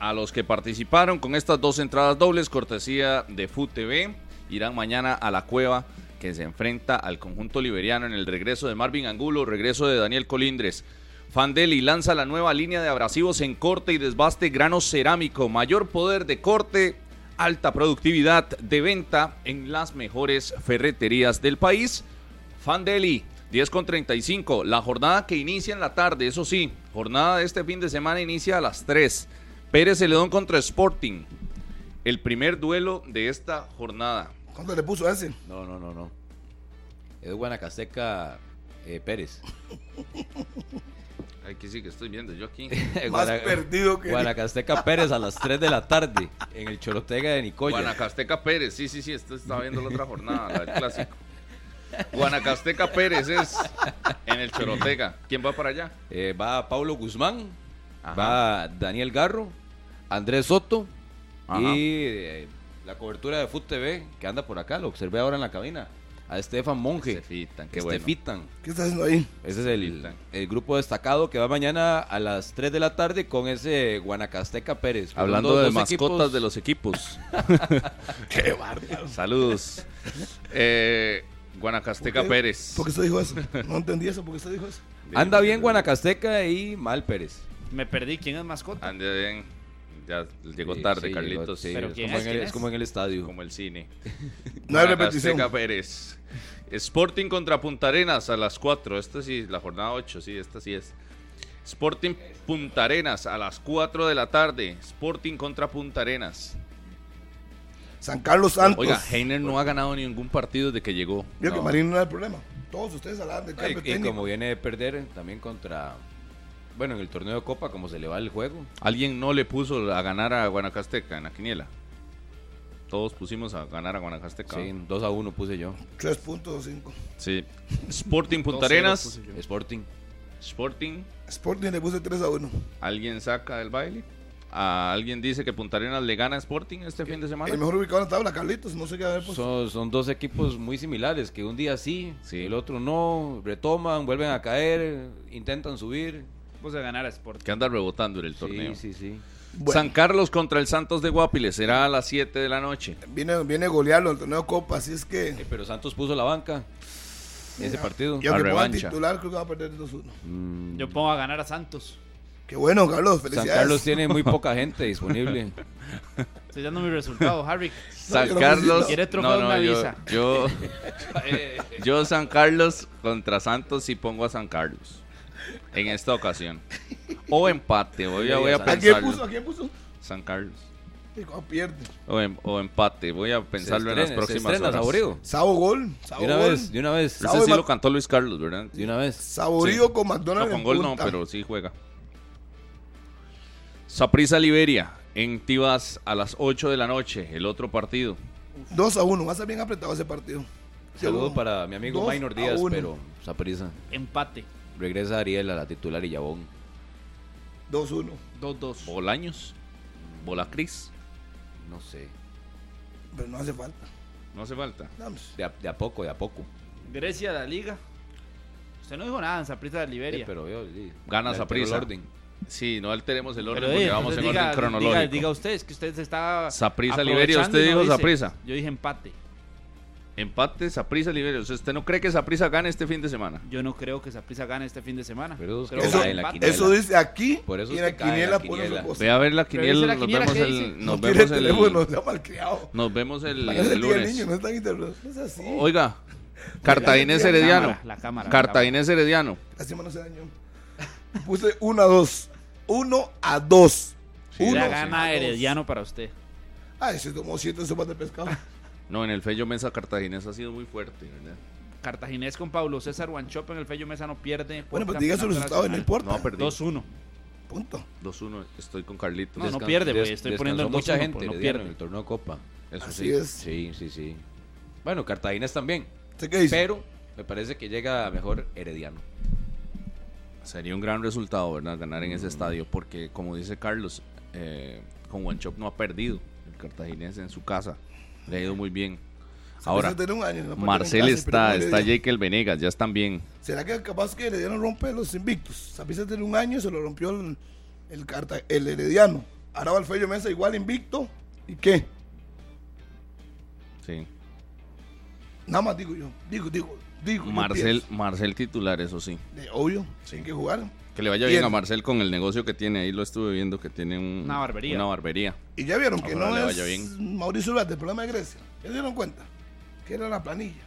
a los que participaron con estas dos entradas dobles, cortesía de Food TV. Irán mañana a la cueva que se enfrenta al conjunto liberiano en el regreso de Marvin Angulo, regreso de Daniel Colindres. Fandeli lanza la nueva línea de abrasivos en corte y desbaste grano cerámico, mayor poder de corte, alta productividad de venta en las mejores ferreterías del país. Fandeli, 10 con 35. La jornada que inicia en la tarde, eso sí, jornada de este fin de semana inicia a las 3. Pérez Celedón contra Sporting. El primer duelo de esta jornada. ¿Cuánto le puso a ese? No, no, no, no. Es Guanacasteca eh, Pérez. Aquí sí que estoy viendo yo aquí. Más perdido que- Guanacasteca Pérez a las 3 de la tarde en el Chorotega de Nicoya. Guanacasteca Pérez, sí, sí, sí, esto está viendo la otra jornada, la del clásico. Guanacasteca Pérez es en el Chorotega. ¿Quién va para allá? Eh, va Paulo Guzmán, Ajá. va Daniel Garro, Andrés Soto Ajá. y eh, la cobertura de Food TV que anda por acá, lo observé ahora en la cabina. A Estefan Monje. Estefitan, qué bueno. Estefitan. ¿Qué está haciendo ahí? Ese es el, el grupo destacado que va mañana a las 3 de la tarde con ese Guanacasteca Pérez. Hablando de mascotas equipos- de los equipos. Qué bárbaro. Saludos. Eh, Guanacasteca. Pérez. ¿Por qué usted dijo eso? No entendí eso, ¿por qué usted dijo eso? Anda bien Guanacasteca y mal Pérez. Me perdí. ¿Quién es mascota? Ande bien. Ya llegó Sí, tarde, sí, Carlitos. llegó, sí, Pero es, ¿quién como es? en el, ¿Quién es es? como en el estadio. Como el cine. No hay Guanacasteca repetición. Pérez. Sporting contra Punta Arenas a las 4. Esta sí, la jornada 8, sí, esta sí es. Sporting Punta Arenas a las 4 de la tarde. Sporting contra Punta Arenas. San Carlos Santos. Oiga, Heiner no ha ganado ningún partido desde que llegó. Vio que No. Marín no era el problema. Todos ustedes hablaban del Y, cambio y técnico. como viene de perder también contra. Bueno, en el torneo de Copa, como se le va el juego. Alguien no le puso a ganar a Guanacasteca en la quiniela. Todos pusimos a ganar a Guanacasteca. Sí, 2 a 1 puse yo. 3.5. Sí. Sporting Punta 2-0 Arenas. Sporting. Sporting. Sporting le puse 3 a 1. ¿Alguien saca del baile? ¿A ¿Alguien dice que Punta Arenas le gana a Sporting este fin de semana? El mejor ubicado en la tabla, Carlitos. No sé qué haber puesto. Son, son dos equipos muy similares, que un día sí, Sí. el otro no, retoman, vuelven a caer, intentan subir. Puse a ganar a Sport. Que anda rebotando en el torneo. Sí, sí, sí. Bueno, San Carlos contra el Santos de Guapiles será a las 7 de la noche. viene, viene golearlo el torneo Copa, así es que. Eh, pero Santos puso la banca ese partido. Y aunque La ponga revancha. titular, creo que va a perder 2-1. Mm, Yo pongo a ganar a Santos. Qué bueno, Carlos. San Felicidades. Carlos tiene muy poca gente disponible. Estoy dando mi resultado, Harry. San yo no Carlos. necesito. ¿Quiere trofeo? me yo, avisa. yo, yo San Carlos contra Santos sí pongo a San Carlos. En esta ocasión. O empate. Voy a, voy a ¿A quién puso? ¿A quién puso? San Carlos. Y pierde. O, em- o empate. Voy a pensarlo en las próximas estrena, horas. Saborío. Sabo gol. Sabo De una gol. vez, de una vez. Ese sí lo cantó Luis Carlos, ¿verdad? De una vez. Saborío Sí. con No, McDonald's. con en gol no, pero sí juega. Saprisa Liberia en Tibas a las 8 de la noche, el otro partido. 2 a 1. Va a ser bien apretado ese partido. Saludo para mi amigo Dos Minor a Díaz, uno. pero Saprisa. Empate. Regresa Ariel a la titular y Yabón. 2 1. 2-2. Bolaños, Bolacris, No sé. Pero no hace falta. no hace falta. Vamos. De a, de a poco, de a poco. Grecia, la liga. Usted no dijo nada en Saprissa de Liberia. pero yo, sí, Gana le Sí, no alteremos el orden Pero, porque eh, vamos en orden cronológico. Diga, diga usted, es que usted se está. Aprovechando Liberia, usted dijo dice. Saprissa. Yo dije empate. Empate, Saprissa, Liberia. O sea, ¿Usted no cree que Saprissa gane este fin de semana? Yo no creo que Saprissa gane este fin de semana. Pero eso Eso, la eso dice aquí. Por eso y la quiniela la pone cosa. Ve a ver la quiniela, nos vemos ¿qué el, nos No vemos el, nos vemos lunes. niño, no es así. Oiga, Cartaginés La Herediano. cámara, la cámara, la Cartaginés Herediano. Lástima no se dañó. Puse 1 a 2. 1 a 2. Ya Uno gana. Herediano para usted. Ay, se tomó 7 sopas de pescado. No, en el Fello Mesa Cartaginés ha sido muy fuerte, ¿verdad? Cartaginés con Pablo César Guanchope en el Fello Mesa no pierde. Bueno, pues diga su resultado no nacional. importa. No, perdí. 2-1. Punto. 2-1, estoy con Carlitos. No, pierde, güey, estoy poniendo el mucha 2-1, gente pues, no pierde. en el torneo Copa. Eso Así sí. es. Sí, sí, sí. Bueno, Cartaginés también. ¿Usted qué dice? Pero me parece que llega mejor Herediano. Sería un gran resultado, ¿verdad? Ganar en Mm. ese estadio, porque como dice Carlos, eh, con Wanchop no ha perdido el cartaginés en su casa. Le ha ido muy bien. Ahora, un año, no Marcel está, le está dio. Jekyll Venegas, ya están bien. ¿Será que capaz que Herediano rompe los invictos? Sapisa tiene un año, se lo rompió el, el, Carta- el Herediano. Ahora va el Fello Mesa igual invicto. ¿Y qué? Sí. Nada más digo yo. Digo, digo, digo. Marcel. Marcel titular, eso sí. De obvio, sin que jugar. Que le vaya bien a Marcel con el negocio que tiene. Ahí lo estuve viendo que tiene un- Una barbería. Una barbería. Y ya vieron que no le es vaya bien. Mauricio Uriarte, el problema de Grecia. ¿Ya se dieron cuenta? Que era la planilla.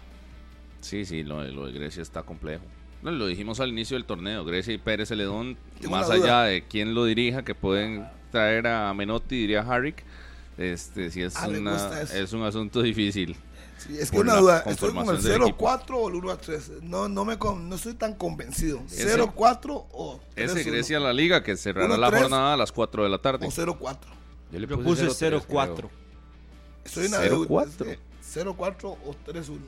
Sí, sí, lo, de- lo de Grecia está complejo. No, lo dijimos al inicio del torneo. Grecia y Pérez Celedón, Tengo más allá de quién lo dirija, que pueden traer a Menotti, diría Harrick. Este, sí es, Ah, una- es un asunto difícil. Sí, es que una duda. Estoy con el conformación del equipo. 0-4 o el 1-3. No, no, me no estoy tan convencido. Ese- 0-4 o 3-1. Ese Grecia la liga que cerrará la jornada a las 4 de la tarde. O 0-4. Yo le Yo puse 0-3, 0-4. creo. Estoy en la 0-4. deuda. Es que 0-4 o 3-1.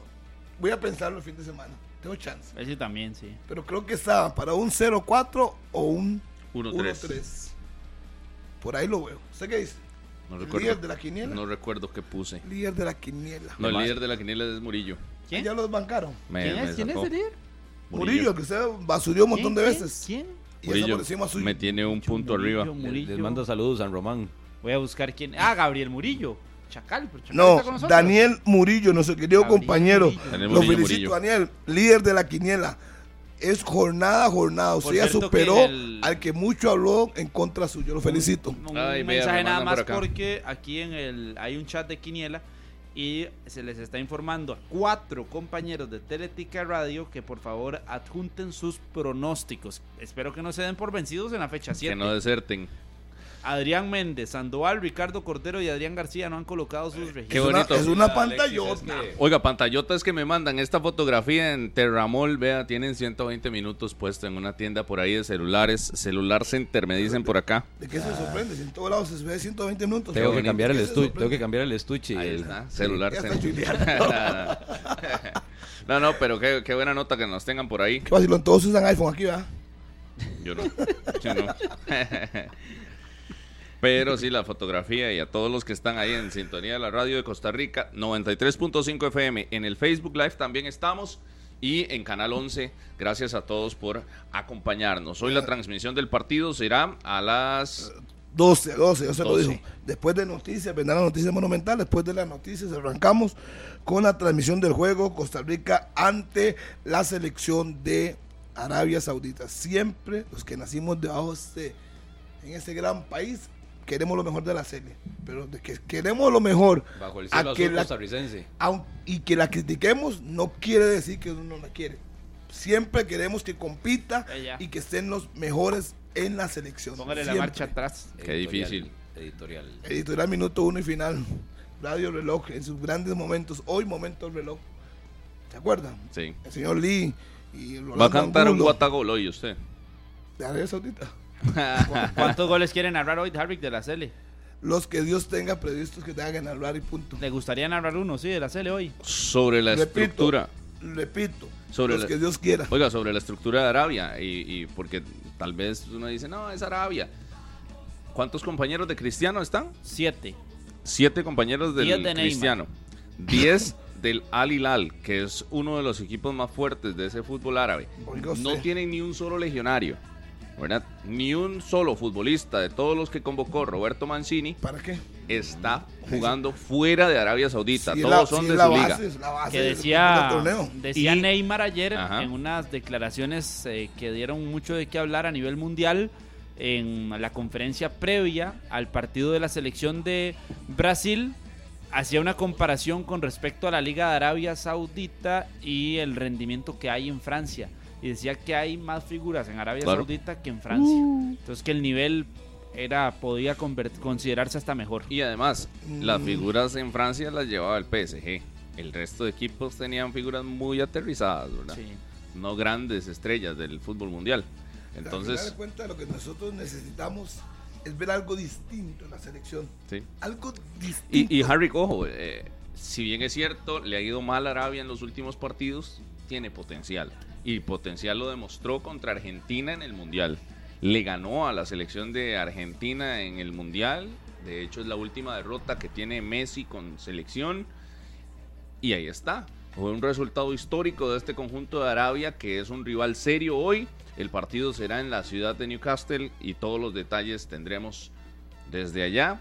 Voy a pensarlo el fin de semana. Tengo chance. Ese también, sí. Pero creo que está para un 0-4 o un 1-3. 1-3. Por ahí lo veo. ¿Usted qué dice? No ¿El recuerdo, líder de la quiniela? no recuerdo qué puse. Líder de la quiniela. No, el líder de la quiniela es Murillo. ¿Quién? Ya los bancaron. Me- ¿Quién me es? ¿Quién es el líder? Murillo, que usted basurió un montón de veces. ¿Quién? Y Murillo me tiene un punto Murillo, arriba. Les, Murillo. les mando saludos a San Román. Voy a buscar quién. Ah, Gabriel Murillo. Chacal. pero Chacal No, está con nosotros. Daniel Murillo, nuestro querido Gabriel compañero. Murillo. Lo felicito, Murillo. Daniel, líder de la quiniela. Es jornada a jornada. Ya cierto superó que el- al que mucho habló en contra suyo. Lo felicito. Un Ay, vea, mensaje me nada más por porque aquí en el hay un chat de Quiniela y se les está informando a cuatro compañeros de Teletica Radio que por favor adjunten sus pronósticos. Espero que no se den por vencidos en la fecha 7. Que no deserten. Adrián Méndez, Sandoval, Ricardo Cordero y Adrián García no han colocado sus registros. Qué es, una, bonito. es una Alexis, pantallota. es que- Oiga, pantallotas que me mandan esta fotografía en Terramol, vea, tienen 120 minutos puesto en una tienda por ahí de celulares, Celular Center, me dicen por acá. ¿De qué se sorprende? Si en todos lados se ve 120 minutos. Tengo que ¿De cambiar el estuche. Tengo que cambiar el estuche. y Ahí el- está, Celular Center. no, no, pero qué, qué buena nota que nos tengan por ahí. Qué vacilón, todos usan iPhone aquí, ¿verdad? Yo no. Yo no. Pero sí, la fotografía y a todos los que están ahí en sintonía de la radio de Costa Rica, 93.5 FM. En el Facebook Live también estamos y en Canal 11. Gracias a todos por acompañarnos. Hoy la transmisión del partido será a las 12, 12, yo se lo 12. digo. Después de noticias, vendrá la noticia monumental. Después de las noticias, arrancamos con la transmisión del juego Costa Rica ante la selección de Arabia Saudita. Siempre los que nacimos debajo de este, en este gran país, queremos lo mejor de la serie. Pero de que queremos lo mejor Bajo el a cielo que azul la- costarricense. aun- y que la critiquemos, no quiere decir que uno no la quiere. Siempre queremos que compita Ella. y que estén los mejores en la selección. Póngale la marcha atrás. Qué Editorial. difícil. Editorial. Editorial Minuto Uno y Final. Radio Reloj en sus grandes momentos. Hoy momento reloj. ¿Se acuerdan? Sí. El señor Lee y Va a cantar un guatagol hoy usted. De Arabia Saudita. ¿Cuántos goles quiere narrar hoy Harvick de la Cele? Los que Dios tenga previstos que tengan que narrar y punto. ¿Le gustaría narrar uno, sí, de la Cele hoy? Sobre la Repito, estructura. Repito, Sobre los la- que Dios quiera. Oiga, sobre la estructura de Arabia. Y, y porque tal vez uno dice, no, es Arabia. ¿Cuántos compañeros de Cristiano están? Siete. Siete compañeros del Diez de. Cristiano. Diez del Al Hilal, que es uno de los equipos más fuertes de ese fútbol árabe. Oiga usted. No tienen ni un solo legionario, ¿verdad? Ni un solo futbolista de todos los que convocó Roberto Mancini ¿Para qué? está jugando fuera de Arabia Saudita. Es Todos la- son si de es la su base, liga. es la base Que decía, del decía Y- Neymar ayer Ajá. en unas declaraciones eh, que dieron mucho de qué hablar a nivel mundial en la conferencia previa al partido de la selección de Brasil. Hacía una comparación con respecto a la Liga de Arabia Saudita y el rendimiento que hay en Francia. Y decía que hay más figuras en Arabia Claro. Saudita que en Francia. Entonces que el nivel era podía considerarse hasta mejor. Y además, las Mm. figuras en Francia las llevaba el PSG. El resto de equipos tenían figuras muy aterrizadas, ¿verdad? Sí. No grandes estrellas del fútbol mundial. Entonces, de cuenta lo que nosotros necesitamos es ver algo distinto en la selección. sí. Algo distinto. Y, y Harry Cojo, eh, si bien es cierto, le ha ido mal a Arabia en los últimos partidos, tiene potencial. Y potencial lo demostró contra Argentina en el Mundial. Le ganó a la selección de Argentina en el Mundial. De hecho, es la última derrota que tiene Messi con selección. Y ahí está. Fue un resultado histórico de este conjunto de Arabia, que es un rival serio hoy. El partido será en la ciudad de Newcastle y todos los detalles tendremos desde allá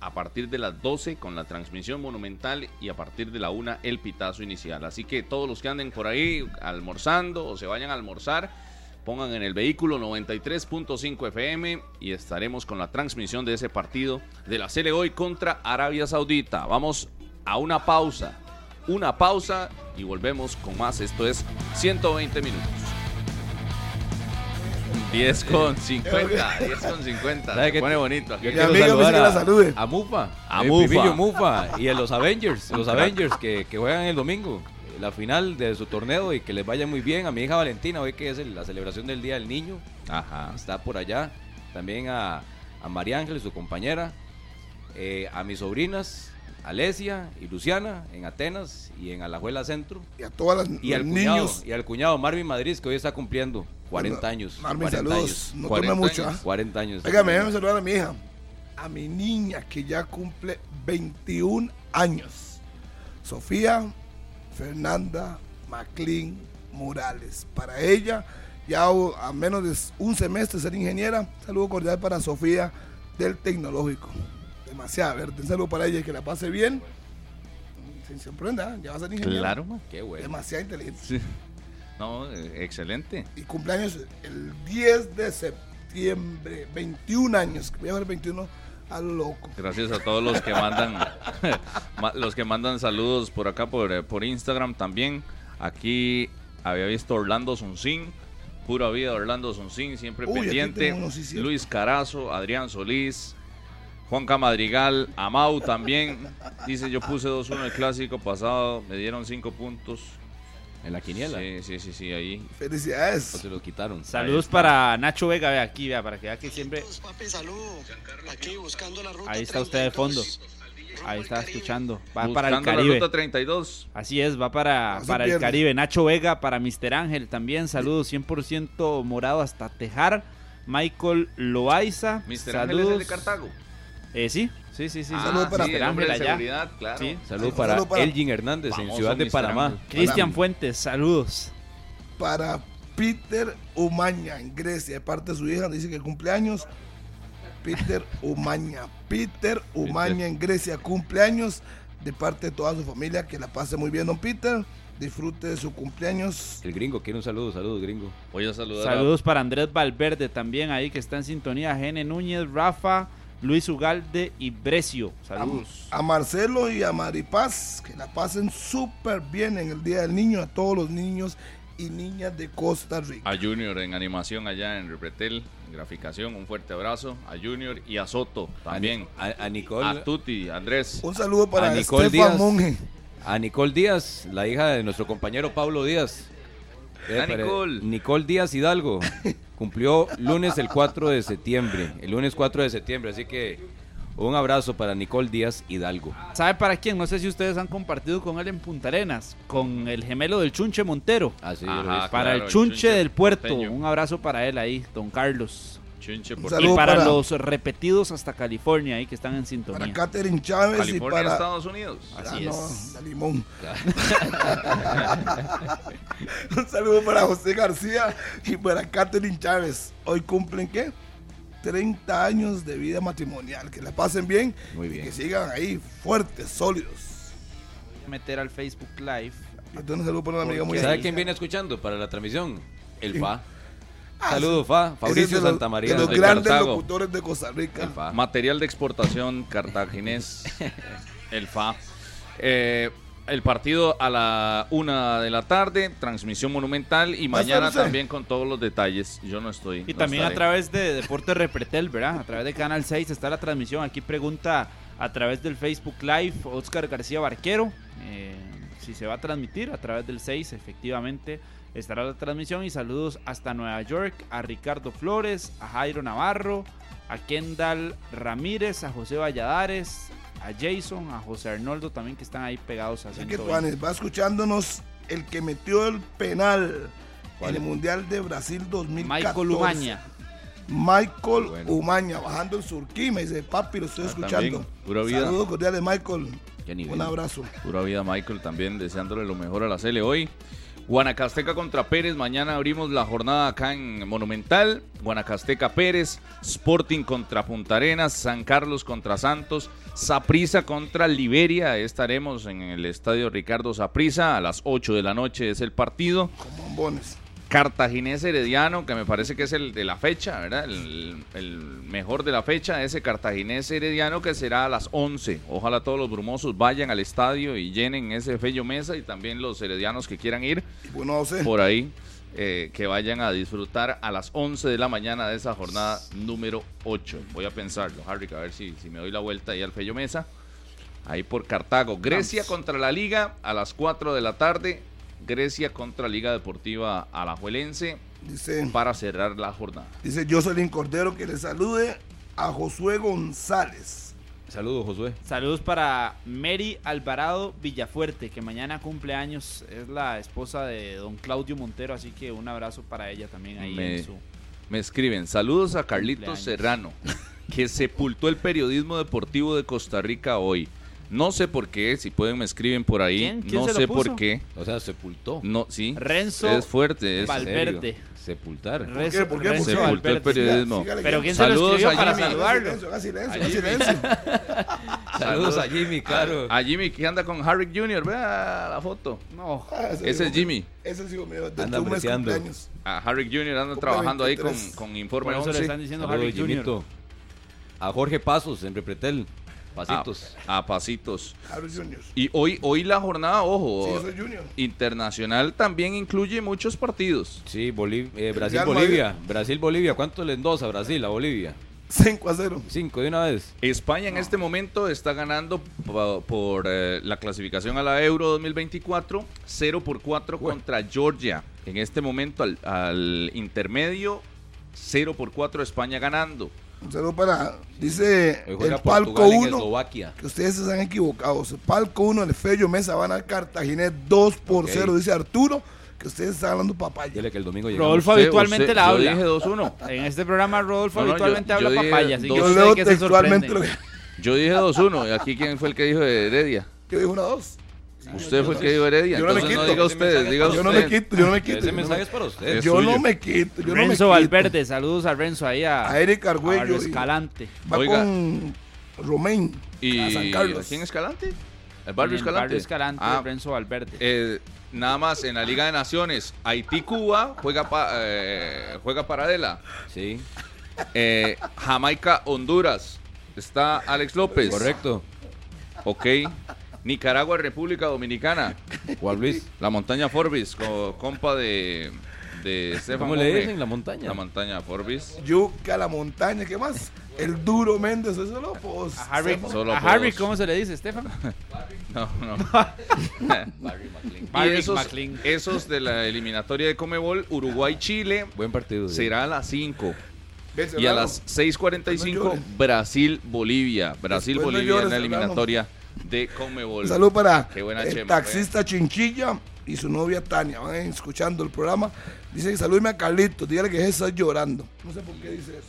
a partir de las 12 con la transmisión monumental y a partir de la 1 el pitazo inicial. Así que todos los que anden por ahí almorzando o se vayan a almorzar, pongan en el vehículo 93.5 FM y estaremos con la transmisión de ese partido de la Sele hoy contra Arabia Saudita. Vamos a una pausa, una pausa y volvemos con más. Esto es 120 minutos. 10 con 50, 10 con 50. ¿Sabe Se qué? pone bonito. aquí. Yo Mi me dice que la a, salude. a Mufa, A el Mufa. Pibillo Mufa y a los Avengers, los Avengers que, que juegan el domingo, la final de su torneo y que les vaya muy bien. A mi hija Valentina, hoy que es el- la celebración del Día del Niño, Ajá. está por allá. También a, a María Ángel, su compañera, eh, a mis sobrinas, Alesia y Luciana en Atenas y en Alajuela Centro. y a todas las Y los al cuñado, niños. y al cuñado Marvin Madrid, que hoy está cumpliendo 40 años. Marvin, 40 saludos. años. No 40 tome mucho. años. ¿ah? 40 años. Oiga, me déjame saludar a mi hija. A mi niña que ya cumple 21 años. Sofía Fernanda Maclin Morales. Para ella, ya a menos de un semestre ser ingeniera. Saludo cordial para Sofía del Tecnológico. Demasiado verde. Un saludo para ella y que la pase bien. Se sorprenda, ya va a ser ingeniera. Claro. Qué bueno. Demasiado inteligente. Sí. No, eh, excelente. Y cumpleaños el 10 de septiembre. 21 años. Voy a ver 21 a lo loco. Gracias a todos los que mandan ma- los que mandan saludos por acá por, eh, por Instagram también. Aquí había visto Orlando Soncín, pura vida Orlando Soncín, siempre Uy, pendiente. uno, sí. Luis Carazo, Adrián Solís, Juanca Madrigal, Amau también. Dice, yo puse 2-1 el clásico pasado, me dieron 5 puntos. En la quiniela. Sí, sí, sí, sí, ahí. O Felicidades. se lo quitaron. Saludos para Nacho Vega, vea aquí, vea, para que vea que siempre Papi, saludo. Aquí buscando la ruta Ahí está usted de 32, fondo. ahí está Caribe. escuchando. Va para el Buscando la Caribe. ruta 32. Así es, va para, No para el. Caribe. Nacho Vega, para Mr. Ángel también. Saludos 100% morado hasta Tejar. Michael Loaiza. Mr. Saludos. Ángel es el de Cartago. Eh, sí, sí, sí, sí. Ah, Saludos para sí, el hombre de allá. seguridad, claro. Sí. Saludos para, saludo para- Elgin Hernández en Ciudad de. Panamá. Cristian Fuentes, saludos. para Peter Umaña en Grecia, de parte de su hija, dice que cumpleaños. Peter Umaña, Peter Umaña en Grecia, cumpleaños de parte de toda su familia, que la pase muy bien, don Peter. Disfrute de su cumpleaños. El gringo quiere un saludo, saludos gringo. Voy a saludar a- Saludos para Andrés Valverde también ahí que está en sintonía. Gene Núñez, Rafa, Luis Ugalde y Brecio. Saludos. A Marcelo y a Maripaz, que la pasen súper bien en el Día del Niño, a todos los niños y niñas de Costa Rica. A Junior en animación allá en Repretel, en graficación, un fuerte abrazo. A Junior y a Soto también. A, a Nicole. A Tuti, Andrés. Un saludo para A Nicole Estefan Díaz. Monge. A Nicole Díaz, la hija de nuestro compañero Pablo Díaz. Ah, pero- Nicole. Nicole Díaz Hidalgo. Cumplió lunes el 4 de septiembre. El lunes 4 de septiembre. Así que un abrazo para Nicole Díaz Hidalgo. ¿Sabe para quién? No sé si ustedes han compartido con él en Punta Arenas, con el gemelo del Chunche Montero. Así Ajá. Para claro, el el Chunche, Chunche del Puerto. porteño. Un abrazo para él ahí, don Carlos. Por saludo y para, para- los repetidos hasta California ahí que están en Para sintonía. Catherine Chávez y para. Estados Unidos. Así Ah, es. no, la limón. Un saludo para José García y para Catherine Chávez. Hoy cumplen qué? 30 años de vida matrimonial. Que la pasen bien Muy y bien. que sigan ahí fuertes, sólidos. Meter al Facebook Live. Un saludo para una amiga muy ¿Sabe quién viene escuchando para la transmisión? El ¿Quién? Ah, Saludos, FA. Fabricio de los- Santamaría. De los de grandes Cartago. locutores de Costa Rica. El FA. Material de exportación cartaginés, el FA. Eh, el partido a la una de la tarde, transmisión monumental y ¿Va a mañana también con todos los detalles. Yo no estoy. Y no también a través de Deportes Repretel, ¿verdad? A través de Canal 6 está la transmisión. Aquí pregunta a través del Facebook Live Oscar García Barquero eh, si se va a transmitir a través del 6. Efectivamente estará la transmisión. Y saludos hasta Nueva York a Ricardo Flores, a Jairo Navarro, a Kendall Ramírez, a José Valladares, a Jason, a José Arnoldo también que están ahí pegados a Así que 120. Juanes, va escuchándonos el que metió el penal en el Mundial de Brasil 2014. Michael Umaña. Michael Bueno. Umaña, bajando el surquí, me dice, papi, lo estoy Ah, escuchando. pura vida. Saludos cordiales, Michael. Qué nivel. Un abrazo. Pura vida, Michael, también deseándole lo mejor a la Cele hoy. Guanacasteca contra Pérez, mañana abrimos la jornada acá en Monumental. Guanacasteca Pérez, Sporting contra Punta Arenas, San Carlos contra Santos, Saprisa contra Liberia. Estaremos en el estadio Ricardo Saprisa a las 8 de la noche es el partido. Con bombones. Cartaginés Herediano, que me parece que es el de la fecha, ¿verdad? El, el mejor de la fecha, ese Cartaginés Herediano que será a las 11. Ojalá todos los brumosos vayan al estadio y llenen ese Fello Mesa y también los heredianos que quieran ir bueno, por ahí, eh, que vayan a disfrutar a las 11 de la mañana de esa jornada número 8. Voy a pensarlo, Harry, a ver si, si me doy la vuelta ahí al Fello Mesa. Ahí por Cartago. Grecia contra la Liga a las 4 de la tarde. Grecia contra Liga Deportiva Alajuelense dice, para cerrar la jornada. dice Jocelyn Cordero que le salude a Josué González. Saludos, Josué. Saludos para Mary Alvarado Villafuerte, que mañana cumple años, es la esposa de don Claudio Montero, así que un abrazo para ella también ahí Me- en su... Me escriben, saludos a Carlitos. Serrano, que sepultó el periodismo deportivo de Costa Rica hoy. No sé por qué, si pueden me escriben por ahí. ¿Quién? ¿Quién no se lo sé puso? por qué. O sea, sepultó. No, sí. Renzo es fuerte. Es, Val- Valverde. Serio. Sepultar. ¿Por qué? ¿Por Renzo? Sepultó el periodismo. Sígale, Pero. ¿quién se lo Saludos escribió a para Jimmy. Haga saludarlo? silencio, haga silencio, A haga Jimmy. silencio. Saludos a Jimmy, claro. A, a Jimmy que anda con Harry Jr., vea la foto. No, Ah, Ese es Jimmy. Ese es hijo mío. De Anda apreciando. A Harry Jr. anda trabajando ahí con, 23. con por Informe eso le 11. están diciendo Saludos, Harry Jr. A Jorge Pasos en Repretel. Pasitos. A, a pasitos. Junior. Y hoy, hoy la jornada, ojo, Sí, yo soy Junior. internacional también incluye muchos partidos. Sí, Bolivia, Real Brasil-Bolivia. Brasil-Bolivia. ¿Cuánto le endosa a Brasil, a Bolivia? 5 a 0. Cinco de una vez. España en este momento está ganando po- por eh, la clasificación a la Euro 2024, 0 por 4 contra Georgia. En este momento al, al intermedio, 0 por 4 España ganando. Un saludo para, dice el palco Portugal en 1, Eslovaquia. que ustedes se han equivocado. El palco 1, el Fello Mesa van al Cartaginés 2 por Ok. 0, dice Arturo, que ustedes están hablando papaya. Dile que el domingo llegamos. Rodolfo Usted- habitualmente usted- la yo habla. dije 2-1. En este programa Rodolfo No, no, habitualmente yo- habla yo papaya, así que Yo yo leo sé que se textualmente lo sorprende. que Yo dije 2-1. ¿Y aquí quién fue el que dijo de Heredia? yo dije una 2. Usted fue el que dijo Heredia. Yo no me Entonces no quito. diga Ese mensaje usted, diga Yo no me quito, yo no me Ese quito. yo no mensaje me- es para usted. Es Yo no me quito, yo no me Renzo quito. Valverde, saludos a Renzo ahí a, A Eric a Argüello. Barrio y- Escalante. Va Oiga. con Romain ¿Y a San Carlos. quién Escalante? ¿El Barrio Escalante? Barrio Escalante, Ah, Renzo Valverde. Eh, nada más en la Liga de Naciones, Haití-Cuba juega, pa- eh, juega paralela. Sí, Eh, Jamaica-Honduras. Está Alex López. correcto. Ok. Nicaragua, República Dominicana. Juan Luis. La montaña Forbis, co- compa de, de Estefan ¿Cómo le Gómez. dicen? La montaña. La montaña Forbis. Yuca, la montaña, ¿qué más? El duro Méndez, eso lo pues. A Harry. Solo a Harry. ¿cómo se le dice, Estefan? No, no. y Barry esos, McLean. esos de la eliminatoria de Comebol, Uruguay-Chile, Buen partido. sí. será a las 5. Ve, Y a Serrano, las 6:45 No llores. Brasil-Bolivia. Brasil-Bolivia llores, en la Serrano. eliminatoria de Comebol. Un saludo para Qué buena el chema, taxista Chinchilla y su novia Tania. Van escuchando el programa. Dice que salúdeme a Carlitos. Dígale que está llorando. No sé por qué dice eso.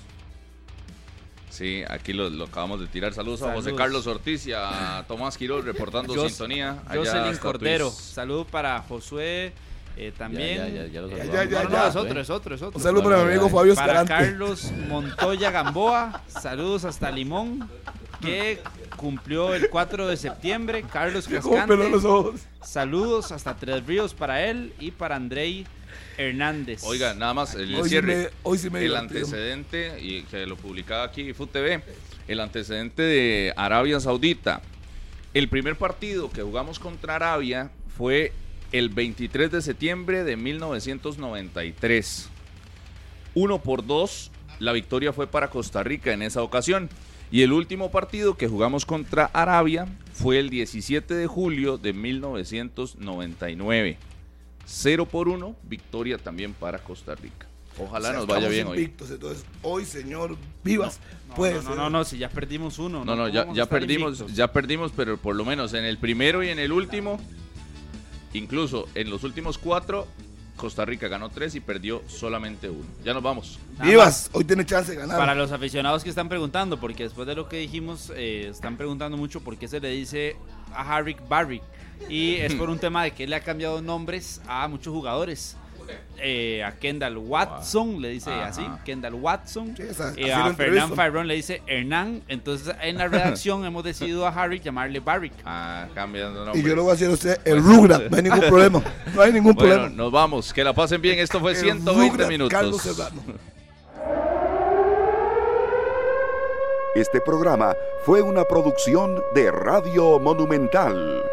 Sí, aquí lo, lo acabamos de tirar. Saludos, a José Saludos. Carlos Ortiz y a Tomás Quiroz reportando Jos- sintonía. Jocelyn Cordero. Twitch. Salud para Josué. eh, también. Ya, ya, ya, ya lo Ya, saludamos. ya, No, es otro, es otro, es otro. Un saludo para mi amigo. Fabio Para. Carlos Montoya Gamboa, saludos hasta Limón, que cumplió el 4 de septiembre. Carlos ¿Cómo peló los Cascante, ojos? saludos hasta Tres Ríos para él y para Andrei Hernández. Oiga, nada más el Hoy sí cierre. me- hoy sí me el antecedente, y que lo publicaba aquí Food TV, el antecedente de Arabia Saudita. El primer partido que jugamos contra Arabia fue el 23 de septiembre de 1993. Uno por dos, la victoria fue para Costa Rica en esa ocasión. Y el último partido que jugamos contra Arabia fue el 17 de julio de 1999. 0 por 1, victoria también para Costa Rica. Ojalá O sea, nos vaya bien hoy. invictos, entonces, hoy, señor, vivas. no, puede no, no, ser. no, no, si ya perdimos uno. No, no, ¿cómo ya, ya perdimos, invictos? ya perdimos, pero por lo menos en el primero y en el último, incluso en los últimos cuatro, Costa Rica ganó tres y perdió solamente uno. Ya nos vamos. Vivas, hoy tiene chance de ganar. Para los aficionados que están preguntando, porque después de lo que dijimos, eh, están preguntando mucho por qué se le dice a Harry Barry. Y es por un tema de que él le ha cambiado nombres a muchos jugadores. Eh, a Kendall Watson le dice Ajá. así, Kendall Watson. Sí, esa- Eh, a. Fernán Farrón le dice Hernán. Entonces en la redacción hemos decidido a Harry llamarle Barry. Ah, cambiando y yo lo voy a hacer a usted el Rugrat. No hay ningún problema. No hay ningún Bueno, problema. nos vamos. Que la pasen bien. Esto fue El 120 Rugrat minutos. Carlos Serrano. Este programa fue una producción de Radio Monumental.